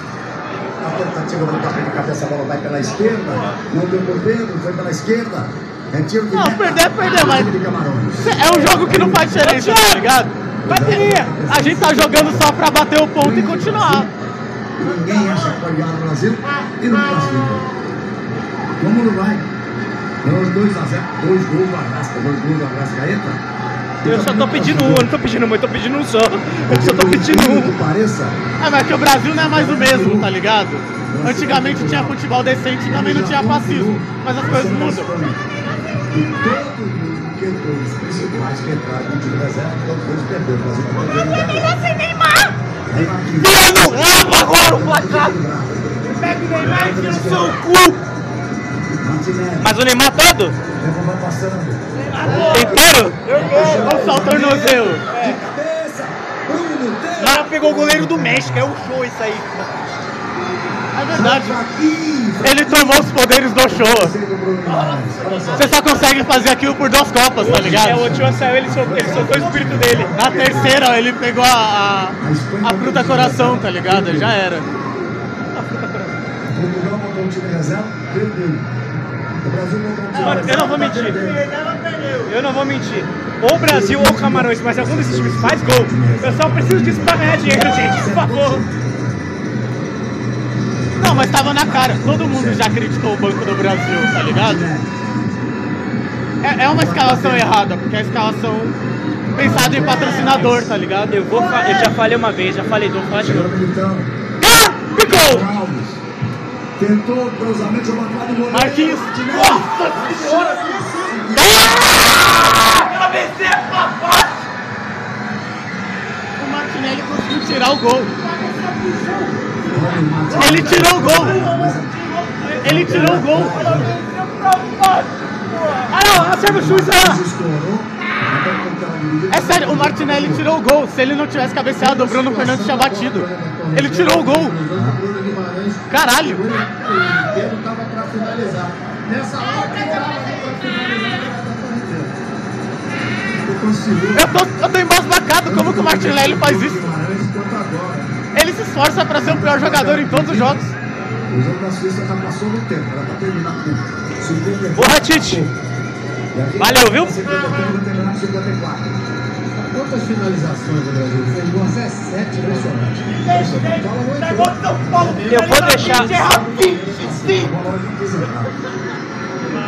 A tentativa do toque de cabeça, a bola vai pela esquerda. Não deu por dentro, foi pela esquerda. É tiro de Não, perder perder, mas é um jogo que não faz diferença, tá ligado? Bateria! A gente tá jogando só pra bater o ponto e continuar. Ninguém acha que vai ganhar no Brasil e não classifica. Como não vai? Ganhou 2 a 0, dois gols do Arrasca, dois gols do Arrascaeta. Eu só tô pedindo um, eu não tô pedindo muito, eu tô pedindo um só. Eu só tô pedindo um. pareça, É, mas que o Brasil não é mais o mesmo, tá ligado? Antigamente tinha futebol decente e também não tinha fascismo. Mas as coisas mudam. e todo mundo que entrou principais que entraram no time todos eles perderam. O Brasil não perdeu ninguém. sem Neymar! Lava agora o placar! Pega o Neymar e tira o seu cu! Mas o Neymar todo? Inteiro? Olha só o tornozelo. Tem. Lá pegou o goleiro do México, é um show isso aí. É verdade. Ele tomou os poderes do show. Você só consegue fazer aquilo por duas copas, tá É, o ligado? Ochoa saiu, ele soltou, ele soltou o espírito dele. Na terceira ele pegou a, a, a fruta coração, tá ligado? Já era. Portugal montou um Mano, eu não vou mentir. Eu não vou mentir. Ou Brasil ou Camarões, mas algum desses times faz gol. Eu só preciso disso pra ganhar dinheiro, gente, por favor. Não, mas tava na cara. Todo mundo já criticou o Banco do Brasil, tá ligado? É, é uma escalação errada, porque é a escalação pensada em patrocinador, tá ligado? Eu, vou eu já falei uma vez, já falei, Chegou novo. militando. Ah! Ficou! Tentou o cruzamento, jogou na do goleiro. Marquinhos. Martinelli. O Martinelli conseguiu tirar o gol. Ele tirou o gol. Ele tirou o gol. Ah não, acerta o chute dividida. É sério, o Martinelli tirou o gol. Se ele não tivesse cabeceado, o Bruno Fernandes tinha batido. Ele tirou o gol. Caralho. O dedo tava pra finalizar. Nessa hora que tava pra finalizar, tava correndo. Eu tô, eu tô embasbacado. Como que o Martinelli faz isso? Ele se esforça pra ser o pior jogador em todos os jogos. O jogo da Suíça já passou no tempo, ela tá terminando com 54. Porra, Tite. Valeu, viu? 54 vai terminar com 54. Quantas finalizações o Brasil fez? 17, impressionante. Impressionante. Fala muito. Eu vou deixar. A bola hoje não quis entrar.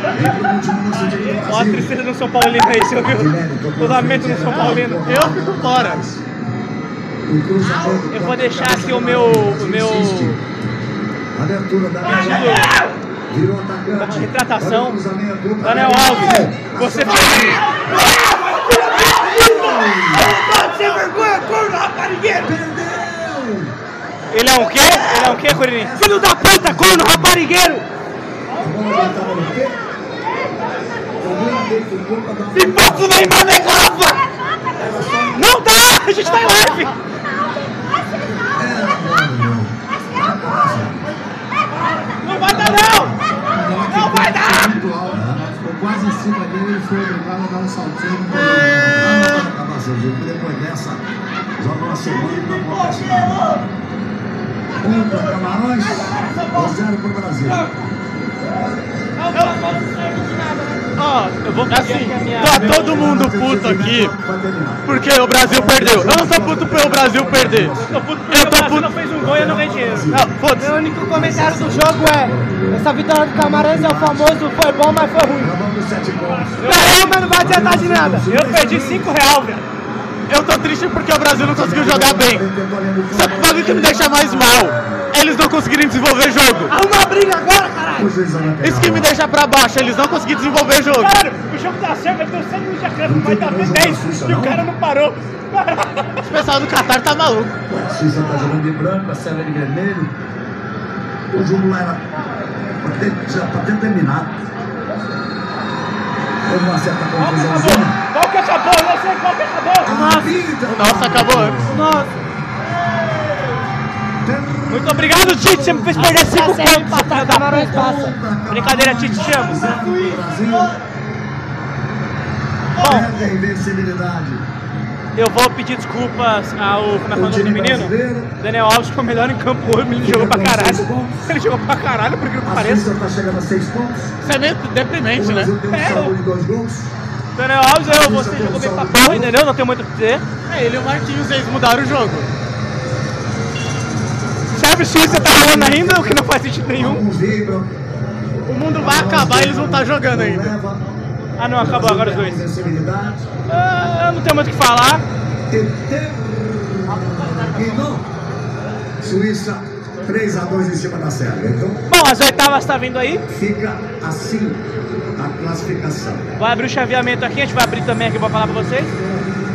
Vem pro último lance do time do Ó a tristeza do São Paulino aí, você ouviu? O lamento do São Paulino. Eu fico fora. Eu vou deixar aqui o meu. O meu. Abertura da Bahia. Virou atacante. Retratação. Olha Daniel. Alves, você foi. Sem vergonha, corno, raparigueiro! Perdeu! Ele é um quê? Ele é um quê, Curirim? Filho da puta, corno, raparigueiro! Me passa na garrafa! Não dá! A gente tá em live! Não vai dar, não! Não vai dar! Quase em cima dele, ele foi obrigado a dar um saltinho. Jogo. Depois dessa, joga uma semana e não. Um para Camarões, 0 para o Brasil. Ó, eu vou assim, tá todo mundo puto aqui porque o Brasil perdeu. Eu não tô puto pelo Brasil perder. Eu puto porque Eu o tô Brasil puto. não fez um gol e eu não ganhei dinheiro. Não, foda-se. Meu único comentário do jogo é: essa vitória do Camarões é o famoso foi bom, mas foi ruim. Acabamos os 7 pontos. Caramba, não vai adiantar de nada. Eu perdi 5 real, velho. Eu tô triste porque o Brasil não conseguiu jogar bem. Só que o bagulho que me deixa mais mal, eles não conseguirem desenvolver jogo. Arruma a briga agora, caralho. Isso que me deixa pra baixo, eles não conseguiram desenvolver jogo. Caralho, o jogo tá certo, ele deu 100 minutos de acréscimo, vai dar até 10 e o cara não parou. O pessoal do Qatar tá maluco. A Suíça está jogando de branco, a Sérvia de vermelho. O jogo lá era para ter, já pra ter terminado. Teve uma certa confusãozinha. Que acabou? Eu sei qual que acabou. Nossa, acabou antes. Nossa. Muito obrigado, Tite. Você me fez perder 5 pontos. filho da Camarões passa. Brincadeira, Tite, te amo. Invencibilidade. Eu vou pedir desculpas ao. Como é que é o nome do menino? Daniel Alves foi o melhor em campo hoje, o menino jogou pra caralho. Ele jogou pra caralho, por incrível que pareça. Suíça está chegando a seis pontos. Isso é meio deprimente, né? É, saldo de dois gols. Daniel Alves, eu, você jogou bem pra porra, entendeu? Não tenho muito o que dizer. É, ele e o Marquinhos, eles mudaram o jogo. Serve Suíça tá rolando ainda, o que não faz sentido nenhum. Vibram. O mundo vai acabar e eles vão estar jogando ainda. Ah não, acabou agora os dois. Ah, eu não tenho muito o que falar. E não. Suíça 3 a 2 em cima da Sérvia. Então Bom, as oitavas tá vindo aí. fica assim classificação. Vai abrir o chaveamento aqui, a gente vai abrir também aqui pra falar pra vocês.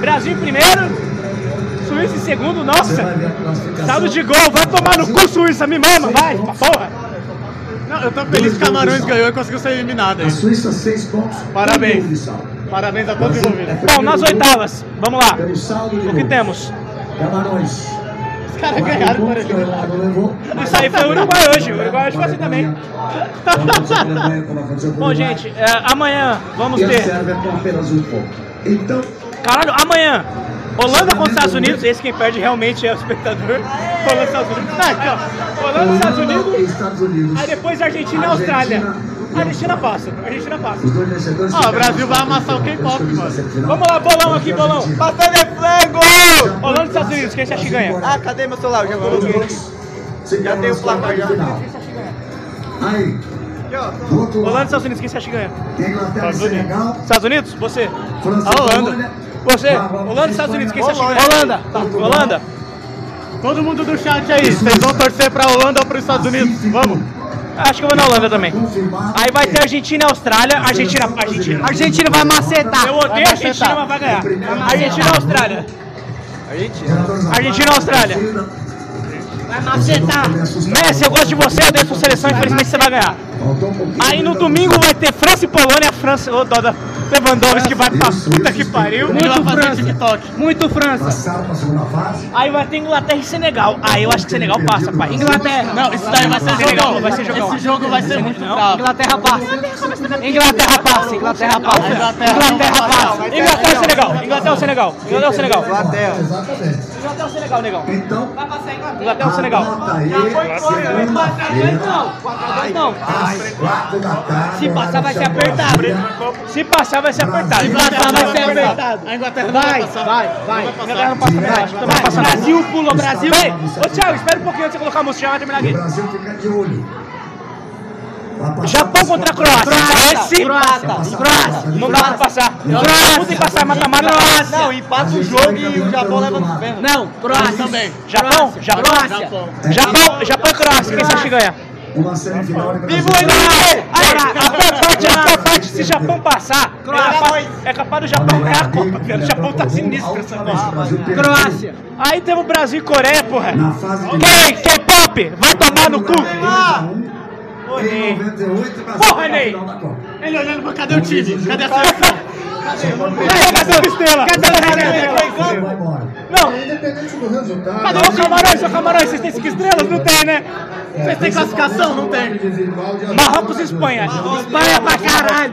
Brasil em primeiro, Suíça em segundo, nossa! a. Saldo de gol, vai tomar no cu, Suíça, me mama, vai, pra porra! Não, eu tô feliz que Camarões ganhou e conseguiu ser eliminado A ainda. Suíça 6 pontos. Parabéns. Parabéns a todos os envolvidos. Bom, nas oitavas, vamos lá. O que temos? Camarões. Caras ganharam por levou. Isso aí foi o Uruguai hoje, o Uruguai hoje foi assim também. <laughs> Bom, gente, é, amanhã vamos ter. Então, Caralho, amanhã, Holanda contra os Estados Unidos, esse quem perde realmente é o espectador. Holanda e Estados Unidos. Ah, aqui, ó. Holanda Estados Holanda Unidos. Estados Unidos. Aí depois Argentina e Austrália. Argentina A Argentina passa. A Argentina passa. Ó, o Brasil vai amassar o K-pop, mano. Vamos lá, bolão aqui, bolão. Passando de frango! Holanda e Estados Unidos, quem você acha que ganha? Ah, cadê meu celular? Eu já coloquei aqui. Já tem o placar já. Aí, Holanda e Estados Unidos, quem você acha que ganha? Inglaterra e Senegal. Estados Unidos? Você. França A e Holanda. Você. Vamos Holanda e Estados Unidos, quem você acha que ganha? Holanda. Holanda. Holanda. Todo mundo do chat aí, vocês vão torcer pra Holanda ou pros Estados Unidos? Vamos. Acho que eu vou na Holanda também. Aí vai ter Argentina e Austrália. Argentina, Argentina. Argentina vai macetar. Eu odeio a Argentina, mas vai ganhar. Argentina e Austrália. Argentina e Austrália. Vai macetar. Messi, eu gosto de você, eu odeio sua seleção, infelizmente você vai ganhar. Aí no domingo vai ter França e Polônia, a França, ô Doda Lewandowski vai pra puta que pariu. Ele vai Muito fazer França. TikTok. Muito França. Passaram para a segunda fase. Aí vai ter Inglaterra e Senegal. Aí eu acho que Senegal passa, pai. Inglaterra. Não, isso daí vai ser Senegal, jogão. vai ser jogão. Esse jogo vai ser muito Não. bravo. Inglaterra passa. Inglaterra passa. Inglaterra passa. Inglaterra passa. Inglaterra ou Senegal? Inglaterra ou Senegal? Inglaterra ou Senegal? Inglaterra. Exatamente. Inglaterra ou Senegal, negão? Então, Inglaterra ou Senegal? anota aí. Segunda-feira. Não. Tarde. Se passar vai ser apertado. Se passar vai ser apertado. Se passar vai ser apertado. A Inglaterra não Vai, passar. vai, vai. Inglaterra não passa não, não não. Brasil pula, Brasil. Bem, ô Thiago, espera um pouquinho antes de colocar a música, já vai terminar O aqui. Brasil fica de olho. Vai passar Japão contra a Croácia. tarde. Esse Croácia. Croácia. não dá pra passar. Não tem passar mata-mata. Não, empata o jogo e o Japão leva no pênalti. Não, Croácia. também. Japão? Japão? Japão. Japão, Japão e Croácia, quem você acha que ganha? Uma semifinal de Brasil. Vivo Aí, a parte, se o Japão passar, é capaz, é capaz do Japão ganhar a Copa, velho. O Japão tá sinistro essa Copa. Croácia. Aí temos Brasil e Coreia, porra. Quem? K-pop? Vai tomar no cu. Ô, Ney. 98, Brasil Porra, Ney. Ele olhando pra cadê o time? Cadê a seleção? Cadê a estrela? Cadê a estrela? Você vai embora. Não, Independente do resultado. cadê o Camarões? Ô Camarões, vocês têm cinco estrelas? Não tem, né? Vocês têm classificação? Não tem. Marrocos e Espanha. Espanha pra caralho.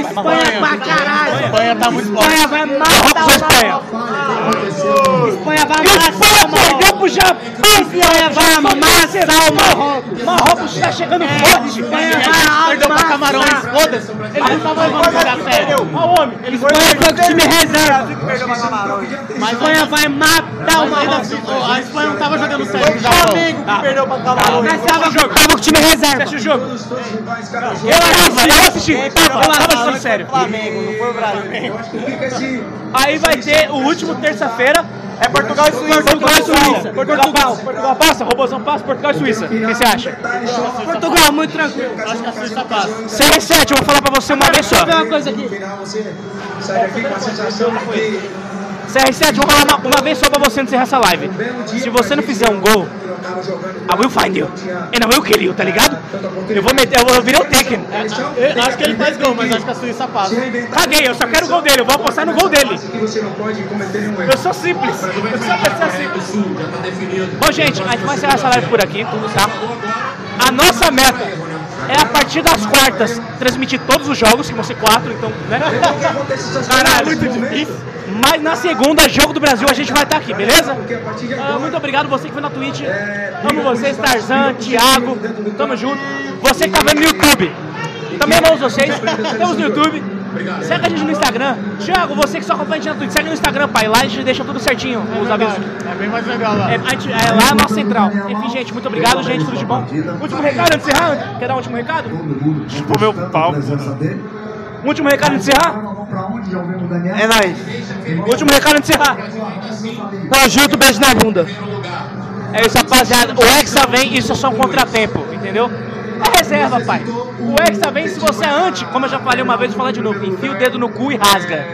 Espanha pra caralho. Espanha tá muito forte. Espanha vai matar Marrocos e Espanha. o Espanha vai matar o perdeu Marrocos. pro Japão, Espanha vai amassar o Marrocos. Marrocos tá chegando forte. Espanha Perdeu pra vai Camarões. Foda-se. Ele não tava levando isso a sério. O homem. Espanha foi com o time reserva. A Espanha vai matar o Mas Marrocos. assim, ó, a Espanha não tava jogando sério Foi o. Flamengo que perdeu pra Camarões. Mas tava, tava com o time reserva. Fecha o jogo. Eu assisti, eu assisti. Quem Tava, foi sério. Flamengo, não foi o Brasil. Aí vai ter o último terça-feira. É Portugal e Suíça. Portugal e Suíça. Portugal passa. Portugal passa. Robozão passa. Portugal e Suíça. O que você acha? Portugal, muito tranquilo. Acho que a Suíça passa. CR7, eu vou falar pra você uma vez só. Deixa eu ver uma coisa aqui. Sai daqui com a sensação que CR7, vou falar uma, uma vez só pra você encerrar essa live. Se você não fizer um gol, I will find you. And I will kill you, tá ligado? Eu vou meter, eu vou virar o Tekken. Eu acho que ele faz gol, mas acho que a Suíça passa. Caguei, eu só quero o gol dele, eu vou apostar no gol dele. Eu sou simples. Eu sou simples. Bom, gente, a gente vai encerrar essa live por aqui, tá? A nossa meta é a partir das quartas transmitir todos os jogos, que vão ser quatro, então, né? Caralho, muito difícil. Mas na segunda, jogo do Brasil, a gente vai estar aqui, beleza? Ah, muito obrigado você que foi na Twitch. Amo vocês, Tarzan, Thiago. Tamo junto. Você que tá vendo no YouTube. Também amamos vocês. <laughs> Estamos no YouTube. Segue a gente no Instagram. Thiago, você que só acompanha a gente na Twitch, segue no Instagram, pai. Lá a gente deixa tudo certinho, os avisos. É bem mais legal lá. É, a gente- é, lá é a nossa central. Enfim, gente, muito obrigado, gente. Tudo de bom. Último recado antes de encerrar? Quer dar um último recado? Tipo meu pau. Último recado de encerrar? É nóis. Último recado de encerrar. Tamo junto, beijo na bunda. É isso, rapaziada. O Hexa vem, isso é só um contratempo, entendeu? É reserva, pai. O Hexa vem se você é anti, como eu já falei uma vez, vou falar de novo. Enfia o dedo no cu e rasga.